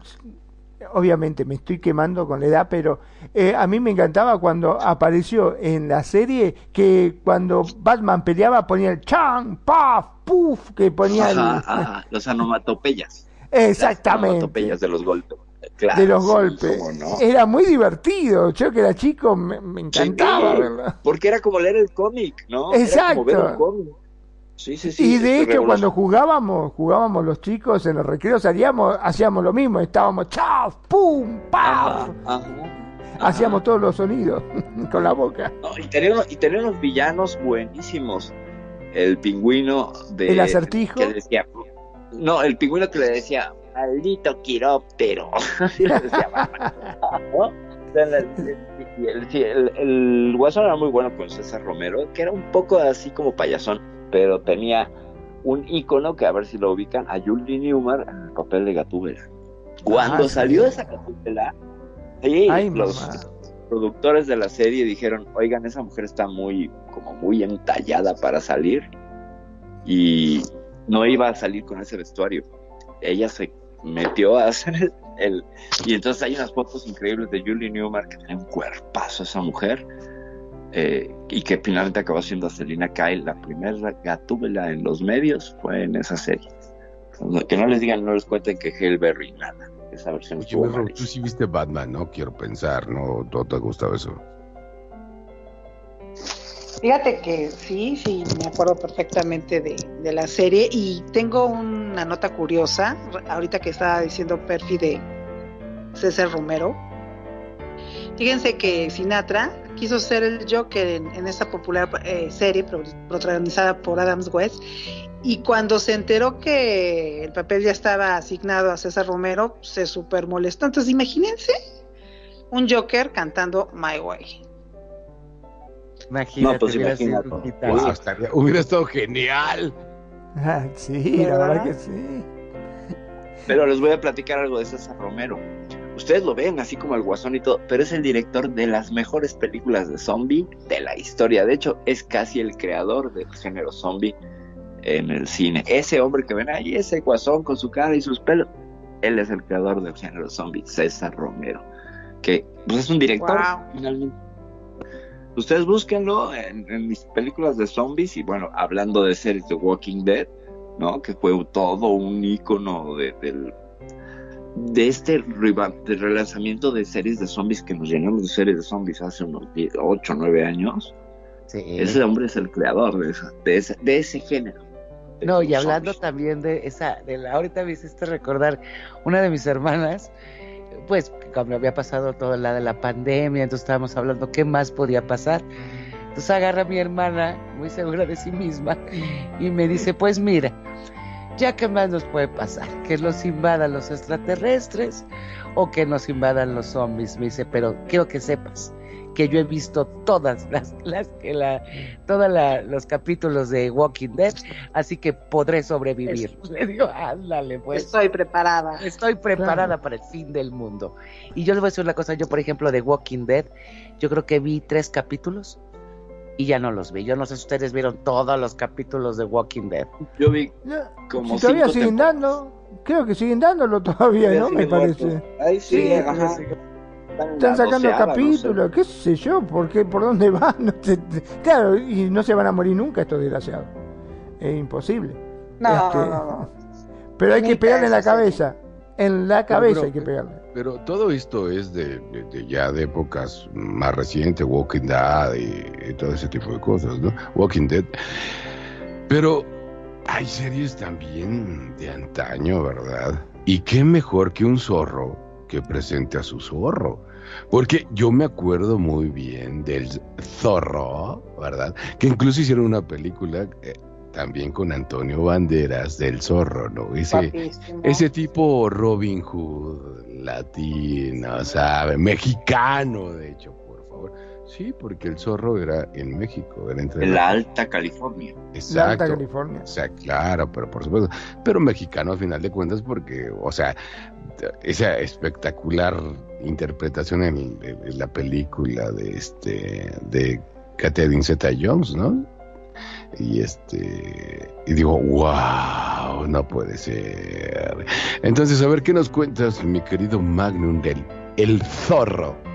Speaker 4: obviamente me estoy quemando con la edad, pero eh, a mí me encantaba cuando apareció en la serie que cuando Batman peleaba ponía el chan, paf, puf, que ponía el...
Speaker 3: Ajá, ajá, los anomatopeyas.
Speaker 4: Exactamente.
Speaker 3: Anomatopeyas de los golpes. Claro,
Speaker 4: de los golpes.
Speaker 3: no.
Speaker 4: Era muy divertido. Yo que era chico me, me encantaba
Speaker 3: Sí,
Speaker 4: verlo.
Speaker 3: Porque era como leer el cómic, ¿no? Era como ver
Speaker 4: Exacto.
Speaker 3: un cómic. Sí, sí, sí.
Speaker 4: y de hecho cuando jugábamos, jugábamos los chicos en los recreos, hacíamos, hacíamos lo mismo, estábamos chaf, pum, paf, hacíamos todos los sonidos con la boca.
Speaker 3: No, y, tenía unos, y tenía unos villanos buenísimos. El pingüino de.
Speaker 4: ¿El acertijo?
Speaker 3: Que decía. No, el pingüino que le decía, maldito quiróptero. Así le decía y el guasón era muy bueno con César Romero, que era un poco así como payasón, pero tenía un ícono que a ver si lo ubican, a Julie Newmar en el papel de Gatúbela. Cuando
Speaker 4: Ah, sí.
Speaker 3: salió esa Gatúbela, sí,
Speaker 4: Ay,
Speaker 3: los
Speaker 4: mamá.
Speaker 3: productores de la serie dijeron, oigan, esa mujer está muy, como muy entallada para salir y no iba a salir con ese vestuario. Ella se metió a hacer el, el- y entonces hay unas fotos increíbles de Julie Newmar que tiene un cuerpazo esa mujer eh, y que finalmente acabó siendo Selina Kyle la primera gatúbela en los medios fue en esa serie. Que no les digan, no les cuenten que Halle Berry nada. Esa versión
Speaker 1: Oye, Berro, tú sí viste Batman, ¿no? Quiero pensar, ¿no? ¿No te ha gustado eso?
Speaker 6: Fíjate que sí, sí, me acuerdo perfectamente de, de la serie y tengo una nota curiosa, ahorita que estaba diciendo Perfi de César Romero. Fíjense que Sinatra quiso ser el Joker en, en esta popular eh, serie pro- protagonizada por Adams West y cuando se enteró que el papel ya estaba asignado a César Romero, se super molestó. Entonces imagínense un Joker cantando My Way.
Speaker 2: Imagínate,
Speaker 3: No, pues
Speaker 2: hubiera
Speaker 3: imagínate.
Speaker 1: Wow, estaría- hubiera estado genial.
Speaker 4: Ah, sí, la verdad que sí.
Speaker 3: Pero les voy a platicar algo de César Romero. Ustedes lo ven así como el guasón y todo, pero es el director de las mejores películas de zombie de la historia. De hecho, es casi el creador del género zombie en el cine. Ese hombre que ven ahí, ese guasón con su cara y sus pelos, él es el creador del género zombie, César Romero. Que pues, es un director,
Speaker 6: Wow.
Speaker 3: finalmente. Ustedes búsquenlo en, en mis películas de zombies y bueno, hablando de series de Walking Dead, ¿no? Que fue todo un icono de, del, de este relanzamiento de series de zombies que nos llenamos de series de zombies hace unos 8 o 9 años.
Speaker 2: Sí.
Speaker 3: Ese hombre es el creador de, esa, de, ese, de ese género. de
Speaker 2: No, y hablando
Speaker 3: zombies.
Speaker 2: también de esa, de la, ahorita me hiciste recordar una de mis hermanas, pues cuando había pasado toda la de la pandemia, entonces estábamos hablando qué más podía pasar. Entonces agarra a mi hermana, muy segura de sí misma, y me dice, pues mira, ya qué más nos puede pasar, que nos invadan los extraterrestres o que nos invadan los zombies. Me dice, pero quiero que sepas que yo he visto todas las, las que la, todos los capítulos de Walking Dead, así que podré sobrevivir. Le digo, ándale, pues.
Speaker 6: Estoy preparada.
Speaker 2: Estoy preparada para el fin del mundo. Y yo les voy a decir una cosa, yo por ejemplo de Walking Dead, yo creo que vi tres capítulos y ya no los vi. Yo no sé si ustedes vieron todos los capítulos de Walking Dead.
Speaker 3: Yo vi como
Speaker 4: si todavía
Speaker 3: cinco
Speaker 4: siguen
Speaker 3: temporadas.
Speaker 4: dando, creo que siguen dándolo todavía, ¿no? Me parece.
Speaker 3: Ahí sí,
Speaker 4: Sí,
Speaker 3: ajá.
Speaker 2: sí.
Speaker 3: Están
Speaker 4: sacando
Speaker 3: doceava, no sé.
Speaker 4: capítulos, qué sé yo, ¿por qué, por dónde van? No sé, claro, y no se van a morir nunca estos desgraciados. Es imposible.
Speaker 6: No,
Speaker 4: Es que-
Speaker 6: no, no, no.
Speaker 4: Pero hay que pegarle en la cabeza. En la cabeza hay que pegarle.
Speaker 1: Pero todo esto es de, ya de épocas más recientes, Walking Dead y, y todo ese tipo de cosas, ¿no? Walking Dead. Pero hay series también de antaño, ¿verdad? Y qué mejor que un zorro que presente a su zorro. Porque yo me acuerdo muy bien del zorro, ¿verdad? Que incluso hicieron una película eh, también con Antonio Banderas del zorro, ¿no? Ese, ese tipo Robin Hood, latino, ¿sabe? Mexicano, de hecho, por favor. Sí, porque el zorro era en México, era entre
Speaker 3: En la Alta California.
Speaker 1: Exacto.
Speaker 4: La Alta California.
Speaker 1: O sea, claro, pero por supuesto. Pero mexicano a final de cuentas porque, o sea, esa espectacular interpretación en, en la película de este de Catherine Zeta Jones, ¿no? Y este y digo, wow, no puede ser. Entonces, a ver qué nos cuentas, mi querido Magnum del El Zorro.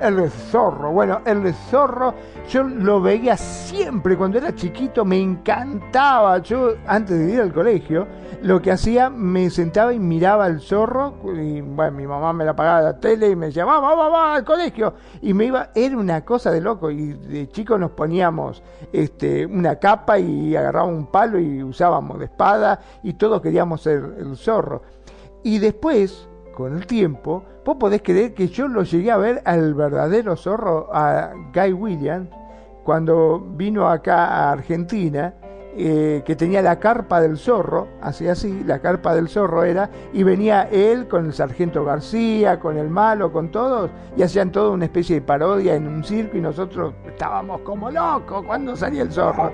Speaker 4: El zorro, bueno, el zorro yo lo veía siempre cuando era chiquito, me encantaba. Yo antes de ir al colegio, lo que hacía, me sentaba y miraba al zorro y bueno, mi mamá me la pagaba la tele y me decía, va, va, va al colegio. Y me iba, era una cosa de loco y de chico nos poníamos este, una capa y agarrábamos un palo y usábamos de espada y todos queríamos ser el zorro. Y después, con el tiempo, vos podés creer que yo lo llegué a ver al verdadero zorro, a Guy Williams, cuando vino acá a Argentina, eh, que tenía la carpa del zorro, así así, la carpa del zorro era, y venía él con el sargento García, con el malo, con todos, y hacían toda una especie de parodia en un circo y nosotros estábamos como locos cuando salía el zorro.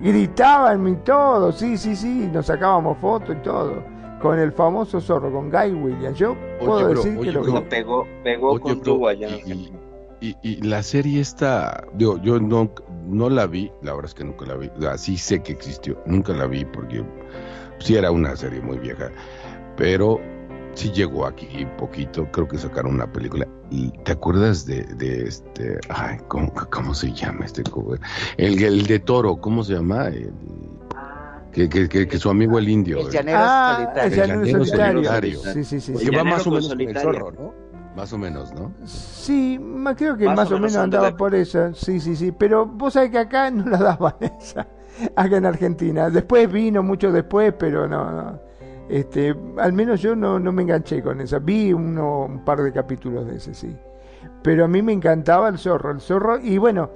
Speaker 4: Gritaban y todo, sí, sí, sí, nos sacábamos fotos y todo con el famoso zorro, con Guy Williams. Yo puedo
Speaker 1: bro,
Speaker 4: decir
Speaker 1: oye,
Speaker 4: que lo
Speaker 1: bro.
Speaker 3: Pegó, pegó
Speaker 1: Oye,
Speaker 3: con
Speaker 1: bro,
Speaker 3: tu allá en
Speaker 1: y-. Y, y la serie esta, digo, yo no, no la vi, la verdad es que nunca la vi, o sea, sí sé que existió, nunca la vi porque sí era una serie muy vieja, pero sí llegó aquí poquito, creo que sacaron una película. ¿Y ¿Te acuerdas de, de este, ay, ¿cómo, cómo se llama este cover? El, el de Toro, ¿cómo se llama? El- que, que, que, que su amigo el indio.
Speaker 2: El
Speaker 1: eh,
Speaker 2: llanero
Speaker 4: Ah,
Speaker 2: solitario.
Speaker 4: el llanero
Speaker 1: llanero
Speaker 4: solitario.
Speaker 1: solitario.
Speaker 4: Sí, sí, sí.
Speaker 1: que va más o menos con el zorro, ¿no? Más o menos, ¿no?
Speaker 4: Sí, creo que
Speaker 3: Más
Speaker 4: más,
Speaker 3: o
Speaker 4: o
Speaker 3: menos
Speaker 4: andaba por eso. Sí, sí, sí. Pero vos sabés que acá no la daban esa. Acá en Argentina. Después vino mucho después, pero no, no. Este, al menos yo no, no me enganché con esa. Vi uno, un par de capítulos de ese, sí. Pero a mí me encantaba el zorro. El zorro, y bueno,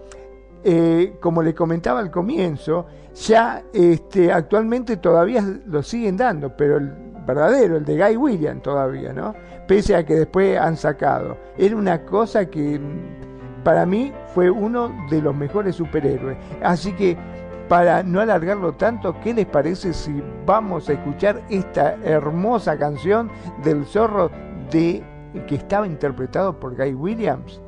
Speaker 4: eh, como le comentaba al comienzo, ya este, actualmente todavía lo siguen dando, pero el verdadero, el de Guy Williams todavía, ¿no? Pese a que después han sacado. Era una cosa que mm, para mí fue uno de los mejores superhéroes. Así que para no alargarlo tanto, ¿qué les parece si vamos a escuchar esta hermosa canción del zorro de que estaba interpretado por Guy Williams?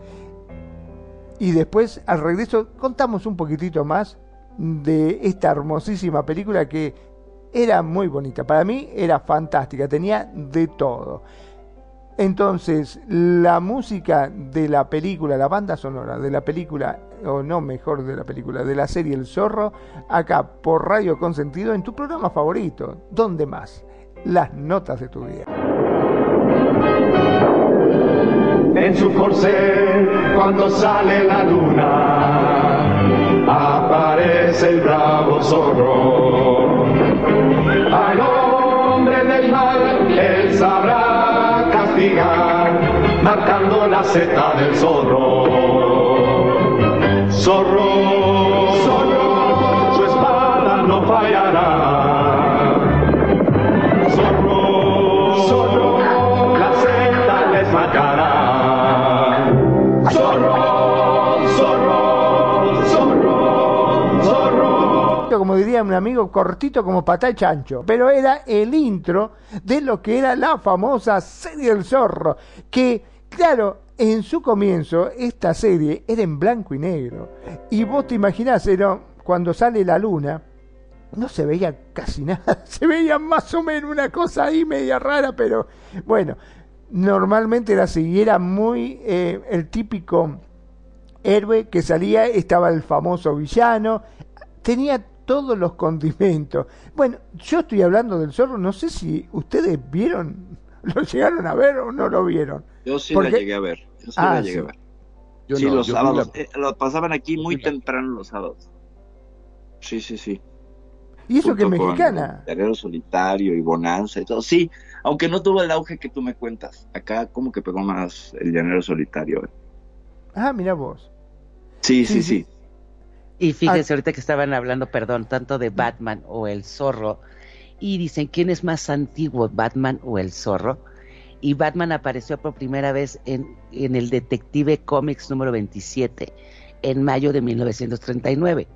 Speaker 4: Y después, al regreso, contamos un poquitito más de esta hermosísima película que era muy bonita. Para mí era fantástica, tenía de todo. Entonces, la música de la película, la banda sonora de la película, o no mejor de la película, de la serie El Zorro, acá por Radio Consentido, en tu programa favorito. ¿Dónde más? Las notas de tu vida.
Speaker 5: En su corcel, cuando sale la luna, aparece el bravo zorro. Al hombre del mal, él sabrá castigar, marcando la seta del zorro. Zorro, zorro, su espada no fallará. Zorro, zorro, la seta les. Zorro,
Speaker 4: diría un amigo, cortito como patá chancho. Pero era el intro de lo que era la famosa serie del zorro. Que, claro, en su comienzo, esta serie era en blanco y negro. Y vos te imaginás, cuando sale la luna, no se veía casi nada. Se veía más o menos una cosa ahí media rara, pero bueno, normalmente era así. Era muy eh, el típico héroe que salía, estaba el famoso villano, tenía todos los condimentos. Bueno, yo estoy hablando del zorro, no sé si ustedes vieron, lo llegaron a ver o no lo vieron.
Speaker 3: Yo sí
Speaker 4: Porque-
Speaker 3: la llegué a ver. Yo sí
Speaker 4: Ah,
Speaker 3: la llegué
Speaker 4: sí.
Speaker 3: a ver.
Speaker 1: Yo
Speaker 3: sí,
Speaker 1: no,
Speaker 3: los
Speaker 1: yo
Speaker 3: sábados.
Speaker 1: la-
Speaker 3: eh, lo pasaban aquí muy
Speaker 1: la-
Speaker 3: temprano los sábados. Sí, sí, sí.
Speaker 4: Y eso que es
Speaker 3: Junto
Speaker 4: mexicana.
Speaker 3: Guerrero Solitario y Bonanza y todo. Sí, aunque no tuvo el auge que tú me cuentas. Acá como que pegó más el Llanero Solitario. eh.
Speaker 4: Ah, mira vos.
Speaker 3: Sí, sí,
Speaker 4: Sí,
Speaker 3: sí.
Speaker 2: Y
Speaker 4: Ah.
Speaker 2: fíjense ahorita que estaban hablando, perdón, tanto de Batman o el zorro, y dicen, ¿quién es más antiguo, Batman o el zorro? y Batman apareció por primera vez en, en el Detective Comics número 27 en mayo de 1939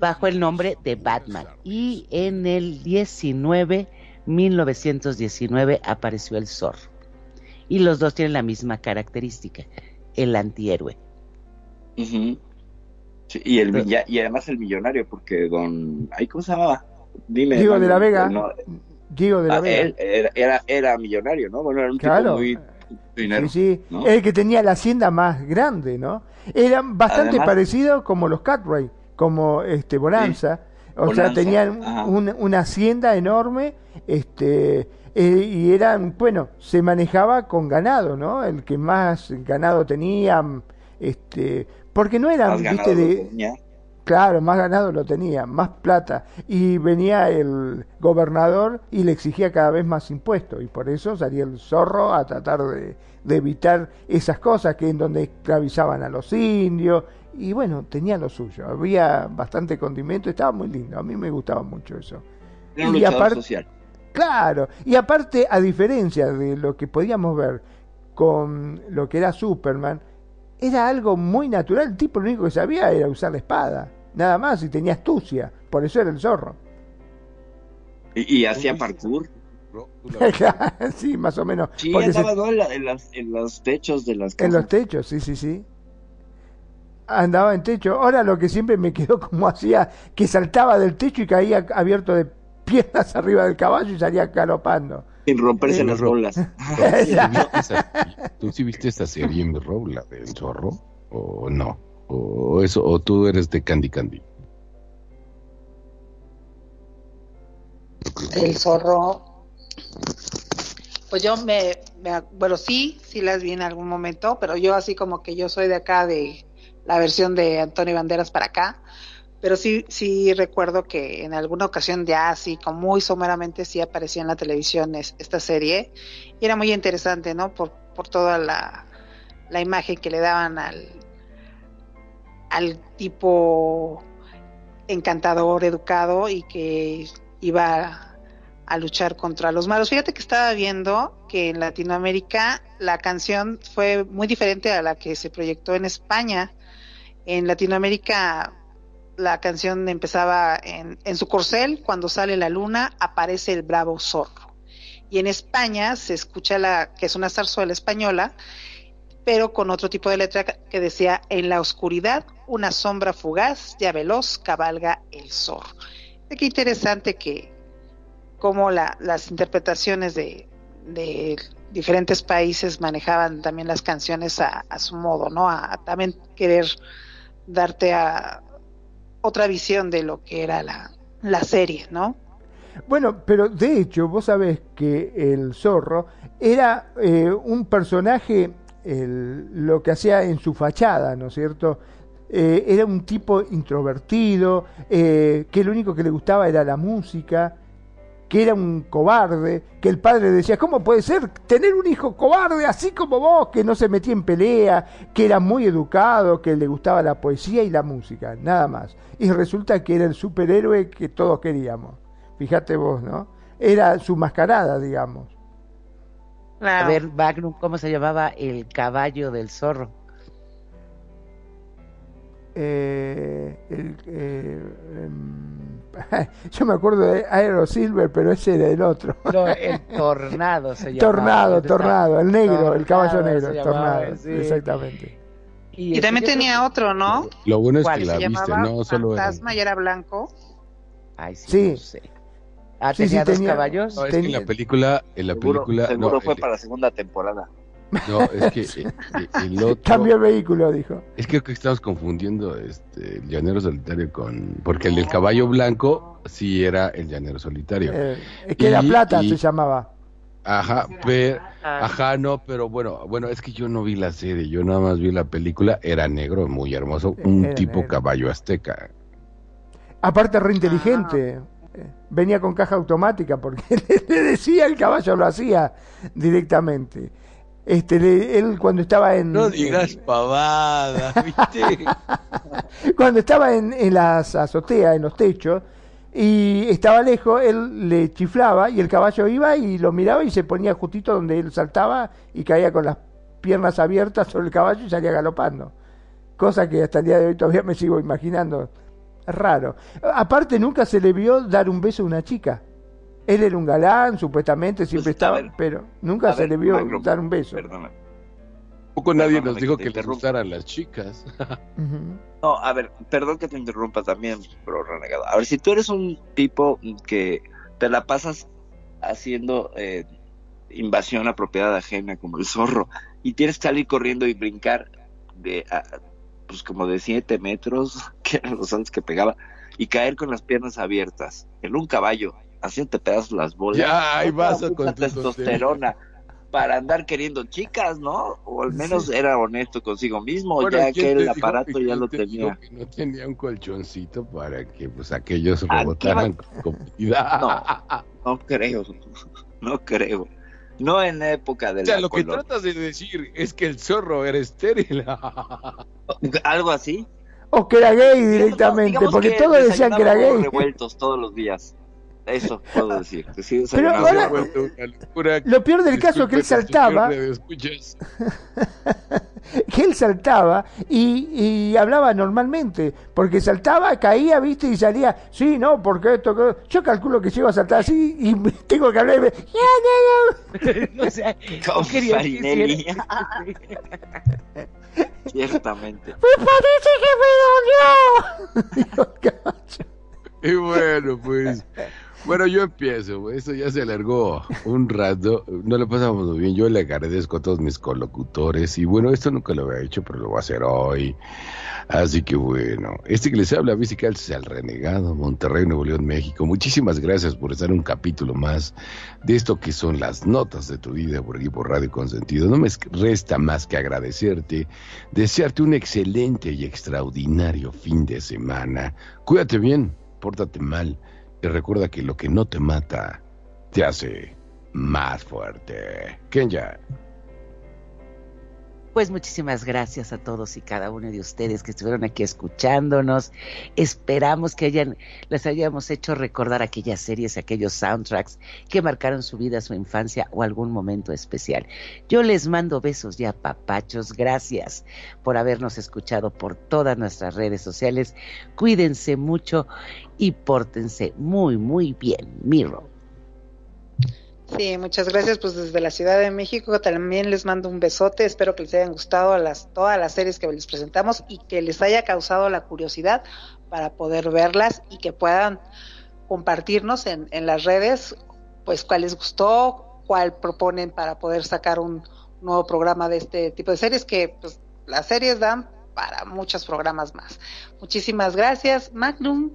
Speaker 2: bajo el nombre de Batman y en el 19 1919 apareció el Zorro y los dos tienen la misma característica el antihéroe
Speaker 3: Ujú. Sí, y, el, y además el millonario, porque don... Ay, ¿Cómo se llamaba? Dime.
Speaker 4: Diego de la Vega.
Speaker 3: no,
Speaker 4: Diego de la
Speaker 3: ah,
Speaker 4: Vega.
Speaker 3: él era, era, era millonario, ¿no? Bueno, era un
Speaker 4: Claro.
Speaker 3: tipo muy dinero.
Speaker 4: Sí, sí.
Speaker 3: ¿no?
Speaker 4: El que tenía la hacienda más grande, ¿no? Eran bastante
Speaker 3: Además-
Speaker 4: parecidos como los Catray, como este Bonanza. O sea, tenían un- una hacienda enorme, este eh, y eran, bueno, se manejaba con ganado, ¿no? El que más ganado tenía, este, porque no eran,
Speaker 3: Más
Speaker 4: viste, de,
Speaker 3: tenía.
Speaker 4: Claro, más ganado lo tenía, más plata. Y venía el gobernador y le exigía cada vez más impuestos. Y por eso salía el zorro a tratar de, de evitar esas cosas que en donde esclavizaban a los indios. Y bueno, tenía lo suyo. Había bastante condimento, estaba muy lindo. A mí me gustaba mucho eso.
Speaker 3: Era un
Speaker 4: Y aparte-
Speaker 3: social.
Speaker 4: Claro, y aparte, a diferencia de lo que podíamos ver con lo que era Superman, era algo muy natural. El tipo lo único que sabía era usar la espada, nada más, y tenía astucia. Por eso era el zorro.
Speaker 3: Y, y hacía parkour.
Speaker 4: sí, más o menos.
Speaker 3: Sí,
Speaker 4: porque se-
Speaker 3: andaba ¿no? en, la- en las- en los techos de las
Speaker 4: en
Speaker 3: casas.
Speaker 4: los techos, sí, sí, sí. Andaba en techo. Ahora lo que siempre me quedó como hacía, que saltaba del techo y caía abierto de piernas arriba del caballo y salía galopando.
Speaker 3: Sin romperse
Speaker 1: Eh,
Speaker 3: las
Speaker 1: Ro-
Speaker 3: bolas.
Speaker 1: ¿Tú sí viste esa- ¿Tú sí esta serie, mi Rob, la del zorro? ¿O no? ¿O, eso, ¿O tú eres de Candy Candy?
Speaker 6: El zorro. Pues yo me, me bueno, sí, sí las vi en algún momento, pero yo así como que yo soy de acá de la versión de Antonio Banderas para acá, pero sí, sí recuerdo que en alguna ocasión ya así, como muy someramente, sí aparecía en la televisión es- esta serie y era muy interesante, ¿no? Por, por toda la, la imagen que le daban al, al tipo encantador, educado y que iba a, a luchar contra los malos. Fíjate que estaba viendo que en Latinoamérica la canción fue muy diferente a la que se proyectó en España. En Latinoamérica la canción empezaba en, en su corcel, cuando sale la luna aparece el bravo zorro. Y en España se escucha la que es una zarzuela española, pero con otro tipo de letra que decía en la oscuridad una sombra fugaz ya veloz cabalga el zorro. Qué interesante que cómo la- las interpretaciones de, diferentes países manejaban también las canciones a, su modo, ¿no? A también querer darte a otra visión de lo que era la, la serie, ¿no?
Speaker 4: Bueno, pero de hecho, vos sabés que el zorro era eh, un personaje, lo que hacía en su fachada, ¿no es cierto? Eh, era un tipo introvertido, eh, que lo único que le gustaba era la música, que era un cobarde, que el padre decía, ¿cómo puede ser tener un hijo cobarde así como vos, que no se metía en pelea, que era muy educado, que le gustaba la poesía y la música, nada más? Y resulta que era el superhéroe que todos queríamos. Fíjate vos, ¿no? Era su mascarada, digamos.
Speaker 2: A ver, Magnum, ¿cómo se llamaba el caballo del zorro?
Speaker 4: Eh, el- eh, em, yo me acuerdo de Aero Silver, pero ese era el otro.
Speaker 2: No, el tornado se llamaba.
Speaker 4: tornado,
Speaker 2: ¿Dónde está?
Speaker 4: tornado, el negro, el caballo
Speaker 2: Tornado
Speaker 4: negro,
Speaker 2: se llamaba,
Speaker 4: tornado,
Speaker 2: sí.
Speaker 4: exactamente.
Speaker 6: Y, también tenía otro, ¿no?
Speaker 1: Lo bueno es
Speaker 2: ¿Cuál?
Speaker 1: que
Speaker 6: Se
Speaker 1: la viste,
Speaker 6: llamaba
Speaker 1: no solo era...
Speaker 6: Fantasma y era blanco.
Speaker 2: Ay, sí,
Speaker 4: Sí.
Speaker 2: no sé. Ah,
Speaker 4: Sí, sí,
Speaker 2: tenía dos
Speaker 4: tenía-
Speaker 2: caballos.
Speaker 1: No, es que en la película, en la
Speaker 3: Seguro,
Speaker 1: película,
Speaker 3: seguro
Speaker 1: no,
Speaker 3: fue
Speaker 1: el-
Speaker 3: para la segunda temporada.
Speaker 1: No, es que eh, eh, el otro,
Speaker 4: Cambió el vehículo, dijo.
Speaker 1: es que creo que estamos confundiendo este el llanero solitario con, porque el del caballo blanco sí era el llanero solitario,
Speaker 4: Eh, es que era
Speaker 1: Y-
Speaker 4: plata,
Speaker 1: y-
Speaker 4: se llamaba.
Speaker 1: ajá, pero, ajá, no, pero bueno, bueno, es que yo no vi la serie, yo nada más vi la película, era negro, muy hermoso, un
Speaker 4: Era
Speaker 1: tipo
Speaker 4: negro.
Speaker 1: caballo azteca,
Speaker 4: Aparte, re inteligente. Eh, Venía con caja automática porque le decía el caballo lo hacía directamente. Este, le- él cuando estaba en,
Speaker 13: No digas pavadas, ¿viste?
Speaker 4: cuando estaba en, en las azoteas, en los techos, y estaba lejos, él le chiflaba y el caballo iba y lo miraba y se ponía justito donde él saltaba y caía con las piernas abiertas sobre el caballo y salía galopando. Cosa que hasta el día de hoy todavía me sigo imaginando. Raro. Aparte nunca se le vio dar un beso a una chica. Él era un galán, supuestamente, siempre
Speaker 3: Pues,
Speaker 4: estaba,
Speaker 3: ver,
Speaker 4: pero nunca
Speaker 3: a
Speaker 4: se
Speaker 3: ver,
Speaker 4: le vio
Speaker 3: Magno,
Speaker 4: dar un beso.
Speaker 3: Perdona.
Speaker 1: Poco nadie
Speaker 3: Perdóname
Speaker 1: nos dijo
Speaker 3: que
Speaker 1: gustaran las chicas.
Speaker 3: No, a ver, perdón que te interrumpa también, bro renegado. A ver, si tú eres un tipo que te la pasas haciendo eh, invasión a propiedad ajena como el zorro y tienes que salir corriendo y brincar de, a- pues como de 7 metros, que eran los saltos que pegaba, y caer con las piernas abiertas en un caballo, haciéndote pedazos las bolas.
Speaker 1: Ya, ahí
Speaker 3: No,
Speaker 1: vas con tu
Speaker 3: testosterona para andar queriendo chicas, ¿no? O al menos
Speaker 1: Sí.
Speaker 3: era honesto consigo mismo,
Speaker 1: Bueno,
Speaker 3: ya
Speaker 1: ¿quién
Speaker 3: que el aparato ya
Speaker 1: quién
Speaker 3: lo
Speaker 1: te
Speaker 3: tenía.
Speaker 1: que no tenía un colchoncito para que pues aquellos rebotaran
Speaker 3: ¿qué
Speaker 1: con comodidad.
Speaker 3: No, no creo, no creo. No en época de
Speaker 1: O sea,
Speaker 3: la
Speaker 1: lo que
Speaker 3: colonia.
Speaker 1: tratas de decir es que el zorro era estéril.
Speaker 3: Algo así.
Speaker 4: O que era gay directamente,
Speaker 3: Digamos
Speaker 4: porque
Speaker 3: que
Speaker 4: todos decían que era gay.
Speaker 3: revueltos todos los días. Eso puedo decir. sí
Speaker 4: Pero ahora-. Lo peor del caso es que él saltaba, que él saltaba y, y hablaba normalmente, porque saltaba, caía, viste, y salía, sí, no, porque esto, que... yo calculo que llego a saltar así y tengo que hablar y me-
Speaker 2: o sea,
Speaker 3: Con
Speaker 2: quería
Speaker 3: Ciertamente.
Speaker 4: me parece que me dolió.
Speaker 1: Y bueno, pues. Bueno, yo empiezo. Esto ya se alargó un rato. No lo pasamos muy bien. Yo le agradezco a todos mis colocutores. Y bueno, esto nunca lo había hecho, pero lo voy a hacer hoy. Así que bueno, este que les habla, Musical es el Renegado, Monterrey, Nuevo León, México. Muchísimas gracias por estar un capítulo más de esto que son las notas de tu vida por aquí por Radio Consentido. No me resta más que agradecerte, desearte un excelente y extraordinario fin de semana. Cuídate bien, pórtate mal y recuerda que lo que no te mata te hace más fuerte. Kenya.
Speaker 2: Pues muchísimas gracias a todos y cada uno de ustedes que estuvieron aquí escuchándonos. Esperamos que hayan, les hayamos hecho recordar aquellas series, aquellos soundtracks que marcaron su vida, su infancia o algún momento especial. Yo les mando besos y apapachos. Gracias por habernos escuchado por todas nuestras redes sociales. Cuídense mucho y pórtense muy, muy bien. Miro.
Speaker 6: Sí, muchas gracias. Pues desde la Ciudad de México también les mando un besote. Espero que les hayan gustado las, todas las series que les presentamos y que les haya causado la curiosidad para poder verlas y que puedan compartirnos en, en las redes, pues cuál les gustó, cuál proponen para poder sacar un nuevo programa de este tipo de series que pues las series dan para muchos programas más. Muchísimas gracias, Magnum.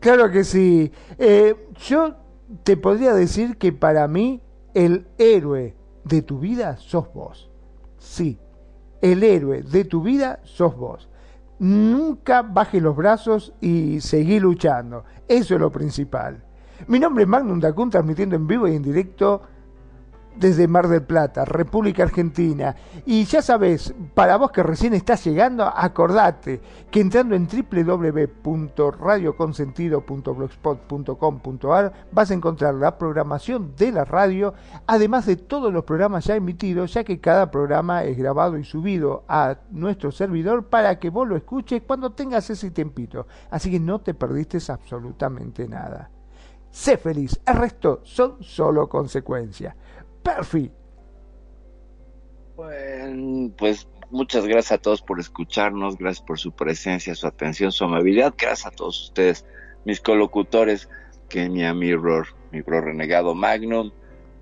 Speaker 4: Claro que sí. Eh, yo te podría decir que para mí el héroe de tu vida sos vos. Sí, el héroe de tu vida sos vos. Nunca bajes los brazos y seguí luchando. Eso es lo principal. Mi nombre es Magnum Dacun, transmitiendo en vivo y en directo desde Mar del Plata, República Argentina. Y ya sabes, para vos que recién estás llegando, acordate que entrando en www.radioconsentido.blogspot.com.ar vas a encontrar la programación de la radio, además de todos los programas ya emitidos, ya que cada programa es grabado y subido a nuestro servidor para que vos lo escuches cuando tengas ese tiempito. Así que no te perdiste absolutamente nada. Sé feliz, el resto son solo consecuencias. Perfi.
Speaker 3: Bueno, pues muchas gracias a todos por escucharnos, gracias por su presencia, su atención, su amabilidad, gracias a todos ustedes, mis colocutores, Kenia Mirror, mi bro renegado Magnum,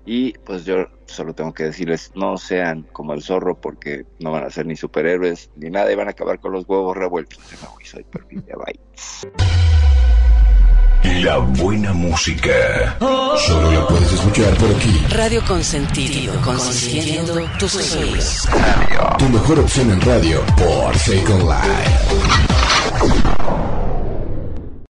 Speaker 3: y pues yo solo tengo que decirles, no sean como el zorro porque no van a ser ni superhéroes ni nada y van a acabar con los huevos revueltos. Me voy, soy Perfi, ya bye.
Speaker 10: La buena música. Solo la puedes escuchar por aquí.
Speaker 13: Radio Consentido, consintiendo tus sueños.
Speaker 10: Tu mejor opción en radio por Second Life.